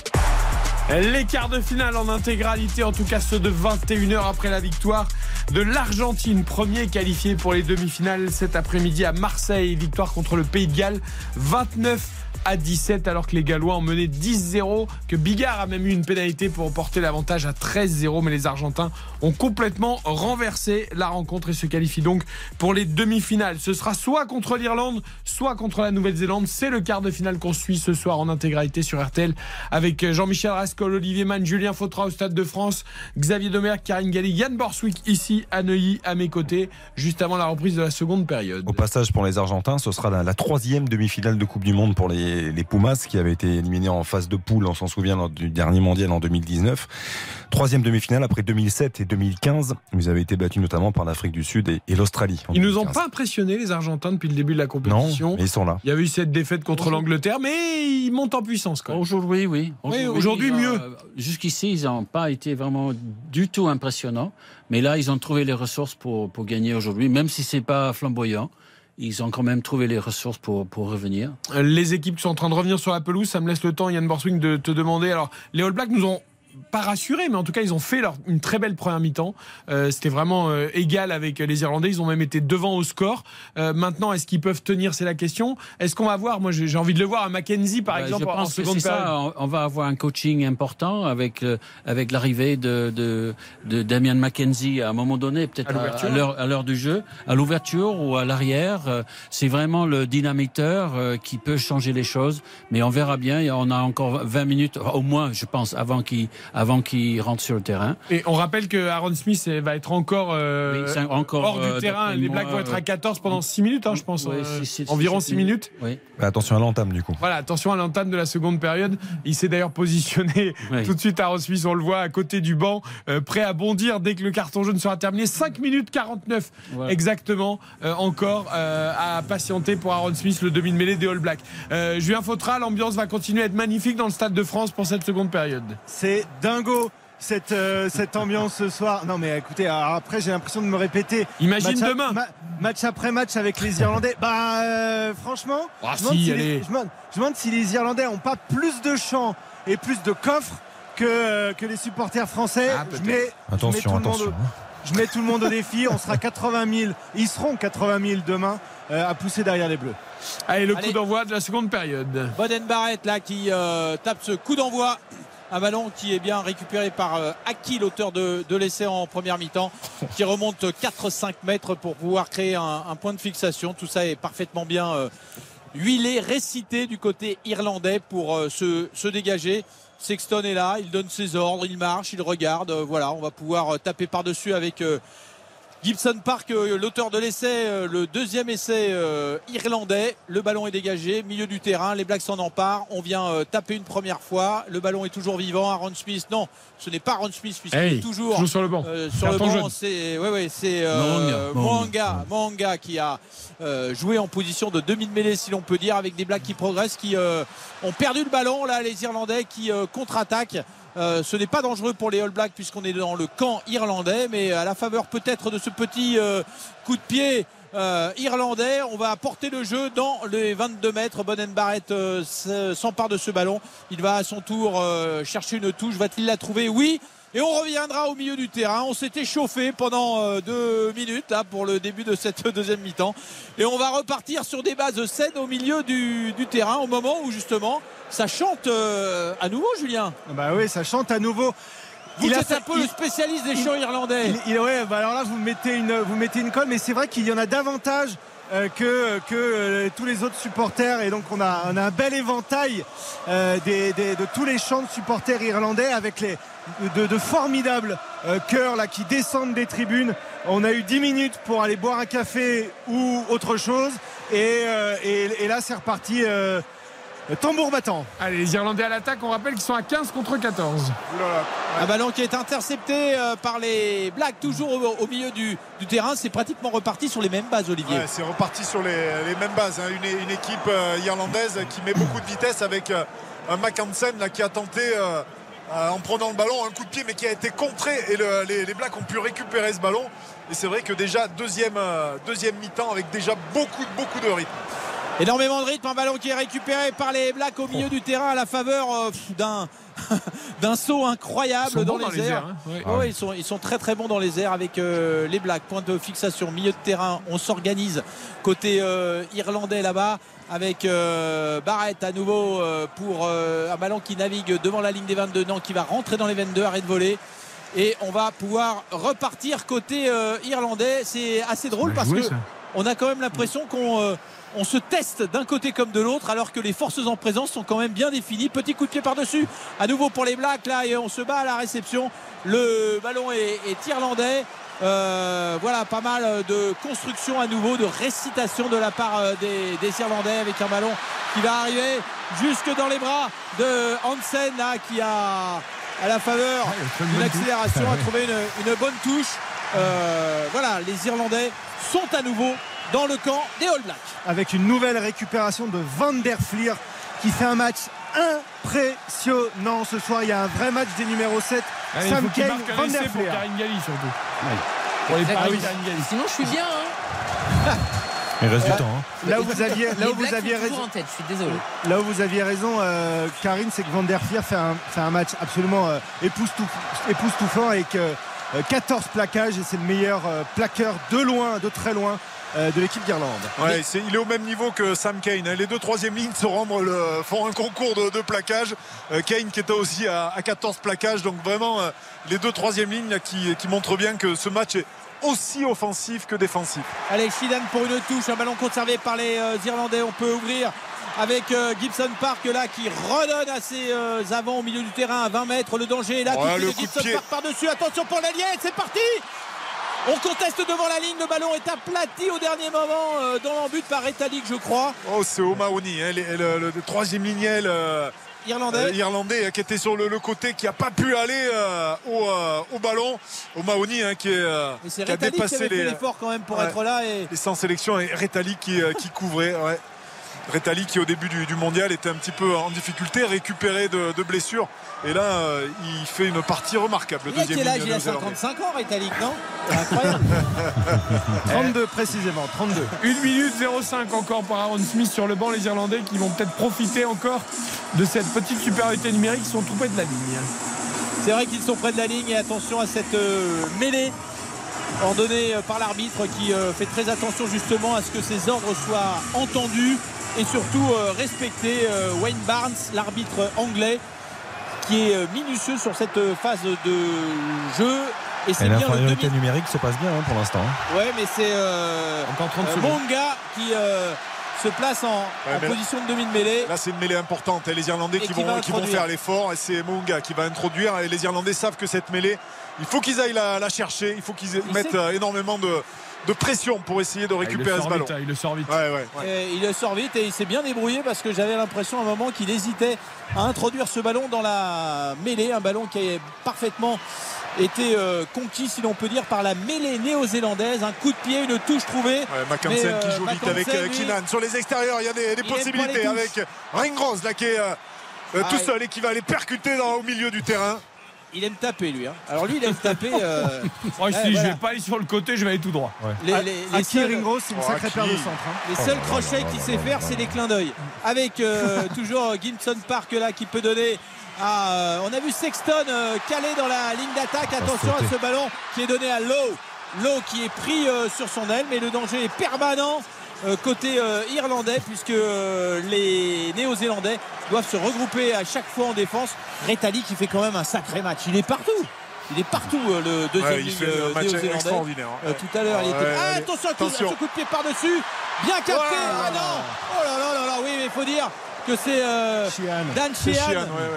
Les quarts de finale en intégralité, en tout cas ceux de 21h après la victoire de l'Argentine, premier qualifié pour les demi-finales cet après-midi à Marseille. Victoire contre le Pays de Galles, 29 à 17 alors que les Gallois ont mené 10-0, que Bigard a même eu une pénalité pour porter l'avantage à 13-0, mais les Argentins ont complètement renversé la rencontre et se qualifient donc pour les demi-finales. Ce sera soit contre l'Irlande, soit contre la Nouvelle-Zélande. C'est le quart de finale qu'on suit ce soir en intégralité sur RTL avec Jean-Michel Rascol, Olivier Mann, Julien Fautra au Stade de France, Xavier Domergue, Karine Galli, Yann Borswick ici à Neuilly à mes côtés, juste avant la reprise de la seconde période. Au passage, pour les Argentins, ce sera la, la troisième demi-finale de Coupe du Monde pour les, les Pumas, qui avaient été éliminés en phase de poule, on s'en souvient, lors du dernier mondial en 2019. Troisième demi-finale après 2007 et 2015. Ils avaient été battus notamment par l'Afrique du Sud et, et l'Australie. Ils nous ont 2015. pas impressionnés les Argentins depuis le début de la Non, compétition. mais ils sont là. Il y avait eu cette défaite contre l'Angleterre, mais ils montent en puissance quand même. Aujourd'hui, oui. aujourd'hui, mieux. euh, Jusqu'ici, ils n'ont pas été vraiment du tout impressionnants. Mais là, ils ont trouvé les ressources pour, pour gagner aujourd'hui, même si c'est pas flamboyant. Ils ont quand même trouvé les ressources pour, pour revenir. Les équipes qui sont en train de revenir sur la pelouse, ça me laisse le temps, Yann Borswing, de te demander. Alors, les All Blacks nous ont pas rassurés, mais en tout cas, ils ont fait leur, une très belle première mi-temps. Euh, C'était vraiment euh, égal avec les Irlandais. Ils ont même été devant au score. Euh, maintenant, est-ce qu'ils peuvent tenir? C'est la question. Est-ce qu'on va voir Moi, j'ai envie de le voir à Mackenzie, par Ouais, exemple, je en pense que seconde c'est période. ça. On, va avoir un coaching important avec euh, avec l'arrivée de, de de Damien McKenzie à un moment donné, peut-être À l'heure à l'heure du jeu, à l'ouverture ou à l'arrière. Euh, C'est vraiment le dynamiteur euh, qui peut changer les choses. Mais on verra bien. On a encore 20 minutes, au moins, je pense, avant qu'il avant qu'il rentre sur le terrain. Et on rappelle que Aaron Smith eh, va être encore, euh, Oui, encore, hors euh, du terrain. d'après Les Blacks vont être à euh, 14 pendant 6 minutes, hein, je pense. Ouais, euh, si- si- si- environ si- 6 minutes. Oui. Mais attention à l'entame du coup. Voilà, attention à l'entame de la seconde période. Il s'est d'ailleurs positionné Oui. tout de suite à Smith, on le voit à côté du banc, euh, prêt à bondir dès que le carton jaune sera terminé. 5 minutes 49 Voilà. exactement euh, encore euh, à patienter pour Aaron Smith, le demi de mêlée des All Blacks. Euh, Julien Fautra, l'ambiance va continuer à être magnifique dans le Stade de France pour cette seconde période. C'est dingo. cette, euh, cette ambiance ce soir. Non, mais écoutez, après, j'ai l'impression de me répéter. Imagine Match demain. ma- match après match avec les Irlandais. Bah, euh, franchement, Ah, je, me demande si, les, je, me demande si les Irlandais n'ont pas plus de champs et plus de coffres que, euh, que les supporters français. Ah, je, mets, je mets tout Attention, le monde attention. au- je mets tout le monde au défi. On sera 80 000. Ils seront 80 000 demain euh, à pousser derrière les Bleus. Allez, le Allez. coup d'envoi de la seconde période. Boden Barrett là qui euh, tape ce coup d'envoi. Un ballon qui est bien récupéré par euh, Aki, l'auteur de, de l'essai en première mi-temps, qui remonte 4-5 mètres pour pouvoir créer un, un point de fixation. Tout ça est parfaitement bien euh, huilé, récité du côté irlandais pour euh, se, se dégager. Sexton est là, il donne ses ordres, il marche, il regarde. Euh, voilà, on va pouvoir taper par-dessus avec euh, Gibson Park, euh, l'auteur de l'essai, euh, le deuxième essai euh, irlandais. Le ballon est dégagé, milieu du terrain, les Blacks s'en emparent. On vient taper une première fois. Le ballon est toujours vivant. Aaron Smith, non, ce n'est pas Aaron Smith puisqu'il Hey, est toujours toujours sur le banc. euh, sur le banc. C'est ouais, euh, Mohanga, qui a euh, joué en position de demi-mêlée, si l'on peut dire, avec des Blacks qui progressent, qui ont perdu le ballon. Là, les Irlandais qui contre-attaquent. Euh, ce n'est pas dangereux pour les All Blacks puisqu'on est dans le camp irlandais, mais à la faveur peut-être de ce petit euh, coup de pied euh, irlandais, on va apporter le jeu dans les 22 mètres. Bonen Barrett s'empare de ce ballon. Il va à son tour chercher une touche. Va-t-il la trouver? Oui. Et on reviendra au milieu du terrain. On s'était chauffé pendant euh, deux minutes là, pour le début de cette deuxième mi-temps. Et on va repartir sur des bases saines au milieu du, du terrain au moment où justement ça chante euh, à nouveau, Julien. Bah oui, ça chante à nouveau. Vous Il êtes un peu le spécialiste des chants irlandais. Il- il- ouais, bah alors là, vous mettez une, vous mettez une colle, mais c'est vrai qu'il y en a davantage que, que euh, tous les autres supporters. Et donc, on a, un bel éventail euh, des- des- de tous les chants de supporters irlandais avec les, de, de formidables euh, chœurs là, qui descendent des tribunes. On a eu 10 minutes pour aller boire un café ou autre chose. Et, euh, et- et là, c'est reparti. Tambour battant. Allez, les Irlandais à l'attaque, on rappelle qu'ils sont à 15 contre 14. Un ballon qui est intercepté euh, par les Blacks, toujours au, au milieu du, du terrain. C'est pratiquement reparti sur les mêmes bases, Olivier. Ouais, c'est reparti sur les, les mêmes bases. hein. Une, une équipe euh, irlandaise qui met beaucoup de vitesse avec euh, un Mackensen là, qui a tenté, euh, euh, en prenant le ballon, un coup de pied, mais qui a été contré. Et le- les, les Blacks ont pu récupérer ce ballon. Et c'est vrai que déjà, deuxième, euh, deuxième mi-temps avec déjà beaucoup, beaucoup de rythme. Énormément de rythme, un ballon qui est récupéré par les Blacks au milieu du terrain à la faveur euh, d'un d'un saut incroyable dans, les dans les airs. airs, hein. Ouais, ouais, ils, sont, ils sont très très bons dans les airs avec euh, les Blacks. Point de fixation, milieu de terrain. On s'organise côté euh, irlandais là-bas avec euh, Barrett à nouveau pour un ballon qui navigue devant la ligne des 22 non qui va rentrer dans les 22 arrêt de voler et on va pouvoir repartir côté irlandais c'est assez drôle parce joué, que ça. on a quand même l'impression qu'on on se teste d'un côté comme de l'autre alors que les forces en présence sont quand même bien définies. Petit coup de pied par-dessus, à nouveau pour les Blacks là et on se bat à la réception. Le ballon est, est irlandais. Euh, voilà, pas mal de construction à nouveau, de récitation de la part euh, des, des Irlandais avec un ballon qui va arriver jusque dans les bras de Hansen là, qui a à la faveur d'une accélération a trouvé une, une bonne touche. Euh, voilà, les Irlandais sont à nouveau dans le camp des All Blacks. avec une nouvelle récupération de Van der Fleer qui fait un match impressionnant ce soir. Il y a un vrai match des numéros 7. Allez, Sam il faut qu'il Kane, Van der pour Fleer. Karine Galli surtout. Pour les paris. Sinon, je suis bien. hein. Il reste du temps. hein. Là où vous aviez, là où vous raison, en tête, je suis désolé. là où vous aviez raison, euh, Karine, c'est que Van der Fleer fait un, fait un match absolument euh, époustouf- époustouflant euh, euh, 14 plaquages et c'est le meilleur euh, plaqueur de loin, de très loin euh, de l'équipe d'Irlande. Ouais, il est au même niveau que Sam Kane. hein. Les deux troisième lignes se rendent le- font un concours de, de plaquage. Euh, Kane qui était aussi à, à 14 plaquages. Donc vraiment, euh, les deux troisième lignes là, qui, qui montrent bien que ce match est aussi offensif que défensif. Allez, Shidan pour une touche, un ballon conservé par les euh, Irlandais. On peut ouvrir avec euh, Gibson Park là qui redonne à ses euh, avants au milieu du terrain à 20 mètres. Le danger est là. Ouais, le coup Gibson. Park par-dessus. Attention pour l'allié, c'est parti on conteste devant la ligne, le ballon est aplati au dernier moment euh, dans l'embut par Etalik je crois. Oh, c'est O'Mahony, hein, le, le- le troisième lignel euh, Irlandais. euh, irlandais euh, qui était sur le, le côté, qui n'a pas pu aller au, au ballon. O'Mahony hein, qui, est, qui a Retalik qui dépassé fait les, l'effort quand même pour Ouais. être là et les 100 sélections et Retali qui, qui couvrait. ouais. Retali qui au début du, du, mondial était un petit peu en difficulté, récupéré de, de blessures. Et là, euh, il fait une partie remarquable. Le deuxième quel âge Il a 55 ans, non Incroyable. 32 précisément, 32. 1 minute 05 encore pour Aaron Smith sur le banc. Les Irlandais qui vont peut-être profiter encore de cette petite supériorité numérique. Ils sont tout près de la ligne. C'est vrai qu'ils sont près de la ligne et attention à cette euh, mêlée ordonnée euh, par l'arbitre qui euh, fait très attention justement à ce que ses ordres soient entendus et surtout euh, respectés. Euh, Wayne Barnes, l'arbitre anglais, qui est euh, minutieux sur cette phase de jeu. Et c'est bien le demi... numérique se passe bien hein, pour l'instant. Ouais, mais c'est Encore 30 secondes. Monga qui se place en, Ouais, en là- position de demi de mêlée. Là, c'est une mêlée importante. Et les Irlandais Et qui, qui vont, qui vont faire l'effort. Et c'est Mounga qui va introduire. Et les Irlandais savent que cette mêlée, il faut qu'ils aillent la, la chercher. Il faut qu'ils Il mettent sait- euh, énormément de, de pression pour essayer de Ah, récupérer ce ballon. vite, hein, il le sort vite. Ouais, ouais, ouais. Et il le sort vite et il s'est bien débrouillé parce que j'avais l'impression à un moment qu'il hésitait à introduire ce ballon dans la mêlée, un ballon qui a parfaitement été euh, conquis, si l'on peut dire, par la mêlée néo-zélandaise. Un coup de pied, une touche trouvée. Ouais, euh, qui joue vite avec euh, Keenan. Sur les extérieurs, il y a des, possibilités avec Ringrose là qui est euh, euh, Ah, tout il- seul et qui va aller percuter dans, au milieu du terrain. Il aime taper, lui. hein. Alors lui, il aime taper. euh, Moi, je Ouais, dis, je voilà. vais pas aller sur le côté, je vais aller tout droit. les, les- les Aki seuls- Ringrose, c'est une Oh, sacrée Aki. paire de centre. hein. Les seuls crochets qu'il sait faire, c'est les clins d'œil. Avec euh, toujours Gibson Park là qui peut donner. À, euh, on a vu Sexton euh, calé dans la ligne d'attaque. Attention à ce ballon qui est donné à Lowe. Lowe qui est pris euh, sur son aile, mais le danger est permanent euh, côté euh, irlandais puisque euh, les Néo-Zélandais doivent se regrouper à chaque fois en défense. Retali qui fait quand même un sacré match. Il est partout. Il est partout euh, le deuxième Ouais, il ligne fait euh, un match néo-zélandais. extraordinaire. Euh, tout à l'heure, il était. Ouais, Ah, allez. attention, Attention. un coup de pied par-dessus. Bien capté. Ah non Oh là là là là, oui, mais il faut dire que c'est euh. Dan Sheehan. Sheehan, ouais,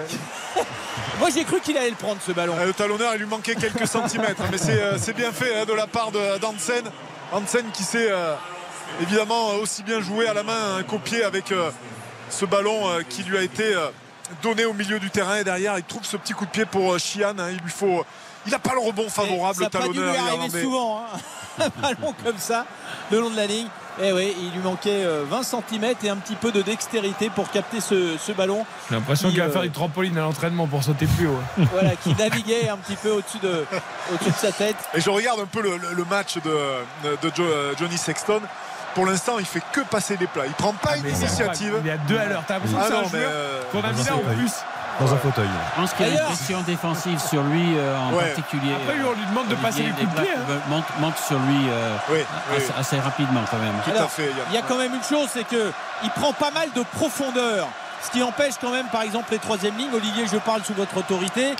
ouais. Moi, j'ai cru qu'il allait le prendre, ce ballon. Euh, Le talonneur, il lui manquait quelques centimètres, mais c'est euh, bien fait hein, de la part de- d'Hansen. Hansen qui sait euh, évidemment euh, aussi bien jouer à la main un copier avec euh, ce ballon euh, qui lui a été euh, donné au milieu du terrain et derrière il trouve ce petit coup de pied pour euh, Sheehan. hein. il lui faut. Il n'a pas le rebond favorable, ça le talonneur arriver irlandais. souvent, hein. un ballon comme ça, le long de la ligne. Et oui, il lui manquait euh, 20 cm et un petit peu de dextérité pour capter ce, ce ballon. J'ai l'impression Qui, qu'il va euh, faire du trampoline à l'entraînement pour sauter plus haut. Voilà, qui naviguait un petit peu au-dessus de, au-dessus de sa tête. Et je regarde un peu le, le- le match de, de Jo- Johnny Sexton. Pour l'instant, il fait que passer les plats. Il prend pas une Mais c'est initiative. Il y a deux à l'heure. T'as l'impression que Ah c'est un joueur euh, qu'on a mis là en plus. Dans un fauteuil. Je pense qu'il y a une pression défensive sur lui euh, en Ouais. particulier. Après, lui, on lui demande de Olivier passer les coups de pied. Hein. monte, monte sur lui euh, oui, oui, assez, assez rapidement quand même. tout à Alors, fait. Yann. Il y a quand même une chose, c'est que il prend pas mal de profondeur. Ce qui empêche quand même, par exemple, les troisième lignes, Olivier, je parle sous votre autorité,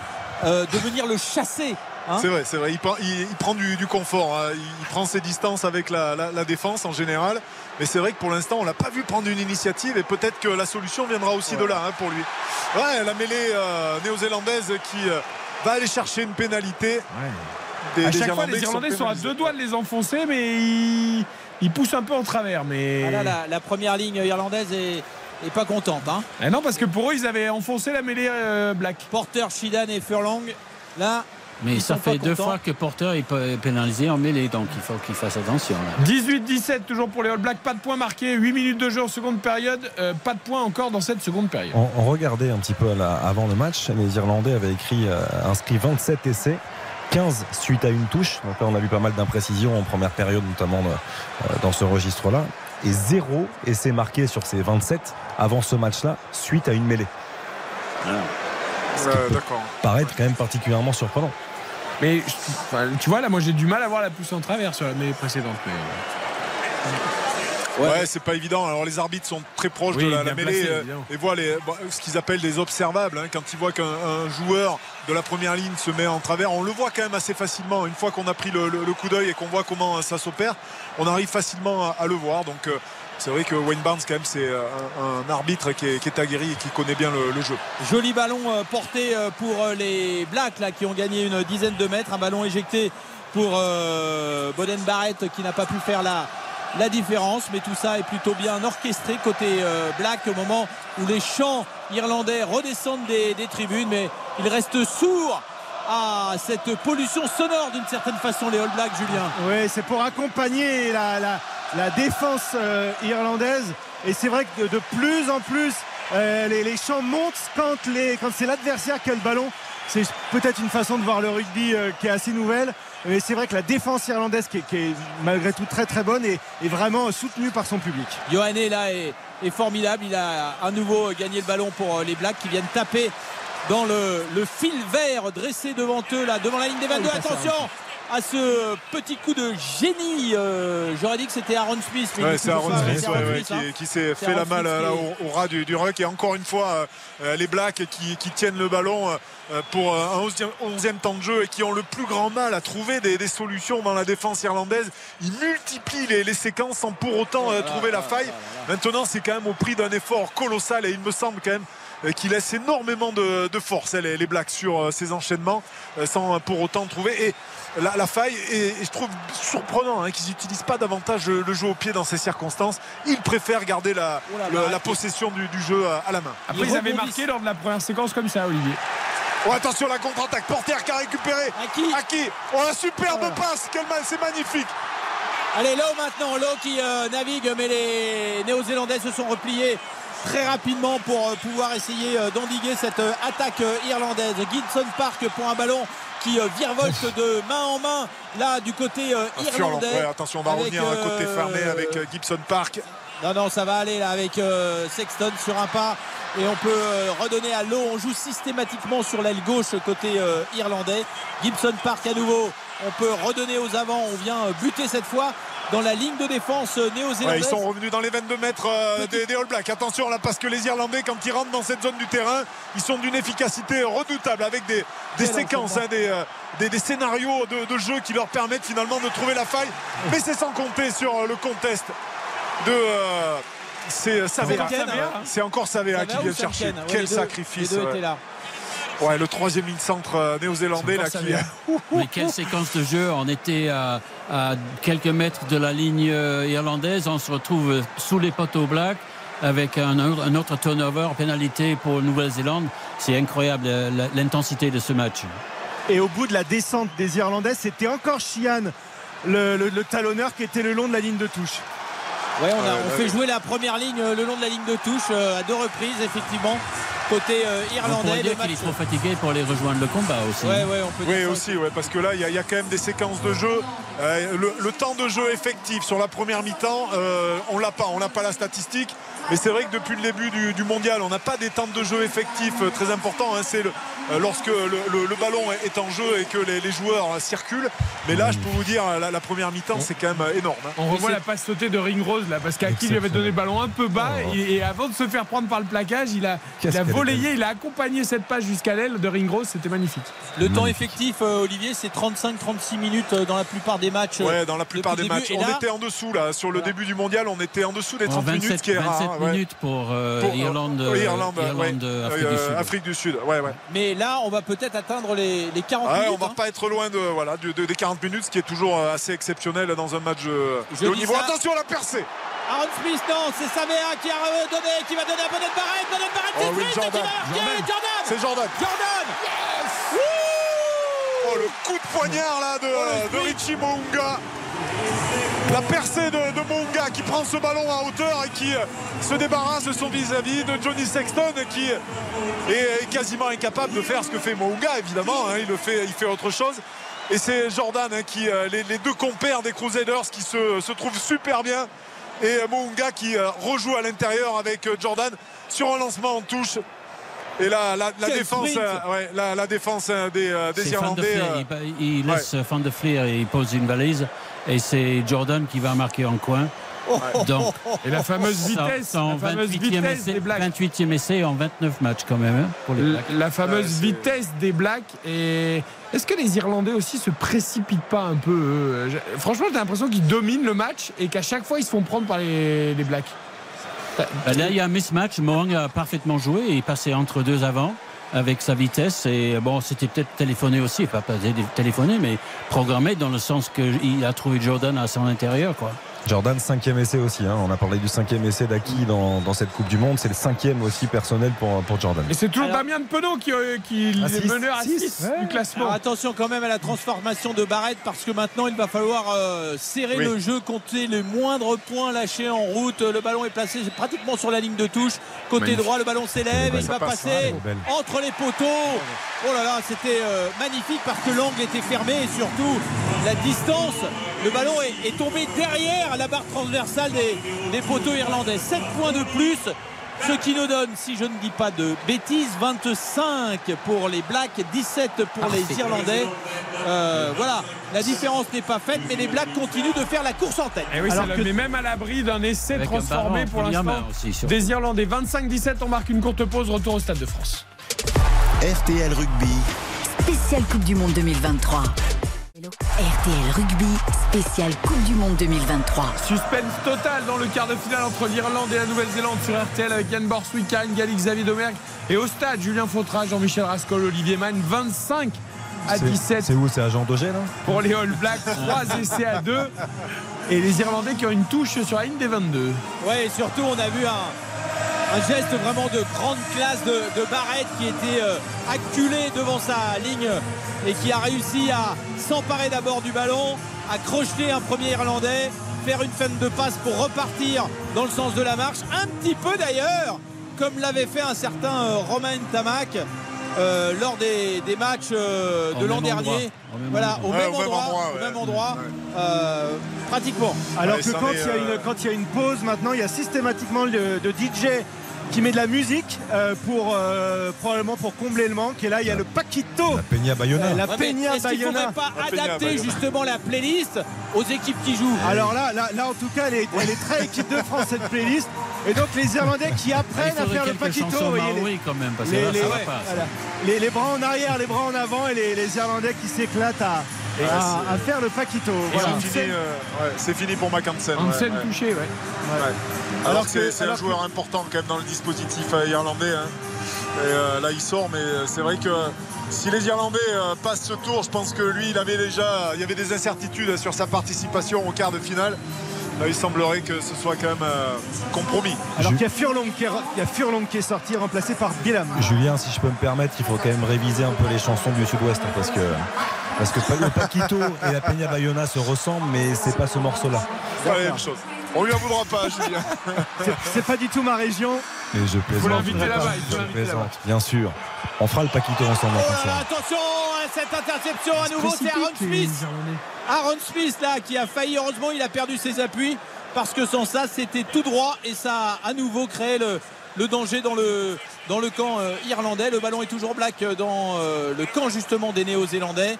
euh, de venir le chasser. Hein. C'est vrai, c'est vrai. Il, prend- il- il prend du, du confort. hein. Il, prend ses distances avec la, la- la défense en général. Mais c'est vrai que pour l'instant, on l'a pas vu prendre une initiative et peut-être que la solution viendra aussi de là hein, pour lui. Ouais, la mêlée euh, néo-zélandaise qui euh, va aller chercher une pénalité. Des, À des chaque fois, les Irlandais sont à deux doigts de les enfoncer, mais ils, ils poussent un peu en travers. Mais Ah là, la, la première ligne irlandaise est, est pas contente. hein. Eh non, parce que pour eux, ils avaient enfoncé la mêlée euh, Black. Porter, Shidan et Furlong. Là, Mais Ils ça fait deux fois que Porter est pénalisé en mêlée, donc il faut qu'il fasse attention. Là. 18-17 toujours pour les All Blacks, pas de points marqués, 8 minutes de jeu en seconde période, euh, pas de points encore dans cette seconde période. On, on regardait un petit peu avant le match. Les Irlandais avaient écrit, euh, inscrit 27 essais. 15 suite à une touche. Donc là, on a vu pas mal d'imprécisions en première période, notamment euh, dans ce registre-là. Et zéro essai marqué sur ces 27 avant ce match-là, suite à une mêlée. Ouais, D'accord. Paraître quand même particulièrement surprenant. Mais enfin, tu vois, là, moi j'ai du mal à voir la pousse en travers sur la mêlée précédente. Mais... Ouais, c'est pas évident. Alors les arbitres sont très proches Oui, de la, mêlée euh, et voient les, bon, ce qu'ils appellent des observables. hein. quand ils voient qu'un un joueur de la première ligne se met en travers, on le voit quand même assez facilement. Une fois qu'on a pris le, le- le coup d'œil et qu'on voit comment ça s'opère, on arrive facilement à, à le voir. Donc euh, c'est vrai que Wayne Barnes quand même c'est euh, un, un arbitre qui est, qui est aguerri et qui connaît bien le, le jeu. Joli ballon euh, porté euh, pour les Blacks là, qui ont gagné une dizaine de mètres. Un ballon éjecté pour euh, Boden Barrett qui n'a pas pu faire la, la différence. Mais tout ça est plutôt bien orchestré côté euh, Black au moment où les chants irlandais redescendent des, des tribunes. Mais ils restent sourds à cette pollution sonore d'une certaine façon les All Blacks, Julien. Oui, c'est pour accompagner la, la- la défense euh, irlandaise Et c'est vrai que de, de plus en plus, euh, les, les champs montent quand, les, quand c'est l'adversaire qui a le ballon. C'est peut-être une façon de voir le rugby euh, qui est assez nouvelle. Mais c'est vrai que la défense irlandaise, qui est, qui est malgré tout très très bonne, est, est vraiment soutenue par son public. Johanne là est, est formidable. Il a à nouveau gagné le ballon pour euh, les Blacks qui viennent taper dans le, le fil vert dressé devant eux là, devant la ligne des 22. Oh, il passe Attention à ce petit coup de génie. Euh, J'aurais dit que c'était Aaron Smith. mais Ouais, du c'est Aaron pas- Smith c'est ouais, Aaron ouais, Smith, qui, hein. qui s'est fait la malle là, au, au ras du, du ruck et encore une fois euh, euh, les Blacks qui, qui tiennent le ballon euh, pour un 11e, 11e temps de jeu et qui ont le plus grand mal à trouver des, des solutions dans la défense irlandaise ils multiplient les, les séquences sans pour autant euh, trouver la faille maintenant c'est quand même au prix d'un effort colossal et il me semble quand même qui laisse énormément de, de force les, les Blacks sur euh, ces enchaînements euh, sans pour autant trouver. Et la, la faille et, et je trouve surprenant hein, qu'ils n'utilisent pas davantage le, le jeu au pied dans ces circonstances. Ils préfèrent garder la, Oh là le- là. la possession du, du jeu à, à la main. Après, ils, avaient marqué lors de la première séquence comme ça, Olivier. Oh, attention la contre-attaque. Porter qui a récupéré. Aki. Aki oh la superbe passe. Quelle ma- c'est magnifique. Allez, Lowe maintenant, Lowe qui euh, navigue, mais les Néo-Zélandais se sont repliés très rapidement pour euh, pouvoir essayer euh, d'endiguer cette euh, attaque euh, irlandaise. Gibson Park pour un ballon qui euh, virevolte de main en main là du côté euh, furlong. irlandais. Ouais, attention on va Avec, revenir à un côté euh, fermé avec euh, Gibson Park Non, non, ça va aller là avec euh, Sexton sur un pas. Et on peut euh, redonner à l'eau. On joue systématiquement sur l'aile gauche côté euh, irlandais. Gibson Park à nouveau. On peut redonner aux avants. On vient buter cette fois dans la ligne de défense Ouais, néo-zélandaise. ils sont revenus dans les 22 mètres euh, des, des All Blacks. Attention là, parce que les Irlandais, quand ils rentrent dans cette zone du terrain, ils sont d'une efficacité redoutable avec des, séquences, hein, des, euh, des, des scénarios de, de jeu qui leur permettent finalement de trouver la faille. Mais c'est sans compter sur euh, le contest de. euh, c'est Savea. C'est encore Savea qui vient chercher. Ouais, Quel sacrifice. Les deux ouais. étaient là. Ouais, le troisième ligne centre euh, néo-zélandais là qui. Mais quelle séquence de jeu On était à, à quelques mètres de la ligne euh, irlandaise. On se retrouve sous les poteaux blacks avec un, autre- un autre turnover, pénalité pour Nouvelle-Zélande. C'est incroyable euh, l'intensité de ce match. Et au bout de la descente des Irlandais, c'était encore Chian, le, le- le talonneur qui était le long de la ligne de touche. Ouais, on, a- Ouais, on là, fait jouer la première ligne le long de la ligne de touche à deux reprises, effectivement, côté euh, On irlandais. dire Le qu'il est trop fatigué pour aller rejoindre le combat aussi. Ouais, ouais, on peut dire Oui aussi, ouais, parce que là, il y, a- il y a quand même des séquences de jeu. Euh, le, le temps de jeu effectif sur la première mi-temps, euh, on l'a pas, on n'a pas la statistique. Mais c'est vrai que depuis le début du, du mondial, on n'a pas des temps de jeu effectifs euh, très importants. hein. c'est le- euh, lorsque le, le- le ballon est- en jeu et que les, les joueurs euh, circulent. Mais là, je peux vous dire, la, la première mi-temps, c'est quand même énorme. hein. On revoit la passe sautée de Ringrose là parce qu'Aki lui avait donné le ballon un peu bas Oh. et, et avant de se faire prendre par le plaquage, il a, il a il a accompagné cette passe jusqu'à l'aile de Ringrose, c'était magnifique. Le temps effectif, euh, Olivier, c'est 35-36 minutes dans la plupart des matchs. Ouais, dans la plupart des matchs. Et On là- était en dessous là. Sur le Voilà. début du mondial, on était en dessous des En 30 minutes, 27, ce qui est rare. 27 hein, ouais. minutes pour, euh, Pour, Irlande, euh, Afrique Euh, du Sud. Afrique du Sud, ouais, ouais. Mais là, on va peut-être atteindre les, les 40 Ouais, minutes. on va hein. pas être loin de, voilà, de- de- des 40 minutes, ce qui est toujours euh, assez exceptionnel dans un match euh, Je de haut niveau. ça. Attention à la percée Aaron Smith, non, c'est Savea qui a redonné, qui va donner à Bonnet Barrett. Bonnet Barrett, Oh c'est oui, Smith Jordan. Jordan. C'est Jordan. Jordan. Oh, le coup de poignard là de, Oh, de Richie Mounga. La percée de, de Mounga qui prend ce ballon à hauteur et qui euh, se débarrasse de son vis-à-vis de Johnny Sexton qui est quasiment incapable de faire ce que fait Mounga évidemment. hein, il, le fait, il fait autre chose. Et c'est Jordan hein, qui, euh, les, les deux compères des Crusaders qui se, se trouvent super bien. Et euh, Mounga qui rejoue à l'intérieur avec Jordan sur un lancement en touche. Et là, la, la défense, euh, ouais, la, la défense des, euh, de Irlandais. Euh, il, il laisse Van de Fleer et il pose une valise. Et c'est Jordan qui va marquer en coin. Donc, Et la fameuse vitesse, ça en la fameuse 28e vitesse essai, des Blacks. 28e essai en 29 matchs quand même hein, pour les La, Blacks. la fameuse vitesse des Blacks et est-ce que les Irlandais aussi se précipitent pas un peu J'ai- Franchement, j'ai l'impression qu'ils dominent le match et qu'à chaque fois ils se font prendre par les, les Blacks. Ben là, il y a un mismatch. Moang a parfaitement joué et est passé entre deux avant avec sa vitesse. Et bon, c'était peut-être téléphoné aussi, pas, téléphoné, mais programmé dans le sens qu'il a trouvé Jordan à son intérieur. Quoi. Jordan, cinquième essai aussi. hein. On a parlé du cinquième essai d'Aki dans, dans cette Coupe du Monde. C'est le cinquième aussi personnel pour, pour Jordan. Et c'est toujours Damien de Penaud qui, euh, qui À est six. meneur à Six. 6 du classement. Alors attention quand même à la transformation de Barrett parce que maintenant il va falloir euh, serrer Oui. le jeu, compter les moindres points lâchés en route. Le ballon est placé pratiquement sur la ligne de touche. Côté Magnifique. droit, le ballon s'élève et il va passe, passer hein, entre les poteaux. Oh là là, c'était euh, magnifique parce que l'angle était fermé et surtout la distance. Le ballon est, est tombé derrière la barre transversale des, des poteaux irlandais. 7 points de plus. Ce qui nous donne, si je ne dis pas de bêtises, 25 pour les Blacks, 17 pour les Irlandais. Euh, voilà, la différence n'est pas faite, mais les Blacks continuent de faire la course en tête. Et oui, Alors ça que- même à l'abri d'un essai Avec transformé pour l'instant. Des Irlandais 25-17, on marque une courte pause, retour au Stade de France. RTL Rugby, Spéciale Coupe du Monde 2023. RTL Rugby, spécial Coupe du Monde 2023. Suspense total dans le quart de finale entre l'Irlande et la Nouvelle-Zélande sur RTL avec Yann Borswick, Galli, Xavier Domergue et au stade Julien Fautra, Jean-Michel Rascol, Olivier Mann 25 à C'est- 17 C'est où C'est à Jean Daugé, là? Pour les All Blacks, 3 essais à 2 et les Irlandais qui ont une touche sur la ligne des 22. Ouais, et surtout, on a vu un, un geste vraiment de grande classe de, de Barrett qui était euh, acculé devant sa ligne et qui a réussi à s'emparer d'abord du ballon, à crocheter un premier Irlandais, faire une fin de passe pour repartir dans le sens de la marche. Un petit peu d'ailleurs, comme l'avait fait un certain euh, Romain Tamac. euh, lors des, des matchs euh, de l'an dernier, Au même voilà, au même endroit, au même euh, pratiquement. Alors Ouais, que ça quand met, il, y a euh, une, quand il y a une pause, maintenant, il y a systématiquement le, de DJ qui met de la musique euh, pour euh, probablement pour combler le manque. Et là, il y a le Paquito, La Peña Bayona. euh, la Ouais, Peña Est-ce qu'il faudrait pas La Peña adapter Bayona. justement la playlist aux équipes qui jouent? Alors là, là, là, en tout cas, elle est, elle est très équipe de France cette playlist. Et donc les Irlandais qui apprennent à faire le Paquito, les, quand même, parce que les- là, les- ça va ouais, pas. ça. voilà. les- les bras en arrière, les bras en avant et les, les Irlandais qui s'éclatent à, À- c'est- à faire le Paquito. Et Voilà. C'est fini, euh, ouais, c'est fini pour Mackensen. Hansen ouais. touché, ouais. Ouais. Alors, Alors que c'est un que- joueur important quand même dans le dispositif euh, irlandais. hein. Et euh, là il sort, mais c'est vrai que si les Irlandais euh, passent ce tour, je pense que lui il avait déjà, il y avait des incertitudes sur sa participation au quart de finale. Là, il semblerait que ce soit quand même euh, compromis. Alors qu'il y a Furlong qui est, il y a Furlong qui est sorti, remplacé par Bilam. Julien, si je peux me permettre, il faut quand même réviser un peu les chansons du Sud-Ouest hein, parce que parce que le Paquito et la Peña Bayona se ressemblent, mais c'est pas ce morceau-là. C'est pas la même chose. On lui en voudra pas, Julien. C'est- C'est pas du tout ma région. Et je plaisante. l'inviter là-bas, il faut Je plaisante, bien sûr. On fera le Paquito ensemble. Oh là attention. là, attention à cette interception à nouveau, c'est Aaron Smith. Aaron Smith là qui a failli, heureusement il a perdu ses appuis parce que sans ça c'était tout droit et ça a à nouveau créé le, le danger dans le, dans le camp euh, irlandais. Le ballon est toujours black euh, dans euh, le camp justement des Néo-Zélandais.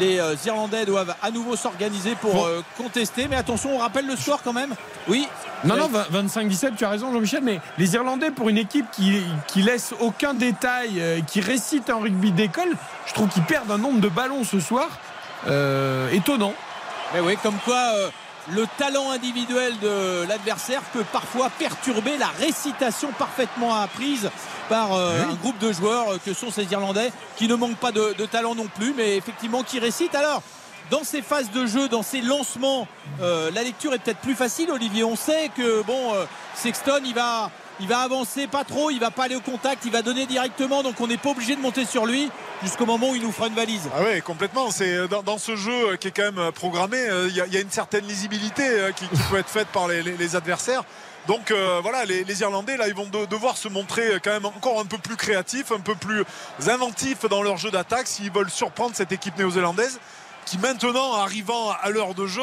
Les euh, Irlandais doivent à nouveau s'organiser pour euh, contester. Mais attention, on rappelle le score quand même. Oui. Non, non, 25-17, tu as raison, Jean-Michel, mais les Irlandais, pour une équipe qui, qui laisse aucun détail, euh, qui récite un rugby d'école, je trouve qu'ils perdent un nombre de ballons ce soir euh, étonnant. Mais oui, comme quoi euh, le talent individuel de l'adversaire peut parfois perturber la récitation parfaitement apprise par euh, un groupe de joueurs euh, que sont ces Irlandais qui ne manquent pas de, de talent non plus, mais effectivement qui récitent. Alors, dans ces phases de jeu, dans ces lancements, euh, la lecture est peut-être plus facile, Olivier. On sait que bon, euh, Sexton, il va. Il va avancer pas trop, il va pas aller au contact, il va donner directement, donc on n'est pas obligé de monter sur lui jusqu'au moment où il nous fera une valise. Ah oui, complètement. C'est dans, dans ce jeu qui est quand même programmé, euh, il y, a- il y a une certaine lisibilité qui, qui peut être faite par les, les- les adversaires. Donc euh, voilà, les, les Irlandais là, ils vont de- devoir se montrer quand même encore un peu plus créatifs, un peu plus inventifs dans leur jeu d'attaque s'ils veulent surprendre cette équipe néo-zélandaise qui maintenant, arrivant à l'heure de jeu,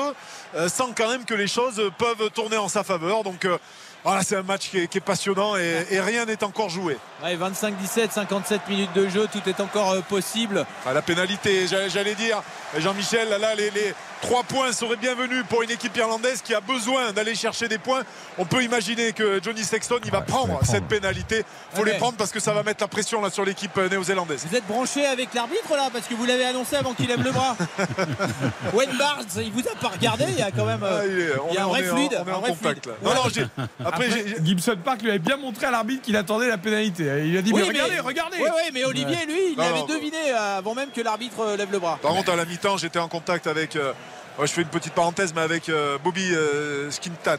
euh, sent quand même que les choses peuvent tourner en sa faveur. Donc euh, voilà, c'est un match qui est, qui est passionnant et, et rien n'est encore joué. Ouais, 25-17, 57 minutes de jeu, tout est encore possible. À la pénalité, j'allais dire, Jean-Michel, là, les, les trois points seraient bienvenus pour une équipe irlandaise qui a besoin d'aller chercher des points. On peut imaginer que Johnny Sexton, il va Ouais, prendre cette pénalité. Il faut Ouais. les prendre parce que ça va mettre la pression là, sur l'équipe euh, néo-zélandaise. Vous êtes branché avec l'arbitre là parce que vous l'avez annoncé avant qu'il lève le bras. Wayne Barnes, il vous a pas regardé, il y a quand même. euh, Ah, il est- on il y a un vrai en- fluide. on est un en vrai contact fluide. là. Non, non, j'ai- après, Après, j'ai- Gibson Park lui avait bien montré à l'arbitre qu'il attendait la pénalité. Il a dit Oui, mais mais- regardez, regardez. Oui, oui, mais Olivier, lui, il l'avait non, deviné euh, avant même que l'arbitre lève le bras. Par contre, à la mi-temps, j'étais en contact avec. euh, je fais une petite parenthèse, mais avec euh, Bobby euh, Skintat,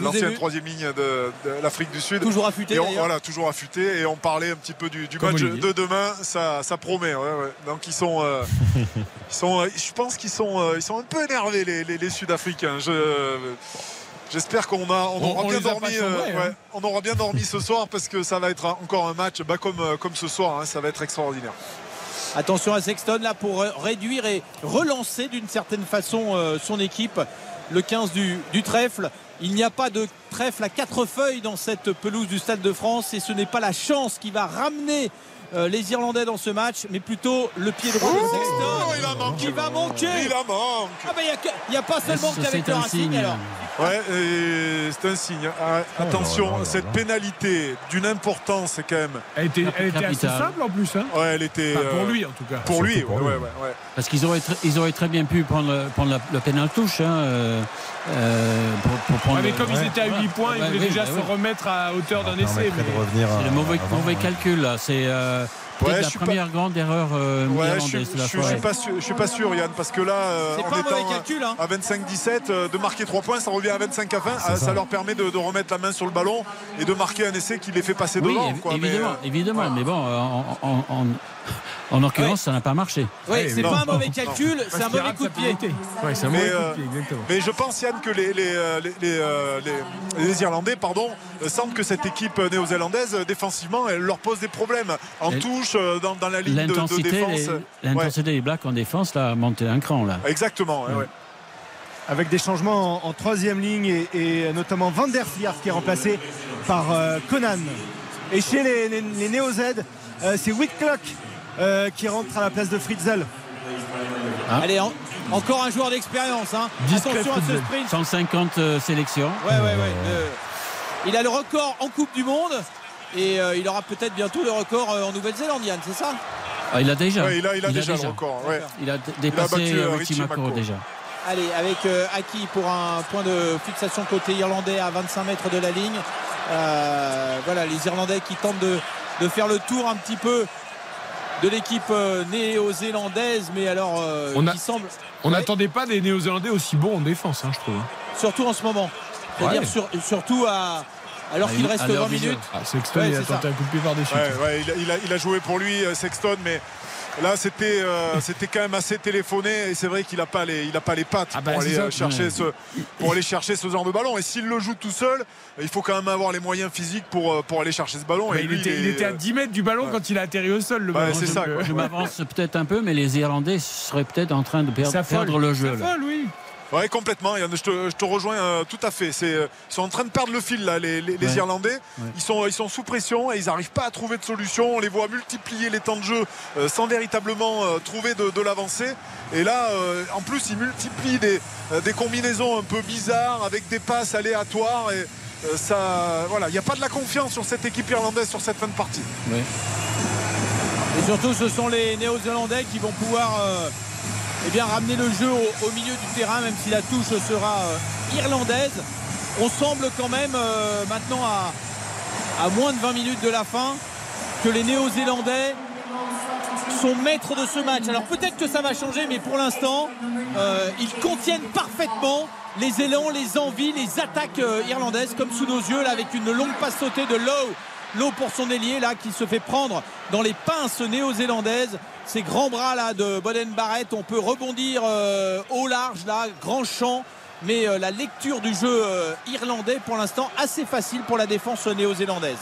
l'ancienne troisième ligne de, de l'Afrique du Sud. Toujours affûté, Et on-. Voilà, toujours affûté. Et on parlait un petit peu du, match Olivier. de demain. Ça, ça promet. ouais, ouais. Donc ils sont, ils sont, je pense qu'ils sont, ils sont un peu énervés les, les- les Sud-Africains. Je- J'espère qu'on a, on On- aura on bien dormi. hein. on aura bien dormi ce soir parce que ça va être encore un match, bah, comme, comme ce soir. hein, ça va être extraordinaire. Attention à Sexton là pour euh, réduire et relancer d'une certaine façon euh, son équipe. Le 15 du, du trèfle. Il n'y a pas de trèfle à quatre feuilles dans cette pelouse du Stade de France et ce n'est pas la chance qui va ramener euh, les Irlandais dans ce match, mais plutôt le pied droit de Sexton il a manqué. qui va manquer. Il a manque. Ah ben, il y a que- il n'y a, pas seulement qu'avec le un Racing signe. alors. Ouais, c'est un signe. Ah, attention, là là là cette pénalité d'une importance quand même. Elle était, elle était assez Capitale. simple en plus. Hein. Ouais, elle était. Enfin, pour euh, lui en tout cas. Pour lui, pour ouais, lui. ouais, ouais, ouais. Parce qu'ils auraient, ils auraient très bien pu prendre, le- prendre la- le pénal touche hein, euh, euh, pour, pour prendre. Ouais, mais comme ils étaient à 8 points, ils voulaient oui, déjà bah se oui. remettre à hauteur d'un essai. Mais... de C'est le mauvais, avant. mauvais calcul là. C'est euh, peut-être Ouais, la première grande erreur euh, Ouais, je suis, de je, je suis pas sûr, je suis pas sûr, Yann, parce que là, euh, C'est en pas étant mauvais calcul. Hein. à 25-17, euh, de marquer 3 points, ça revient à 25 à 20. Ah, ça. ça. leur permet de, de remettre la main sur le ballon et de marquer un essai qui les fait passer Oui, devant. quoi, évidemment, euh, évidemment. Mais bon, euh, en, en, en, en l'occurrence, ça n'a pas marché. Oui, Ouais, c'est pas un mauvais calcul, c'est un mauvais rate coup de pied. pénalité. Ouais, c'est un Mais, mauvais coup euh, de pied, exactement. Mais je pense, Yann, que les, les, euh, les, les, euh, les- les Irlandais pardon, sentent que cette équipe néo-zélandaise, défensivement, elle leur pose des problèmes en touche, dans, dans la ligne de, défense. l'intensité des Blacks en défense là, a monté un cran là. Exactement. ouais, ouais. avec des changements en, en troisième ligne et, et notamment Van der Fiart qui est remplacé par euh, Conan. Et chez les, les, les Néo-Z, euh, c'est Whitlock euh, qui rentre à la place de Fritzel. Allez, en- encore un joueur d'expérience. Hein. Attention à ce sprint. 150 euh, sélections. Ouais, ouais, ouais. Euh, il a le record en Coupe du Monde et euh, il aura peut-être bientôt le record en Nouvelle-Zélande, Yann, c'est ça? Ah, il a déjà. Ouais, il a, il a déjà, le record. ouais. Il a dépassé battu, Richie déjà. Allez, avec euh, Aki pour un point de fixation côté irlandais à 25 mètres de la ligne. Euh, voilà, les Irlandais qui tentent de, de faire le tour un petit peu de l'équipe euh, néo-zélandaise, mais alors euh, On a- qui semble On Ouais. n'attendait pas des Néo-Zélandais aussi bons en défense, hein, je trouve. surtout en ce moment. C'est-à-dire Ouais. sur- surtout à, alors qu'il À reste l'heure 20 du jeu. minutes. Ah, Sexton, Ouais, il a tenté ça. un coup de pied par-dessus. Ouais, ouais, il, a, il a- il a joué pour lui, euh, Sexton, mais là c'était euh, c'était quand même assez téléphoné et c'est vrai qu'il n'a pas les il a pas les pattes Ah bah, pour c'est aller ça. euh, chercher Ouais. ce pour aller chercher ce genre de ballon et s'il le joue tout seul il faut quand même avoir les moyens physiques pour euh, pour aller chercher ce ballon et il, lui, était, il est, était à euh, 10 mètres du ballon ouais. quand il a atterri au sol, le ballon. c'est Donc, ça, quoi. Je m'avance peut-être un peu, mais les Irlandais seraient peut-être en train de ça perdre folle. le jeu. Ça là. folle, oui. Ouais, complètement. Yann, je, te, je te rejoins euh, tout à fait. Euh, ils sont en train de perdre le fil là, les, les- les Ouais. Irlandais. Ouais. Ils sont, ils sont sous pression et ils n'arrivent pas à trouver de solution. On les voit multiplier les temps de jeu euh, sans véritablement euh, trouver de, de l'avancée. Et là, euh, en plus, ils multiplient des, euh, des combinaisons un peu bizarres avec des passes aléatoires. Et euh, ça, voilà, il n'y a pas de la confiance sur cette équipe irlandaise sur cette fin de partie. Et surtout, ce sont les Néo-Zélandais qui vont pouvoir euh, eh bien, ramener le jeu au, milieu du terrain, même si la touche sera euh, irlandaise. On semble quand même euh, maintenant à, moins de 20 minutes de la fin que les Néo-Zélandais sont maîtres de ce match. Alors peut-être que ça va changer, mais pour l'instant, euh, ils contiennent parfaitement les élans, les envies, les attaques irlandaises, comme sous nos yeux, là, avec une longue passe sautée de Lowe. Lowe pour son ailier, là, qui se fait prendre dans les pinces néo-zélandaises. Ces grands bras là de Boden Barrett, on peut rebondir euh, au large, là, grand champ. Mais euh, la lecture du jeu euh, irlandais, pour l'instant, assez facile pour la défense néo-zélandaise.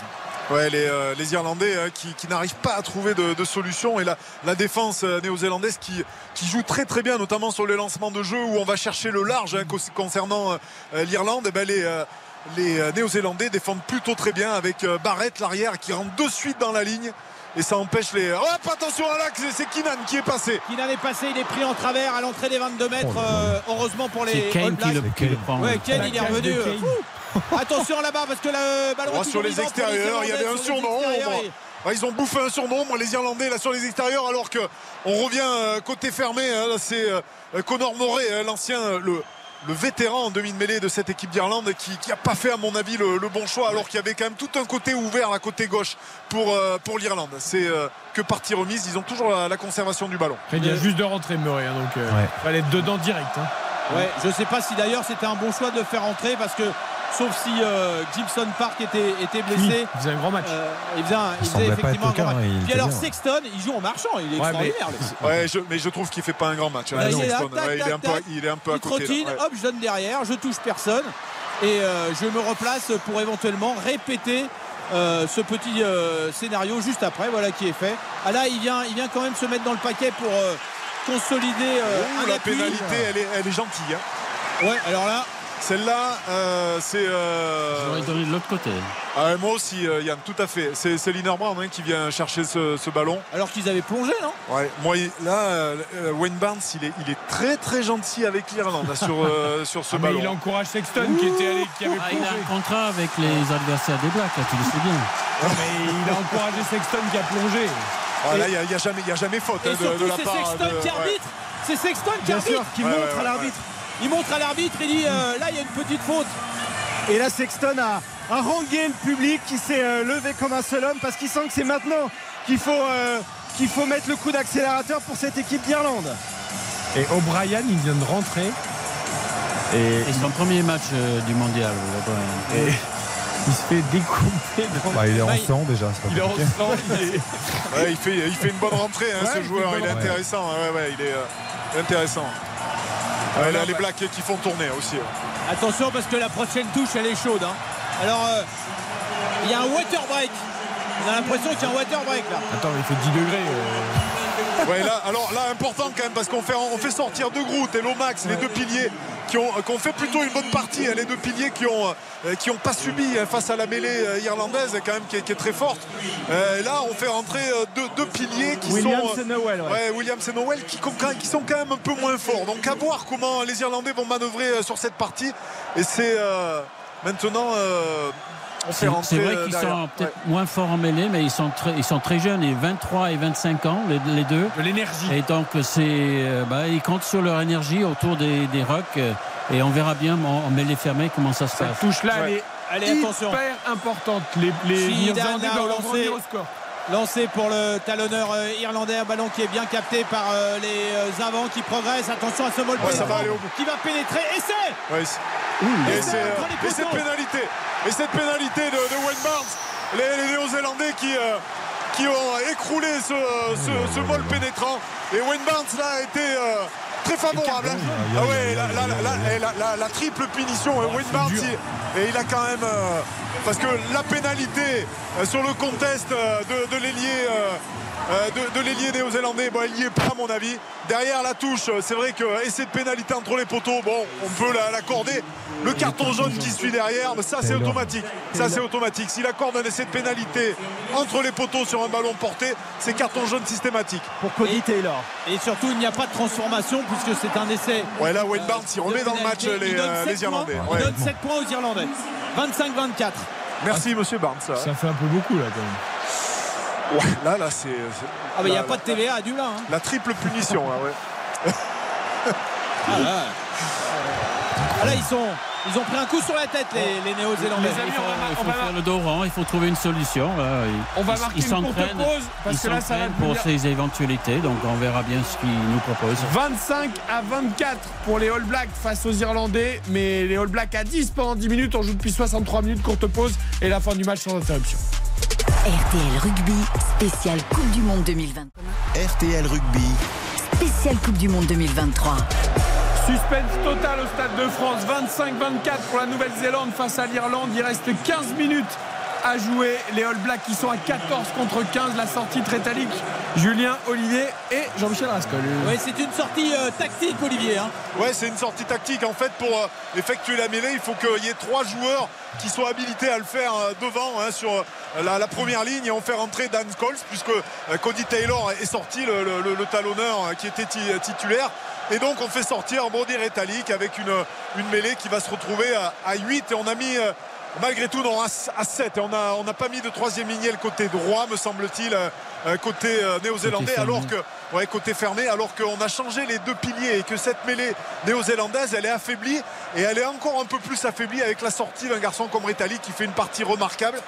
Ouais, les, Irlandais euh, qui, n'arrivent pas à trouver de, solution et la, défense néo-zélandaise qui, joue très très bien, notamment sur les lancements de jeu où on va chercher le large hein, concernant l'Irlande. Eh ben, les les euh, Néo-Zélandais défendent plutôt très bien avec euh, Barrett l'arrière qui rentre de suite dans la ligne et ça empêche les. Hop, attention à l'axe, c'est Kinan qui est passé. Kinan est passé, il est pris en travers à l'entrée des 22 mètres. euh, heureusement pour les C'est Kane qui le, qui le prend. Ouais, Kane, il est revenu. euh. Attention là-bas parce que le ballon Oh, est sur les extérieurs, il y avait un surnombre. et- Ouais, ils ont bouffé un surnombre, les Irlandais, là sur les extérieurs, alors que on revient euh, côté fermé. hein, là, c'est euh, Connor Moret, l'ancien, euh, le, le vétéran en demi-mêlée de cette équipe d'Irlande, qui n'a pas fait, à mon avis, le, le bon choix, alors qu'il y avait quand même tout un côté ouvert, la côté gauche, pour, euh, pour l'Irlande. C'est euh, que partie remise. Ils ont toujours la, la conservation du ballon. Il vient juste de rentrer Murray, hein, donc euh, Ouais. fallait être dedans direct. hein. Ouais, je sais pas si d'ailleurs c'était un bon choix de le faire entrer parce que sauf si euh, Gibson Park était, était blessé. Il faisait un grand match. Euh, il faisait, un- il effectivement un grand match. hein, Puis alors bien. Sexton, il joue en marchant, il est Ouais, mais- extraordinaire. lui. Ouais, je- mais je trouve qu'il fait pas un grand match. hein, il est là, Sexton. tac, Ouais, il, est tac, un peu, tac. il est un peu à côté. là, trottine, ouais. hop, je donne derrière, je touche personne et euh, je me replace pour éventuellement répéter euh, ce petit euh, scénario juste après, voilà qui est fait. Ah là, il vient, il vient quand même se mettre dans le paquet pour euh, consolider euh, Ouh, un la appui. pénalité, elle est, elle est gentille. hein. Ouais, alors là, Celle-là, euh, c'est. euh, J'aurais donné de l'autre côté. ah moi aussi, euh, Yann, tout à fait. C'est c'est Liner Brown hein, qui vient chercher ce, ce ballon. alors qu'ils avaient plongé, non? Ouais, moi, là, euh, Wayne Barnes, il est, il est très très gentil avec l'Irlande hein, sur, euh, sur ce Ah, mais ballon. il encourage Sexton qui était allé, qui avait Ah, il a un contrat avec les adversaires des Blacks, là, tu le sais bien. Non, mais il a encouragé Sexton qui a plongé. Ah, là, il n'y a, y a jamais, il y a jamais faute Et hein, de, la c'est part Sexton de- qui ouais. arbitre. C'est Sexton qui Bien arbitre. sûr, qui Ouais, montre ouais, à ouais, l'arbitre. Il montre à l'arbitre, il dit euh, là, il y a une petite faute. Et là, Sexton a harangué le public qui s'est euh, levé comme un seul homme parce qu'il sent que c'est maintenant qu'il faut, euh, qu'il faut mettre le coup d'accélérateur pour cette équipe d'Irlande. Et O'Brien, il vient de rentrer. Et C'est son premier match euh, du mondial. Et il se fait découper. dans- bah, il est en sang déjà. Il est en sang, il est- Ouais, il, fait, il fait une bonne rentrée, hein, Ouais, ce joueur. Il est intéressant. Ouais, ouais, il est euh, intéressant. Ouais, là, les Blacks qui font tourner aussi. ouais. Attention parce que la prochaine touche elle est chaude. hein. Alors euh, il y a un water break. On a l'impression qu'il y a un water break là. Attends, il fait 10 degrés. euh. Ouais, là, alors là, important quand même, parce qu'on fait, on fait sortir deux Groot et Lomax, les deux piliers, qui ont, qui ont fait plutôt une bonne partie. hein, les deux piliers qui ont, euh, qui ont pas subi hein, face à la mêlée euh, irlandaise, quand même, qui est, qui est très forte. Euh, et là, on fait rentrer deux, deux piliers qui Williams sont. et Noël, ouais. Ouais, Williams et Noël qui, sont quand même un peu moins forts. Donc à voir comment les Irlandais vont manœuvrer sur cette partie. Et c'est euh, maintenant. euh, C'est vrai euh, qu'ils sont peut-être Ouais. moins forts en mêlée, mais ils sont très, ils sont très jeunes, et 23 et 25 ans, les, les deux. De l'énergie. Et donc, c'est, euh, bah, ils comptent sur leur énergie autour des, des rocks. euh, Et on verra bien en, en mêlée fermée comment ça se passe. Cette touche-là, elle Ouais. est Allez attention. hyper importante. Les, les Irlandais doivent au score. Lancé pour le talonneur euh, irlandais, un ballon qui est bien capté par euh, les euh, avants qui progressent. Attention à ce Ouais, va bout. qui va pénétrer. Et c'est- et, cette pénalité et cette pénalité de, de Wayne Barnes les, les Néo-Zélandais qui, euh, qui ont écroulé ce, ce, ce vol pénétrant et Wayne Barnes là a été euh, très favorable hein. Ah ouais la, triple punition il- et il a quand même euh, parce que la pénalité euh, sur le contest de, de l'ailier de, de l'ailier néo-zélandais, bon, il n'y est pas à mon avis. Derrière la touche, euh, c'est vrai que et cette pénalité entre les poteaux, bon, on peut la- l'accorder. Le carton jaune qui suit derrière, mais ça c'est automatique. Ça c'est automatique. S'il accorde un essai de pénalité entre les poteaux sur un ballon porté, c'est carton jaune systématique. Pour Cody Taylor. Et surtout, il n'y a pas de transformation puisque c'est un essai. Ouais, là Wayne Barnes il remet dans le match les, euh, 7 les Irlandais. points. Ouais. Il donne 7 points aux Irlandais. 25-24. Merci monsieur Barnes. Ça fait un peu beaucoup là quand même. Ouais, là, là c'est. Ah, mais il n'y a la- pas de TVA à du là. hein. La triple punition, là, ouais. Ah là, Ah, là, ils, sont, ils ont pris un coup sur la tête, les, les Néo-Zélandais. Les amis, Il faut, on va- il on faut va- faire le dos rond, il faut trouver une solution. là. Ils- On va marquer ils une courte pause parce ils que là, ça va pour devenir- ces éventualités, donc on verra bien ce qu'ils nous proposent. 25 à 24 pour les All Blacks face aux Irlandais, mais les All Blacks à 10 pendant 10 minutes. On joue depuis 63 minutes, courte pause et la fin du match sans interruption. RTL Rugby, spécial Coupe du Monde 2020. RTL Rugby. Spécial Coupe du Monde 2023. Suspense total au Stade de France. 25-24 pour la Nouvelle-Zélande face à l'Irlande. Il reste 15 minutes à jouer. Les All Blacks qui sont à 14 contre 15. La sortie très italique. Julien, Olivier et Jean-Michel Rascol. Oui, c'est une sortie euh, tactique, Olivier. hein. Ouais, c'est une sortie tactique. En fait, pour euh, effectuer la mêlée, il faut qu'il y ait trois joueurs qui soient habilités à le faire euh, devant hein, sur la, la première ligne et on fait rentrer Dan Scholes puisque euh, Cody Taylor est sorti, le, le- le- le talonneur euh, qui était ti- titulaire. Et donc on fait sortir Bondir Italique avec une, une mêlée qui va se retrouver à, à 8 et on a mis euh, malgré tout non, à, à 7 et on n'a on pas mis de troisième ligne le côté droit me semble-t-il euh, euh, côté euh, néo-zélandais alors que ouais, côté fermé alors qu'on a changé les deux piliers et que cette mêlée néo-zélandaise elle est affaiblie et elle est encore un peu plus affaiblie avec la sortie d'un garçon comme Ritali qui fait une partie remarquable.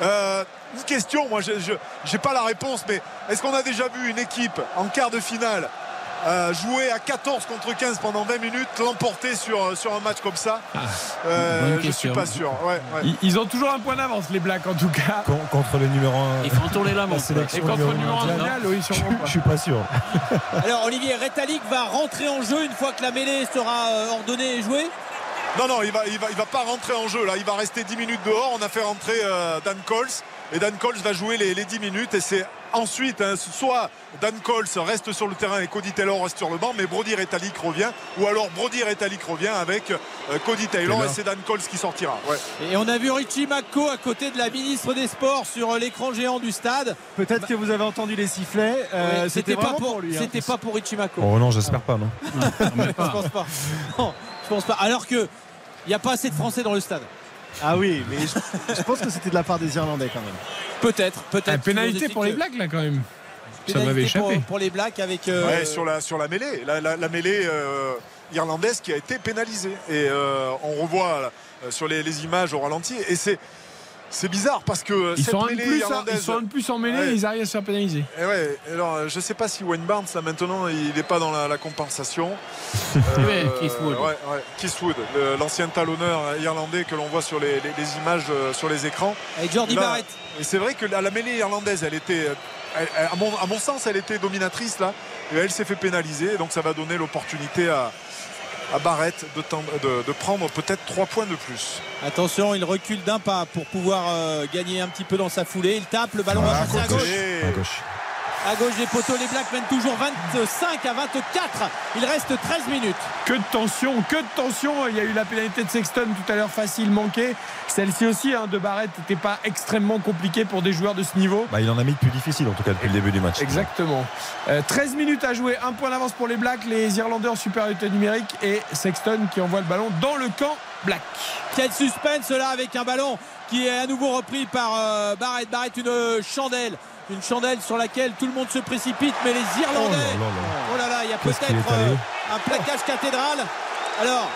Euh, une question moi je n'ai pas la réponse mais est-ce qu'on a déjà vu une équipe en quart de finale euh, jouer à 14 contre 15 pendant 20 minutes, l'emporter sur, sur un match comme ça euh, Je suis pas sûr. Ouais, ouais. Ils, ils ont toujours un point d'avance, les Blacks en tout cas. Con- contre le numéro 1. Ils font tourner la La montre. sélection Et contre le numéro un mondial. mondial, oui, sûrement Je pas. suis pas sûr. Alors Olivier Rétalic va rentrer en jeu une fois que la mêlée sera euh, ordonnée et jouée. Non, non, il va, il, va, il va pas rentrer en jeu là. Il va rester 10 minutes dehors. On a fait rentrer euh, Dan Coles. Et Dan Coles va jouer les, les 10 minutes. Et c'est ensuite, hein, soit Dan Coles reste sur le terrain et Cody Taylor reste sur le banc, mais Brody Retallick revient. Ou alors Brody Retallick revient avec euh, Cody Taylor, Taylor. et c'est Dan Coles qui sortira. Ouais. Et on a vu Richie Mako à côté de la ministre des Sports sur euh, l'écran géant du stade. Peut-être que vous avez entendu les sifflets. euh, Oui, c'était pas pour, pour lui. hein. c'était pas pour Richie Mako. Oh non, j'espère pas, non. Je pense pas. Non, je pense pas. Alors que il n'y a pas assez de Français dans le stade. Ah oui, mais je, je pense que c'était de la part des Irlandais quand même. Peut-être, peut-être. Pénalité pour les Blacks là quand même. Ça m'avait pour, échappé. pour les Blacks avec. euh, Ouais, sur, la, sur la mêlée, la, la- la mêlée euh, irlandaise qui a été pénalisée. Et euh, on revoit sur les, les images au ralenti. Et c'est, c'est bizarre parce que Ils cette sont, mêlée plus, irlandaise. ils sont un de plus en mêlée Ouais. et ils arrivent à se faire pénaliser. Et ouais, alors euh, je sais pas si Wayne Barnes là maintenant il n'est pas dans la, la compensation. Ouais, Keith Wood. ouais, ouais, Keith Wood, le- l'ancien talonneur irlandais que l'on voit sur les, les- les images euh, sur les écrans. Avec Jordi Là, Barrett. Et c'est vrai que la, la mêlée irlandaise, elle était, euh, elle- elle- à, mon, à mon sens, elle était dominatrice là, et elle s'est fait pénaliser, donc ça va donner l'opportunité à, à Barrett de, tendre- de- de prendre peut-être 3 points de plus. Attention, il recule d'un pas pour pouvoir euh, gagner un petit peu dans sa foulée. Il tape, le ballon va À passer à gauche. À gauche. À gauche des poteaux, les Blacks mènent toujours 25 à 24. Il reste 13 minutes. Que de tension, que de tension. Il y a eu la pénalité de Sexton tout à l'heure facile manquée. Celle-ci aussi hein, de Barrett n'était pas extrêmement compliquée pour des joueurs de ce niveau. Bah, il en a mis de plus difficile, en tout cas, depuis le début du match. Exactement. Euh, 13 minutes à jouer, un point d'avance pour les Blacks, les Irlandais en supériorité numérique et Sexton qui envoie le ballon dans le camp Black. Quel suspense là avec un ballon qui est à nouveau repris par euh, Barrett. Barrett, une chandelle. Une chandelle sur laquelle tout le monde se précipite, mais les Irlandais. Oh là là là. Oh là là, il y a peut-être euh, un plaquage cathédral. Alors,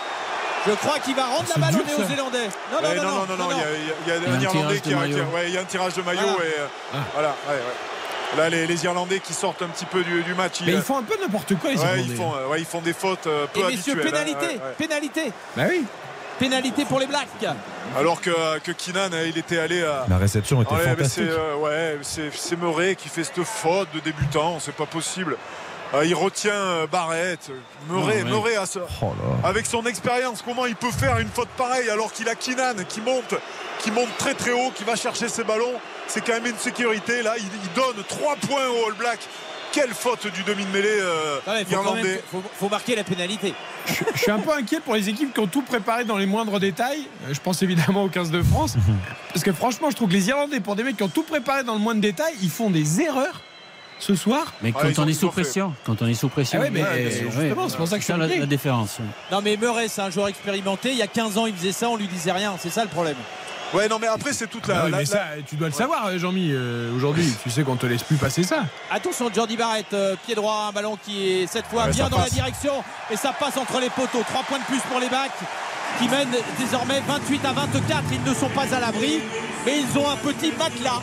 je crois qu'il va rendre la balle aux. Néo-Zélandais. Non, non, Ouais, non, non, non, non, il y a- il y a, Il y a un un Irlandais tirage qui de a, qui a- maillot. ouais, il y a un tirage de maillot Voilà. et euh, Ah. voilà. ouais, ouais. Là, les, les Irlandais qui sortent un petit peu du, du match. Mais ils, ils font un peu n'importe quoi les ouais, Irlandais. ils font, ouais, ils font des fautes peu Et messieurs, habituelles. hein, pénalité, ouais, ouais. pénalité, Bah oui. Pénalité pour les Blacks. Alors que, que Keenan, euh, il était allé à. La réception était Ouais, fantastique. c'est euh, ouais, c'est- c'est Murray qui fait cette faute de débutant, c'est pas possible. Euh, il retient euh, Barrett. Murray. Murray ce- Oh là. avec son expérience, comment il peut faire une faute pareille alors qu'il a Keenan qui monte, qui monte très très haut, qui va chercher ses ballons. C'est quand même une sécurité. Là, il, il donne 3 points au All Black. Quelle faute du demi de mêlée euh, mais faut, irlandais. faut, faut marquer la pénalité. Je, je suis un peu inquiet pour les équipes qui ont tout préparé dans les moindres détails. Euh, Je pense évidemment au 15 de France. Parce que franchement, je trouve que les Irlandais, pour des mecs qui ont tout préparé dans le moindre détail, ils font des erreurs ce soir. Mais Ah, quand on est sous pression, quand on est sous pression. Ah ouais, mais Ouais, justement, c'est pour ça que je c'est la différence. Non, mais Murray, c'est un joueur expérimenté. Il y a 15 ans, il faisait ça, on lui disait rien. C'est ça le problème. Ouais, non, mais après, c'est toute la. Ah oui, la- mais la- ça, tu dois le savoir, euh, Jean-Mi. euh, Aujourd'hui, tu sais qu'on te laisse plus passer ça. Attention, Jordi Barrett, euh, pied droit, un ballon qui est cette fois Ouais, bien dans la direction et ça passe entre les poteaux. 3 points de plus pour les Blacks qui mènent désormais 28 à 24. Ils ne sont pas à l'abri, mais ils ont un petit matelas.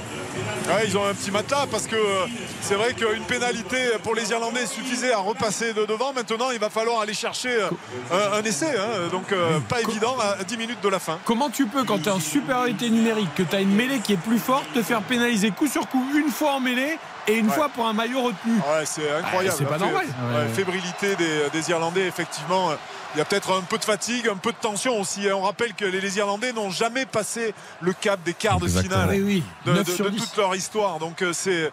Ouais, ils ont un petit matelas parce que euh, c'est vrai qu'une pénalité pour les Irlandais suffisait à repasser de devant. Maintenant, il va falloir aller chercher euh, un, un essai. hein. donc, euh, pas évident à 10 minutes de la fin. Comment tu peux, quand tu es en supériorité numérique, que tu as une mêlée qui est plus forte, te faire pénaliser coup sur coup une fois en mêlée et une Ouais. fois pour un maillot retenu Ouais, c'est incroyable. Ah, c'est pas normal. ouais. Fébrilité des, des Irlandais, effectivement. Il y a peut-être un peu de fatigue, un peu de tension aussi. On rappelle que les, les Irlandais n'ont jamais passé le cap des quarts de Exactement. finale Oui, oui. de, 9 de- sur de 10. toute leur histoire. Donc euh, c'est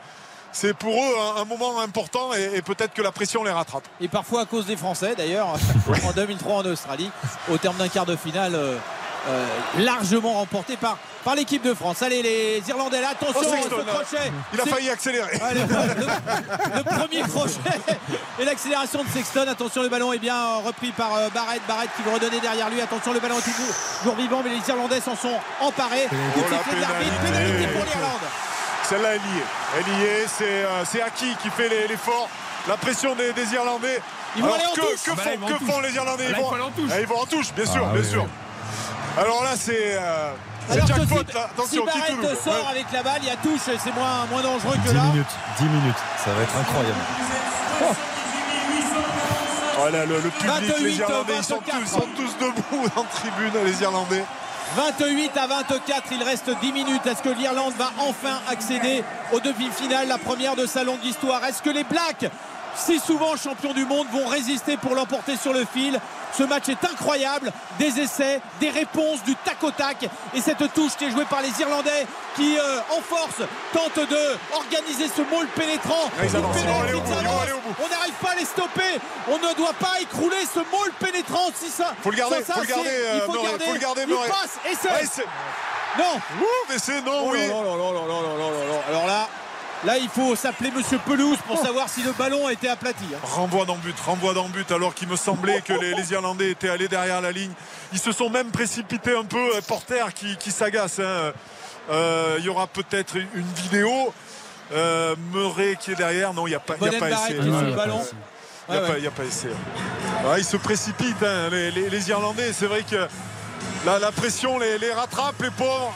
c'est pour eux un, un moment important et, et peut-être que la pression les rattrape. Et parfois à cause des Français d'ailleurs, en 2003 en Australie, au terme d'un quart de finale euh, euh, largement remporté par, par l'équipe de France. Allez les Irlandais là, attention, Oh, Sexton, ce crochet. Il a failli accélérer. Ouais, le, le- le premier crochet et l'accélération de Sexton. Attention, le ballon est bien euh, repris par euh, Barrett. Barrett qui veut redonner derrière lui. Attention, le ballon est toujours, toujours vivant, mais les Irlandais s'en sont emparés. Coup Oh, de l'arbitre. pénalité. Pénalité pour l'Irlande. Celle-là est liée. Elle y est. C'est euh, c'est Aki qui fait les- l'effort. La pression des, des Irlandais. Ils vont Alors aller en que, touche. que Ah bah là, font, vont que touche. font les Irlandais? Là, ils il vont, en touche. Ah, ils vont en touche, bien sûr, Ah, bien oui, sûr. Alors là, c'est euh, c'est Alors jackpot. si, là. si Attention, Barrett Kitoulou. sort Ouais. avec la balle, il y a touche. et C'est moins, moins dangereux que 10 là. minutes, 10 minutes, ça va être incroyable. Voilà, le, le public, 28, les Irlandais, ils sont 24. tous, sont tous debout en tribune, les Irlandais. 28 à 24, il reste 10 minutes. Est-ce que l'Irlande va enfin accéder aux demi-finales, la première de sa longue histoire? Est-ce que les Blacks, si souvent champions du monde, vont résister pour l'emporter sur le fil? Ce match est incroyable. Des essais, des réponses, du tac au tac. Et cette touche qui est jouée par les Irlandais qui, en force, tentent de organiser ce maul pénétrant. On n'arrive pas à les stopper. On ne doit pas écrouler ce maul pénétrant. Si ça, faut le garder, ça, faut, le garder euh, il faut, le garder, il passe, essai. Ouais, non. Ouh, mais c'est non, oui. Non, non, non, non, non, non, non, non. Alors là là, il faut s'appeler Monsieur Pelouse pour savoir si le ballon a été aplati. hein. Renvoi dans le but, renvoi dans but, alors qu'il me semblait que les, les Irlandais étaient allés derrière la ligne. Ils se sont même précipités un peu, euh, Porter qui, qui s'agace. hein. Euh, Il y aura peut-être une vidéo. Euh, Murray qui est derrière, non, il n'y a pas, il y a pas essai. Il n'y a, Ouais, pas- ouais. il y a pas essai. Ah, ils se précipitent, hein, les, les- les Irlandais. C'est vrai que la, la pression les, les rattrape, les pauvres.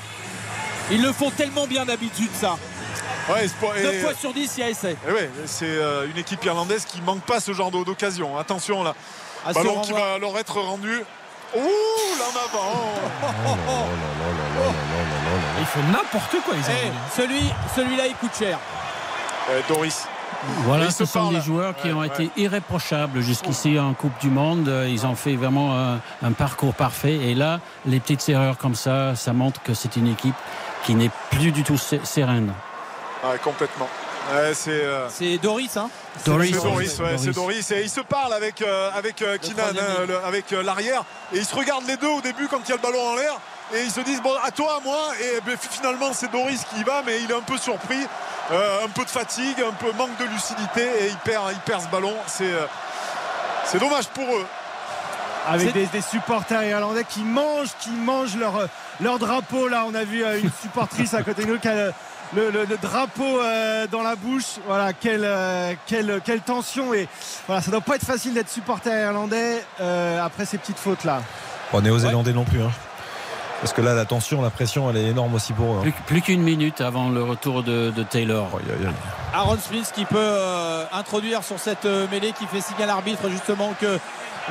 Ils le font tellement bien d'habitude, ça. Ouais, c'est pas- 9 et- fois sur 10, il y a essai. ouais, c'est euh, une équipe irlandaise qui manque pas ce genre d'o- d'occasion. Attention là. À ce Ballon qui va leur être rendu. Ouh, là en avant. Ils font n'importe quoi, les Eh, Irlandais. celui, celui-là, il coûte cher. Euh, Doris. Voilà, ce sont des joueurs qui Ouais, ont ouais. été irréprochables jusqu'ici en Coupe du Monde. Ils ont fait vraiment un, un parcours parfait. Et là, les petites erreurs comme ça, ça montre que c'est une équipe qui n'est plus du tout sé- sereine. Ouais, complètement. Ouais, c'est euh, C'est Doris, hein Doris, c'est Doris, ouais, Doris. c'est Doris. Et ils se parlent avec, euh, avec euh, hein, le- avec euh, l'arrière. Et ils se regardent les deux au début quand il y a le ballon en l'air. Et ils se disent, bon, à toi, à moi. Et ben, finalement, c'est Doris qui y va, mais il est un peu surpris. Euh, un peu de fatigue, un peu manque de lucidité. Et il perd, il perd ce ballon. C'est euh, c'est dommage pour eux. Avec des, des supporters irlandais qui mangent, qui mangent leur, leur drapeau. Là, on a vu une supportrice à côté de nous qui a le, le- le- le drapeau euh, dans la bouche. Voilà, quelle, euh, quelle, quelle tension. Et voilà, ça doit pas être facile d'être supporter irlandais euh, après ces petites fautes là. Pas néo-zélandais non plus. hein. Parce que là, la tension, la pression, elle est énorme aussi pour eux. hein. Plus, plus qu'une minute avant le retour de, de Taylor. Aaron Smith qui peut euh, introduire sur cette euh, mêlée qui fait signe à l'arbitre justement que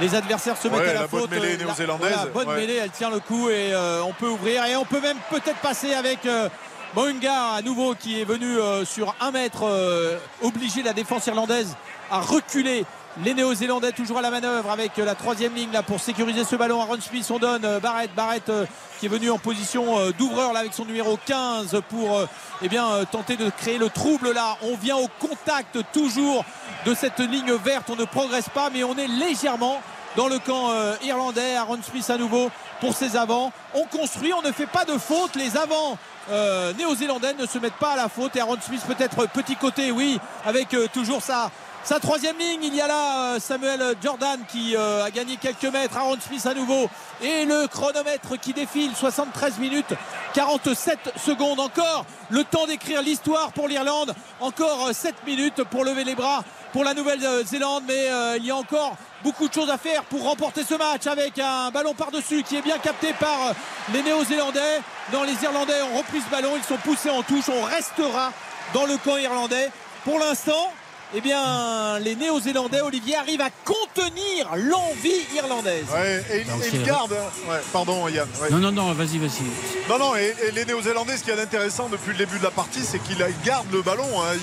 les adversaires se mettent Ouais, à la, la bonne faute. mêlée la- néo-zélandaise, voilà, bonne ouais. mêlée, elle tient le coup et euh, on peut ouvrir et on peut même peut-être passer avec euh, Mounga à nouveau qui est venu euh, sur un mètre euh, obliger la défense irlandaise à reculer. Les Néo-Zélandais toujours à la manœuvre avec euh, la troisième ligne là pour sécuriser ce ballon. Aaron Smith, on donne Barrett, Barrett qui est venu en position d'ouvreur là avec son numéro 15 pour eh tenter de créer le trouble là. On vient au contact toujours de cette ligne verte. On ne progresse pas, mais on est légèrement dans le camp euh, irlandais. Aaron Smith à nouveau pour ses avants. On construit, on ne fait pas de faute. Les avants euh, néo-zélandais ne se mettent pas à la faute. Et Aaron Smith peut-être petit côté, oui, avec euh, toujours sa, sa troisième ligne. Il y a là euh, Samuel Jordan qui euh, a gagné quelques mètres. Aaron Smith à nouveau. Et le chronomètre qui défile, 73 minutes, 47 secondes encore. Le temps d'écrire l'histoire pour l'Irlande. Encore euh, 7 minutes pour lever les bras pour la Nouvelle-Zélande. Mais euh, il y a encore beaucoup de choses à faire pour remporter ce match avec un ballon par-dessus qui est bien capté par euh, les Néo-Zélandais. Dans les Irlandais ont repris ce ballon, ils sont poussés en touche. On restera dans le camp irlandais. Pour l'instant, eh bien, les Néo-Zélandais, Olivier, arrivent à contenir l'envie irlandaise. Ouais, et, ils gardent. hein. Ouais, pardon, Yann. ouais. Non, non, non, vas-y, vas-y. Non, non, et, et les Néo-Zélandais, ce qui est intéressant depuis le début de la partie, c'est qu'ils ils gardent le ballon. hein.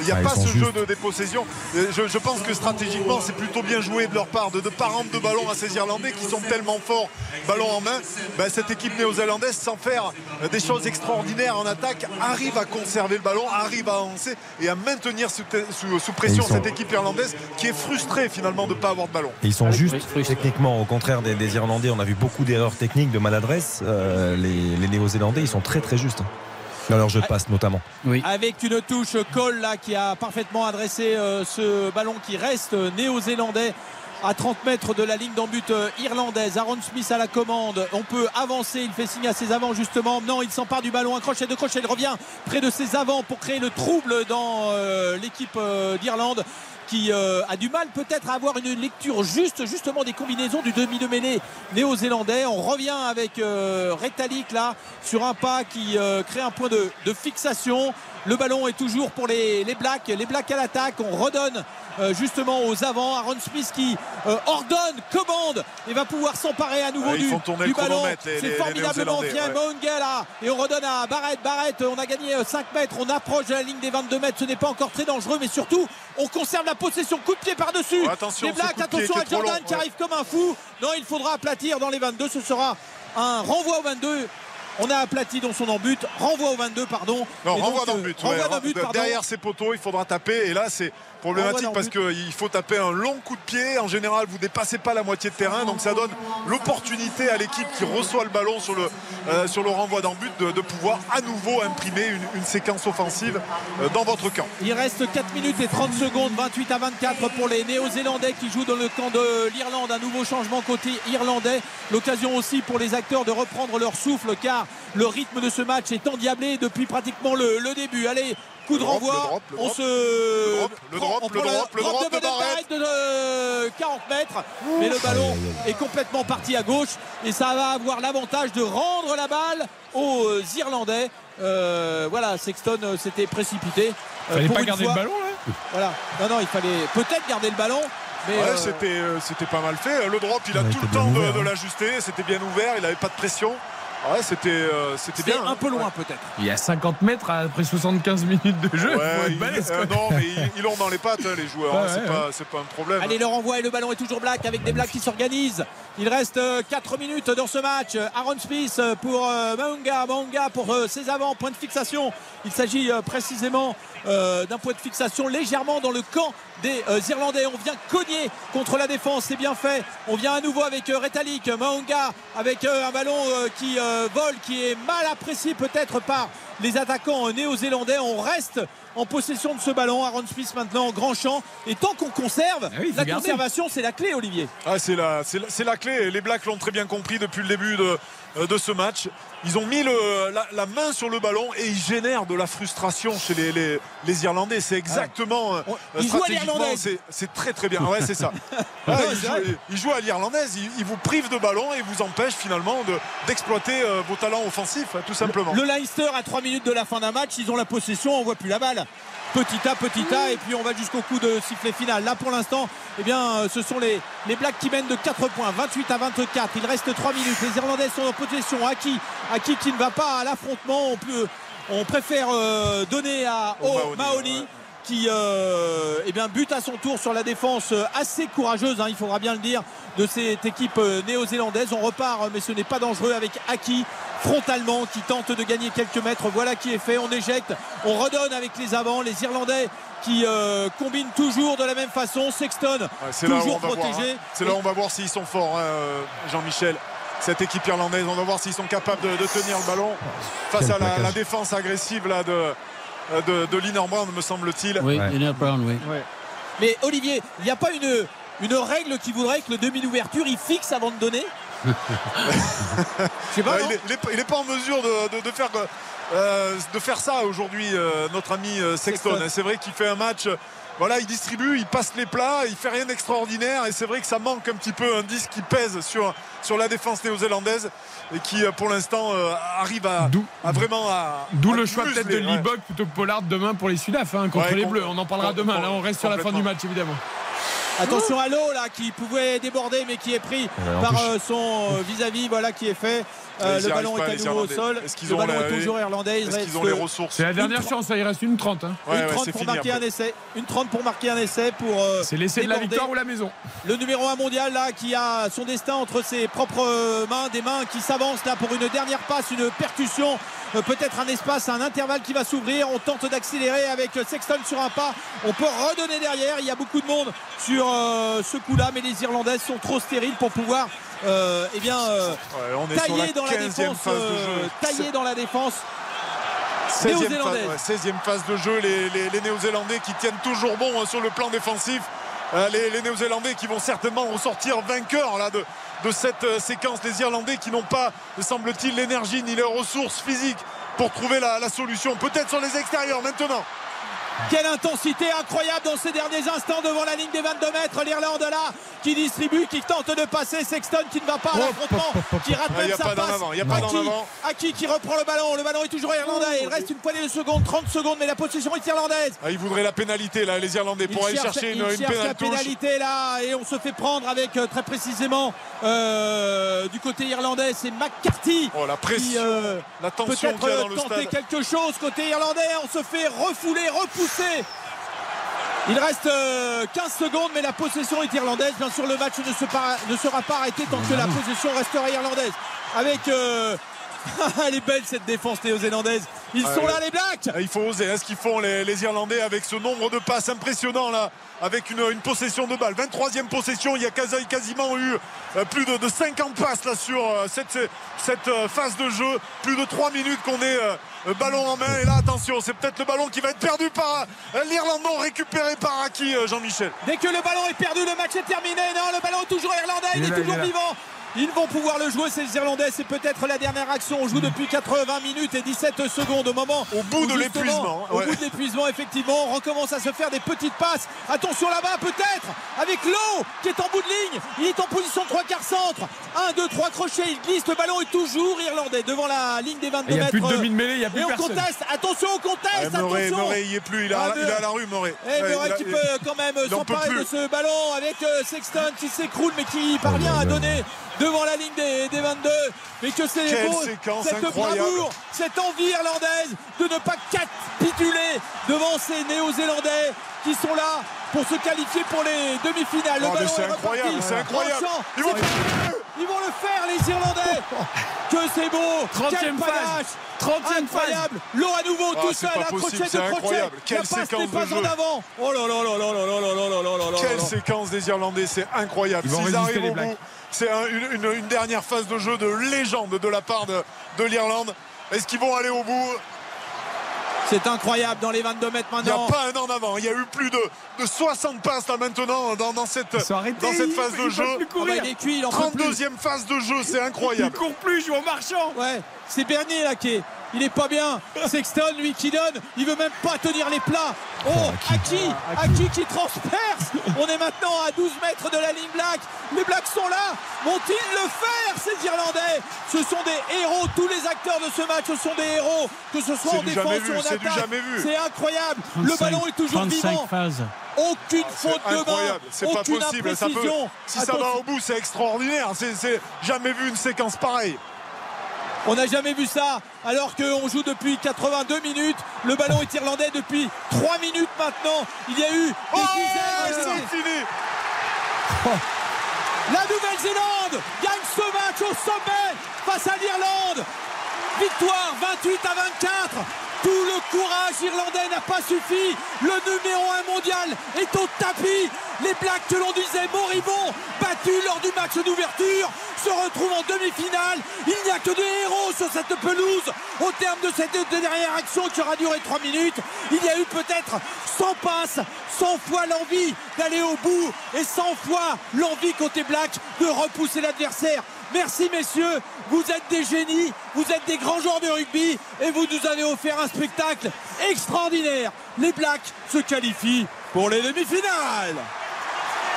Il n'y a Ah, pas ce jeu de dépossession. Je pense que stratégiquement, c'est plutôt bien joué de leur part de ne pas rendre de ballon à ces Irlandais qui sont tellement forts, ballon en main. Ben, cette équipe néo-zélandaise, sans faire euh, des choses extraordinaires en attaque, arrive à conserver le ballon, arrive à avancer et à maintenir sous, sous- sous pression sont- cette équipe irlandaise qui est frustrée finalement de ne pas avoir de ballon. Et ils sont justes frustré. techniquement, au contraire des, des Irlandais. On a vu beaucoup d'erreurs techniques, de maladresse. Euh, les, les Néo-Zélandais, ils sont très très justes. Dans leur jeu de passe notamment. Oui. avec une touche Cole là qui a parfaitement adressé euh, ce ballon qui reste euh, néo-zélandais à 30 mètres de la ligne d'en but euh, irlandaise. Aaron Smith à la commande. On peut avancer. Il fait signe à ses avants justement. Non, il s'empare du ballon. Un crochet de crochet. Il revient près de ses avants pour créer le trouble dans euh, l'équipe euh, d'Irlande qui a du mal peut-être à avoir une lecture juste justement des combinaisons du demi de mêlée néo-zélandais. On revient avec euh, là sur un pas qui crée un point de fixation. Le ballon est toujours pour les, les Blacks, les Blacks à l'attaque. On redonne euh, justement aux avants. Aaron Smith qui euh, ordonne, commande et va pouvoir s'emparer à nouveau Ouais, du, ballon. C'est formidablement fait. ouais. Et on redonne à Barrett. Barrett, on a gagné euh, 5 mètres, on approche de la ligne des 22 mètres. Ce n'est pas encore très dangereux, mais surtout on conserve la possession. Coup de pied par-dessus. Attention, les Blacks, attention à Jordan long, qui arrive comme un fou. Non, il faudra aplatir dans les 22. Ce sera un renvoi au 22. On a aplati dans son embut, renvoi au 22, pardon. Non, renvoi d'un euh, renvoi but, pardon. Derrière ses poteaux, il faudra taper. Et là, c'est Problématique d'un parce qu'il faut taper un long coup de pied. En général, vous dépassez pas la moitié de terrain. Donc ça donne l'opportunité à l'équipe qui reçoit le ballon sur le, euh, sur le renvoi d'un but de, de pouvoir à nouveau imprimer une, une séquence offensive euh, dans votre camp. Il reste 4 minutes et 30 secondes, 28 à 24 pour les Néo-Zélandais qui jouent dans le camp de l'Irlande. Un nouveau changement côté irlandais. L'occasion aussi pour les acteurs de reprendre leur souffle car le rythme de ce match est endiablé depuis pratiquement le, le début. Allez, coup de renvoi. le drop, le on drop. se. Le drop, le prend- drop, le drop, de de Bennett Barrett. Barrett de euh, 40 mètres. Mais le ballon est complètement parti à gauche et ça va avoir l'avantage de rendre la balle aux euh, Irlandais. Euh, voilà, Sexton euh, s'était précipité. Euh, Fallait pour pas une garder fois. le ballon là Voilà. Non, non, il fallait peut-être garder le ballon. Mais Ouais, euh, c'était, c'était pas mal fait. Le drop, il a Ouais, tout le temps de, de hein. l'ajuster. C'était bien ouvert. Il n'avait pas de pression. Ouais, c'était, euh, c'était bien. un hein. peu loin peut-être. Il y a 50 mètres après 75 minutes de jeu. Ouais, balèze, euh, non, mais ils, ils l'ont dans les pattes, hein, les joueurs. hein, Ouais, c'est, ouais, pas, c'est pas un problème. Allez, le renvoi et le ballon est toujours black avec des blacks qui s'organisent. Il reste 4 minutes dans ce match. Aaron Smith euh, pour euh, Maunga. Maunga pour euh, ses avants. Point de fixation. Il s'agit euh, précisément euh, d'un point de fixation légèrement dans le camp des euh, Irlandais. On vient cogner contre la défense. C'est bien fait. On vient à nouveau avec euh, Retalik. Maunga avec euh, un ballon qui vole, qui est mal apprécié peut-être par les attaquants néo-zélandais. On reste en possession de ce ballon. Aaron Smith maintenant en grand champ. Et tant qu'on conserve, Ah oui, la garder. conservation, c'est la clé, Olivier. Ah, c'est, la, c'est, la, c'est la clé. Les Blacks l'ont très bien compris depuis le début de, euh, de ce match. Ils ont mis le- la, la main sur le ballon et ils génèrent de la frustration chez les, les- les Irlandais. C'est exactement. euh, On- ils jouent à stratégiquement, l'irlandaise. C'est, c'est très très bien. Ouais, c'est ça. Ouais, ils, jouent, vrai. ils jouent à l'irlandaise. Ils, ils vous privent de ballon et vous empêchent finalement de, d'exploiter euh, vos talents offensifs, tout simplement. Le Leinster à 3 minutes de la fin d'un match, ils ont la possession, on voit plus la balle. Petit à petit à, et puis on va jusqu'au coup de sifflet final. Là pour l'instant, eh bien, euh, ce sont les, les Blacks qui mènent de 4 points, 28 à 24. Il reste 3 minutes. Les Irlandais sont en possession. Aki, Aki qui ne va pas à l'affrontement. On, peut, on préfère euh, donner à Au O Mahoney, Mahoney. ouais. Qui euh, eh bien, bute à son tour sur la défense euh, assez courageuse, hein, il faudra bien le dire, de cette équipe euh, néo-zélandaise. On repart, mais ce n'est pas dangereux avec Aki frontalement qui tente de gagner quelques mètres. Voilà qui est fait. On éjecte, on redonne avec les avants. Les Irlandais qui euh, combinent toujours de la même façon. Sexton Ouais, toujours voir, protégé. hein. C'est là où on va voir s'ils sont forts, hein, Jean-Michel. Cette équipe irlandaise, on va voir s'ils sont capables de, de tenir le ballon face Quel à la, la défense agressive là, de, de, de Liner Brown, me semble-t-il. Oui, Ouais. Brown, oui. Mais Olivier, il n'y a pas une, une règle qui voudrait que le demi d'ouverture il fixe avant de donner Je sais pas. Euh, non il, est, il est- il est pas en mesure de, de- de faire, euh, de faire ça aujourd'hui, euh, notre ami euh. Sexton. C'est vrai qu'il fait un match. Voilà, il distribue, il passe les plats, il fait rien d'extraordinaire et c'est vrai que ça manque un petit peu un disque qui pèse sur, sur la défense néo-zélandaise et qui euh, pour l'instant euh, arrive à, vraiment à. D'où le choix peut-être de museler, ouais. Libok plutôt que Pollard demain pour les Sudaf hein, contre Ouais, les Bleus. On en parlera demain. Là, on reste sur la fin du match évidemment. Attention à l'eau là qui pouvait déborder mais qui est pris par euh, son euh, vis-à-vis voilà qui est fait. Euh, le ballon est à nouveau au sol. Est-ce qu'ils Le ont ballon la- est toujours irlandais. Est-ce qu'ils ont les ressources C'est la dernière Une- chance. Il reste une 30. hein. Ouais, une ouais, 30 c'est pour fini marquer un essai. Une 30 pour marquer un essai pour. euh, C'est l'essai de la victoire ou la maison. Le numéro 1 mondial là qui a son destin entre ses propres euh, mains, des mains qui s'avancent là pour une dernière passe, une percussion, euh, peut-être un espace, un intervalle qui va s'ouvrir. On tente d'accélérer avec Sexton sur un pas. On peut redonner derrière. Il y a beaucoup de monde sur euh, ce coup-là, mais les Irlandais sont trop stériles pour pouvoir euh, eh bien euh, Ouais, tailler la dans la 15e défense, euh, tailler dans la défense. 16e phase, néo-zélandaise. ouais, 16e phase de jeu, les, les- les Néo-Zélandais qui tiennent toujours bon hein, sur le plan défensif. Euh, les, les Néo-Zélandais qui vont certainement ressortir vainqueurs là, de, de cette euh, séquence. Les Irlandais qui n'ont pas, semble-t-il, l'énergie ni les ressources physiques pour trouver la, la solution. Peut-être sur les extérieurs maintenant. Quelle intensité incroyable dans ces derniers instants devant la ligne des 22 mètres. L'Irlande là qui distribue, qui tente de passer. Sexton qui ne va pas à l'affrontement, qui rate Il même sa passe. Aki- qui reprend le ballon. Le ballon est toujours irlandais. Il reste une poignée de secondes, 30 secondes, mais la possession est irlandaise. Ah, il voudrait la pénalité là, les Irlandais, pour Il aller cherche- chercher une, une cherche la pénalité là et on se fait prendre avec euh, très précisément euh, du côté irlandais c'est McCarthy Oh la pression, qui euh, la tension peut-être qu'il y a dans le tenter stade. quelque chose côté irlandais on se fait refouler repousser il reste euh, 15 secondes mais la possession est irlandaise. Bien sûr le match ne, se para- ne sera pas arrêté tant que la possession restera irlandaise. Avec euh, elle est belle cette défense néo-zélandaise ils Ah, sont ouais. là les Blacks Ah, Il faut oser. Est-ce qu'ils font les, les Irlandais avec ce nombre de passes impressionnant là, avec une, une possession de balle 23e possession. Il y a quasi- quasiment eu euh, plus de, de 50 passes là sur euh, cette, cette euh, phase de jeu. Plus de 3 minutes qu'on est euh, ballon en main. Et là, attention, c'est peut-être le ballon qui va être perdu par l'Irlande, non récupéré par Aki, Jean-Michel. Dès que le ballon est perdu, le match est terminé. Non, le ballon est toujours irlandais, il, Il est il toujours est vivant. Ils vont pouvoir le jouer, ces Irlandais. C'est peut-être la dernière action. On joue depuis 80 minutes et 17 secondes au moment. Au bout de l'épuisement, Au bout de l'épuisement, effectivement, on recommence à se faire des petites passes. Attention là-bas, peut-être, avec Lowe qui est en bout de ligne. Il est en position de 3 quarts centre. 1, 2, 3 crochets. Il glisse. Le ballon est toujours irlandais devant la ligne des 22 Il n'y a mètres. plus de demi-mêlée, il n'y a plus Et on personne. conteste. Attention, on conteste. Euh, Murray, attention. Murray, il est plus. Il Ah, à la rue, Murray. et Ouais, a- qui peut quand même s'emparer de ce ballon avec euh, Sexton qui s'écroule mais qui parvient à donner devant la ligne des, des 22 mais que c'est beau cette incroyable. bravoure cette envie irlandaise de ne pas capituler devant ces néo-zélandais qui sont là pour se qualifier pour les demi-finales le Oh, ballon c'est est reparti. incroyable, c'est incroyable. Ils vont- c'est- ils vont le faire les Irlandais que c'est beau 30e Quel phase. panache 30e incroyable l'eau à nouveau Ah, tout seul possible, crochet de crochet la passe séquence de pas jeu. en avant oh là là là là là là là là là là là là Quelle là. séquence des Irlandais, c'est incroyable. Ils vont S'ils résister, arrivent les au Blacks. bout, c'est un- une, dernière phase de jeu de légende de la part de, de l'Irlande. Est-ce qu'ils vont aller au bout? C'est incroyable dans les 22 mètres Il n'y a maintenant. pas un en avant. Il y a eu plus de, de 60 passes là maintenant dans, dans cette, dans cette phase de peuvent jeu. plus Ah bah, courir. il est cuit, il en peut plus. 32e phase de jeu, c'est Il incroyable. court plus, il joue au marchand. Ouais, c'est Bernier là qui est. Il est pas bien. Sexton, lui, qui donne. Il veut même pas tenir les plats. Oh, Aki, Aki qui transperce. On est maintenant à 12 mètres de la ligne black. Les blacks sont là. Vont-ils le faire, ces Irlandais? Ce sont des héros. Tous les acteurs de ce match ce sont des héros. Que ce soit en défense ou en attaque. C'est incroyable. Le 35 ballon est toujours 35 vivant. phases. Aucune faute de main. incroyable, c'est pas Aucune possible. Ça peut, imprécision. si ça va au bout, c'est extraordinaire. C'est jamais vu une séquence pareille. On n'a jamais vu ça alors qu'on joue depuis 82 minutes. Le ballon est irlandais depuis 3 minutes maintenant. Il y a eu des Oh, dizaines de- fini. La Nouvelle-Zélande gagne ce match au sommet face à l'Irlande. Victoire 28 à 24. Tout le courage irlandais n'a pas suffi. Le numéro 1 mondial est au tapis. Les Blacks que l'on disait moribonds, battus lors du match d'ouverture, se retrouvent en demi-finale. Il n'y a que des héros sur cette pelouse. Au terme de cette dernière action qui aura duré 3 minutes, il y a eu peut-être 100 passes, 100 fois l'envie d'aller au bout et 100 fois l'envie côté Black de repousser l'adversaire. Merci messieurs, vous êtes des génies, vous êtes des grands joueurs de rugby et vous nous avez offert un spectacle extraordinaire. Les Blacks se qualifient pour les demi-finales.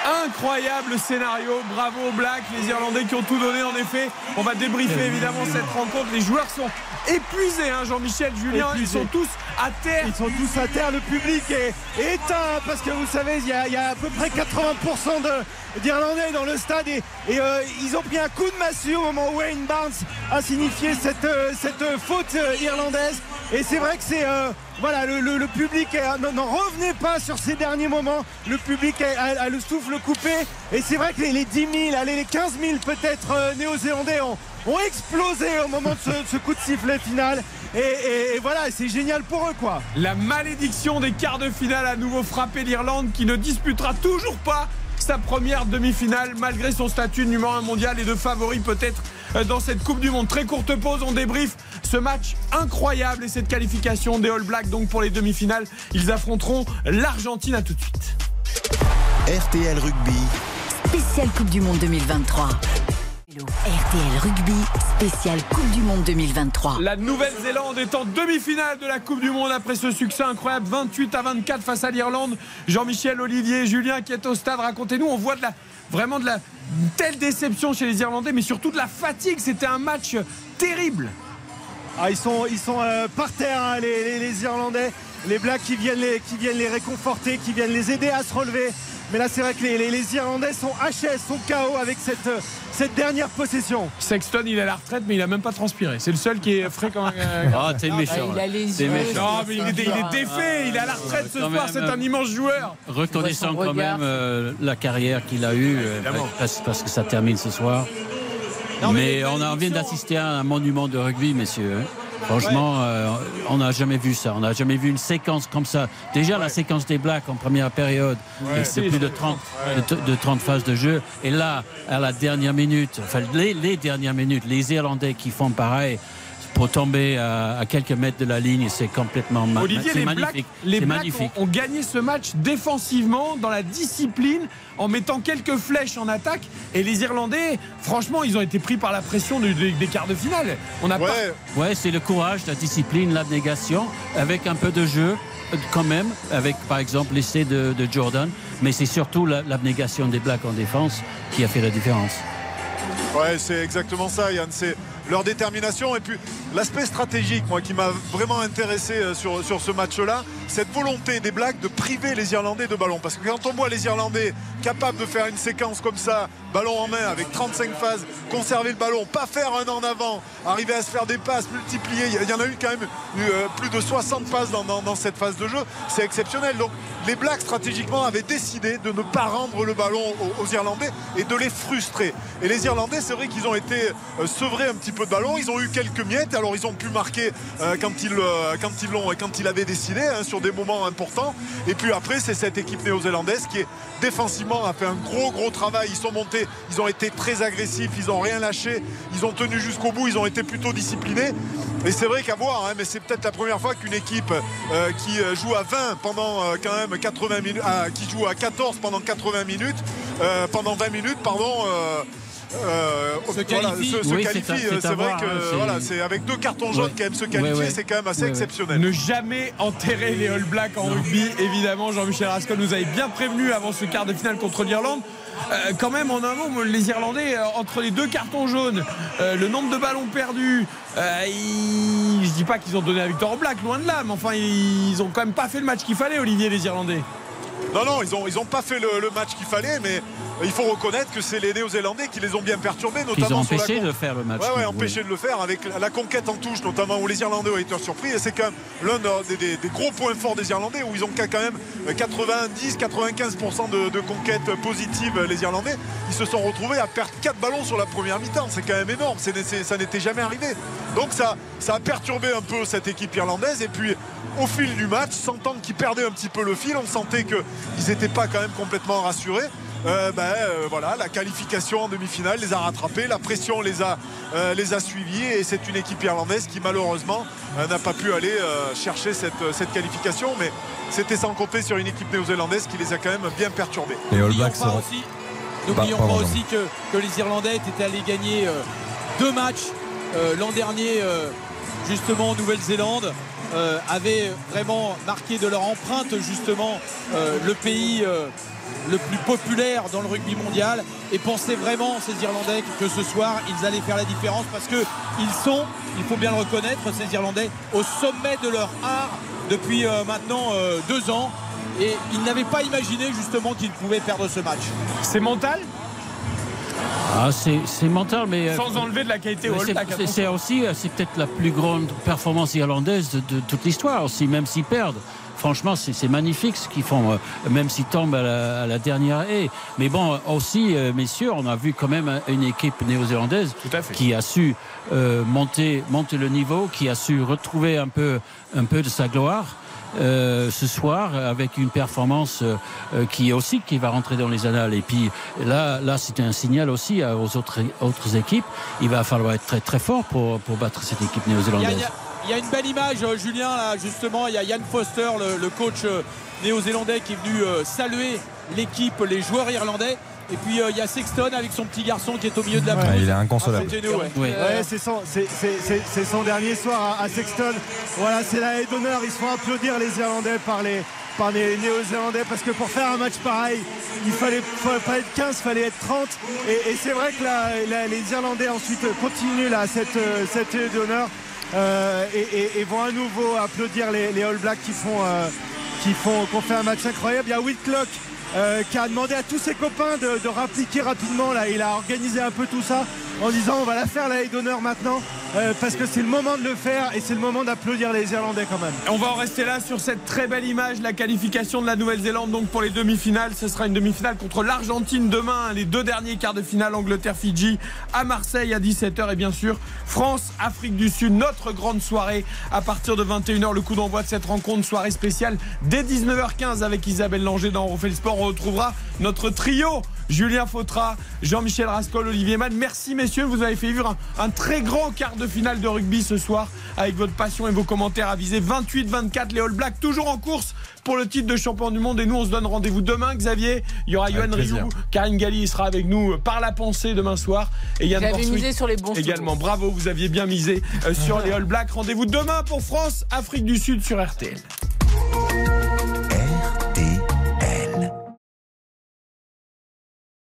Incroyable scénario, bravo aux Blacks, les Irlandais qui ont tout donné en effet. On va débriefer évidemment cette rencontre. Les joueurs sont épuisés, hein, Jean-Michel, Julien, ils sont tous à terre. Ils sont tous à terre, le public est, éteint parce que vous savez, il y a, il y a à peu près 80% de- d'Irlandais dans le stade et, et, euh, ils ont pris un coup de massue au moment où Wayne Barnes a signifié cette, euh, cette euh, faute euh, irlandaise. Et c'est vrai que c'est. Voilà, le, public n'en n'en revenez pas sur ces derniers moments. Le public a, le souffle coupé. Et c'est vrai que les, les 10 000, allez, les 15 000 peut-être euh, néo-zélandais ont, explosé au moment de ce, coup de sifflet final. Et, voilà, c'est génial pour eux, quoi. La malédiction des quarts de finale a nouveau frappé l'Irlande qui ne disputera toujours pas sa première demi-finale malgré son statut de numéro 1 mondial et de favori peut-être dans cette Coupe du Monde. Très courte pause, on débrief ce match incroyable et cette qualification des All Blacks donc pour les demi-finales. Ils affronteront l'Argentine à tout de suite. RTL Rugby. Spéciale Coupe du Monde 2023. RTL Rugby, spécial Coupe du Monde 2023. La Nouvelle-Zélande est en demi-finale de la Coupe du Monde après ce succès incroyable 28 à 24 face à l'Irlande. Jean-Michel, Olivier, Julien qui est au stade, racontez-nous, on voit de la, vraiment de la une telle déception chez les Irlandais, mais surtout de la fatigue. C'était un match terrible. Ah, ils sont, euh, par terre, hein, les, Irlandais. Les Blacks viennent les, qui viennent les réconforter, qui viennent les aider à se relever. Mais là, c'est vrai que les, les- les Irlandais sont HS, sont KO avec cette, euh, cette dernière possession. Sexton, il est à la retraite, mais il a même pas transpiré. C'est le seul qui est frais quand même. Ah, t'es méchant. il a les yeux. méchant. Non, mais il est, il est défait, il est à la retraite ce Quand soir, c'est un euh, immense joueur. Reconnaissant quand même euh, la carrière qu'il a eue, euh, parce, parce que ça termine ce soir. Non, mais on a vient d'assister à un monument de rugby, messieurs. Franchement, euh, on n'a jamais vu ça. On n'a jamais vu une séquence comme ça. Déjà, la séquence des Blacks en première période, Ouais. c'est plus de 30, de, de 30 phases de jeu. Et là, à la dernière minute, enfin, les, les dernières minutes, les Irlandais qui font pareil pour tomber à, à quelques mètres de la ligne, c'est complètement ma- Olivier, c'est les magnifique. Blacks, les C'est Blacks magnifique. ont, ont gagné ce match défensivement, dans la discipline, en mettant quelques flèches en attaque. Et les Irlandais, franchement, ils ont été pris par la pression du- des, des quarts de finale. On n'a pas. Ouais, Ouais, c'est le courage, la discipline, l'abnégation, avec un peu de jeu euh, quand même, avec par exemple l'essai de, de Jordan, mais c'est surtout la- l'abnégation des Blacks en défense qui a fait la différence. Ouais, c'est exactement ça, Yann. C'est leur détermination. Et puis l'aspect stratégique, qui m'a vraiment intéressé euh, sur, sur ce match-là, cette volonté des Blacks de priver les Irlandais de ballon. Parce que quand on voit les Irlandais capables de faire une séquence comme ça, ballon en main, avec 35 phases, conserver le ballon, pas faire un en avant, arriver à se faire des passes, multiplier, il y en a eu quand même euh, plus de 60 passes dans, cette phase de jeu, c'est exceptionnel. Donc les Blacks stratégiquement avaient décidé de ne pas rendre le ballon aux, Irlandais et de les frustrer. Et les Irlandais, c'est vrai qu'ils ont été euh, sevrés un petit peu de ballon, ils ont eu quelques miettes, alors ils ont pu marquer euh, quand ils quand ils l'ont quand ils avaient décidé hein, sur des moments importants. Et puis après, c'est cette équipe néo-zélandaise qui est défensivement a fait un gros gros travail. Ils sont montés, ils ont été très agressifs, ils ont rien lâché, ils ont tenu jusqu'au bout, ils ont été plutôt disciplinés. Et c'est vrai qu'à voir, hein, mais c'est peut-être la première fois qu'une équipe euh, qui euh, joue à 20 pendant euh, quand même 80 minutes, ah, qui joue à 14 pendant 80 minutes, euh, pendant 20 minutes, pardon. Euh, Se qualifie. se- se Oui, c'est qualifie. vrai voir, que hein, c'est- voilà, c'est avec deux cartons jaunes Ouais. quand même se qualifier, Ouais, ouais. c'est quand même assez exceptionnel. Ne jamais enterrer les All Blacks en rugby, évidemment. Jean-Michel Rascol nous avait bien prévenu avant ce quart de finale contre l'Irlande. Euh, quand même, en un mot, les Irlandais, euh, entre les deux cartons jaunes, euh, le nombre de ballons perdus, ils- je dis pas qu'ils ont donné la victoire aux Blacks, loin de là, mais enfin, ils ont quand même pas fait le match qu'il fallait, Olivier, les Irlandais. Non, non, ils ont, ils ont pas fait le, le match qu'il fallait, mais il faut reconnaître que c'est les Néo-Zélandais qui les ont bien perturbés, Ils ont notamment sur la empêché con- de faire le match. Ouais, ouais, Oui. empêché de le faire avec la, conquête en touche, notamment où les Irlandais ont été surpris. Et c'est quand même l'un des, des- des gros points forts des Irlandais, où ils ont quand même 90-95% de, de conquêtes positives, les Irlandais. Ils se sont retrouvés à perdre 4 ballons sur la première mi-temps. C'est quand même énorme. Ça n'était jamais arrivé. Donc ça, ça a perturbé un peu cette équipe irlandaise. Et puis, au fil du match, sentant qu'ils perdaient un petit peu le fil, on sentait qu'ils n'étaient pas quand même complètement rassurés. Euh, ben, euh, voilà, la qualification en demi-finale les a rattrapés, la pression les a, euh, les a suivis et c'est une équipe irlandaise qui malheureusement euh, n'a pas pu aller euh, chercher cette, cette qualification, mais c'était sans compter sur une équipe néo-zélandaise qui les a quand même bien perturbés. Les All N'oublions Blacks pas aussi, n'oublions Bah, pas pardon. aussi que, que les Irlandais étaient allés gagner euh, deux matchs euh, l'an dernier, euh, justement en Nouvelle-Zélande. Euh, avaient vraiment marqué de leur empreinte justement euh, le pays euh, le plus populaire dans le rugby mondial. Et pensaient vraiment ces Irlandais que ce soir ils allaient faire la différence parce que ils sont, il faut bien le reconnaître, ces Irlandais au sommet de leur art depuis maintenant deux ans. Et ils n'avaient pas imaginé justement qu'ils pouvaient perdre ce match. C'est mental, Ah, c'est mental, mais. euh, sans enlever de la qualité c'est- aussi, euh, c'est peut-être la plus grande performance irlandaise de, de toute l'histoire aussi, même s'ils perdent. Franchement, c'est magnifique ce qu'ils font, euh, même s'ils tombent à la, à la dernière haie. Mais bon, aussi, messieurs, on a vu quand même un- une équipe néo-zélandaise qui a su euh, monter, monter le niveau, qui a su retrouver un peu, un peu de sa gloire. Euh, ce soir avec une performance euh, euh, qui aussi qui va rentrer dans les annales et puis là là c'est un signal aussi aux autres équipes il va falloir être très très fort pour, battre cette équipe néo-zélandaise il y a- une belle image, Julien, là, justement. Il y a Yann Foster, le, coach néo-zélandais, qui est venu saluer l'équipe, les joueurs irlandais. Et puis euh, il y a Sexton avec son petit garçon qui est au milieu de la Ouais, pelouse. il est inconsolable. Ah, c'était nous, ouais. Oui. Ouais, c'est son, dernier soir à, à Sexton. Voilà, c'est la haie d'honneur. Ils se font applaudir les Irlandais par les, par les Néo-Zélandais parce que pour faire un match pareil, il fallait fallait pas être 15, il fallait être 30. Et, et c'est vrai que les Irlandais ensuite continuent là, cette, euh, cette haie d'honneur euh, et, et- et vont à nouveau applaudir les, les All Blacks qui font, euh, qui font, qui ont fait un match incroyable. Il y a Whitlock euh, qui a demandé à tous ses copains de, de rappliquer rapidement. Là, il a organisé un peu tout ça en disant on va la faire la haie d'honneur maintenant euh, parce que c'est le moment de le faire et c'est le moment d'applaudir les Irlandais quand même. On va en rester là sur cette très belle image, la qualification de la Nouvelle-Zélande donc pour les demi-finales. Ce sera une demi-finale contre l'Argentine demain, les deux derniers quarts de finale Angleterre-Fidji à Marseille à 17h et bien sûr France-Afrique du Sud, notre grande soirée à partir de 21h, le coup d'envoi de cette rencontre, soirée spéciale dès 19h15 avec Isabelle Langer dans On sport. On retrouvera notre trio. Julien Fautra, Jean-Michel Rascol, Olivier Mann. Merci messieurs, vous avez fait vivre un, un très grand quart de finale de rugby ce soir avec votre passion et vos commentaires avisés. 28-24 les All Blacks toujours en course pour le titre de champion du monde et nous on se donne rendez-vous demain Xavier. Il y aura Yohan. Rioux, Karine Galli sera avec nous par la pensée demain soir et Yann misé sur les bons également. Bravo, vous aviez bien misé euh, sur les All Blacks. Rendez-vous demain pour France, Afrique du Sud sur RTL.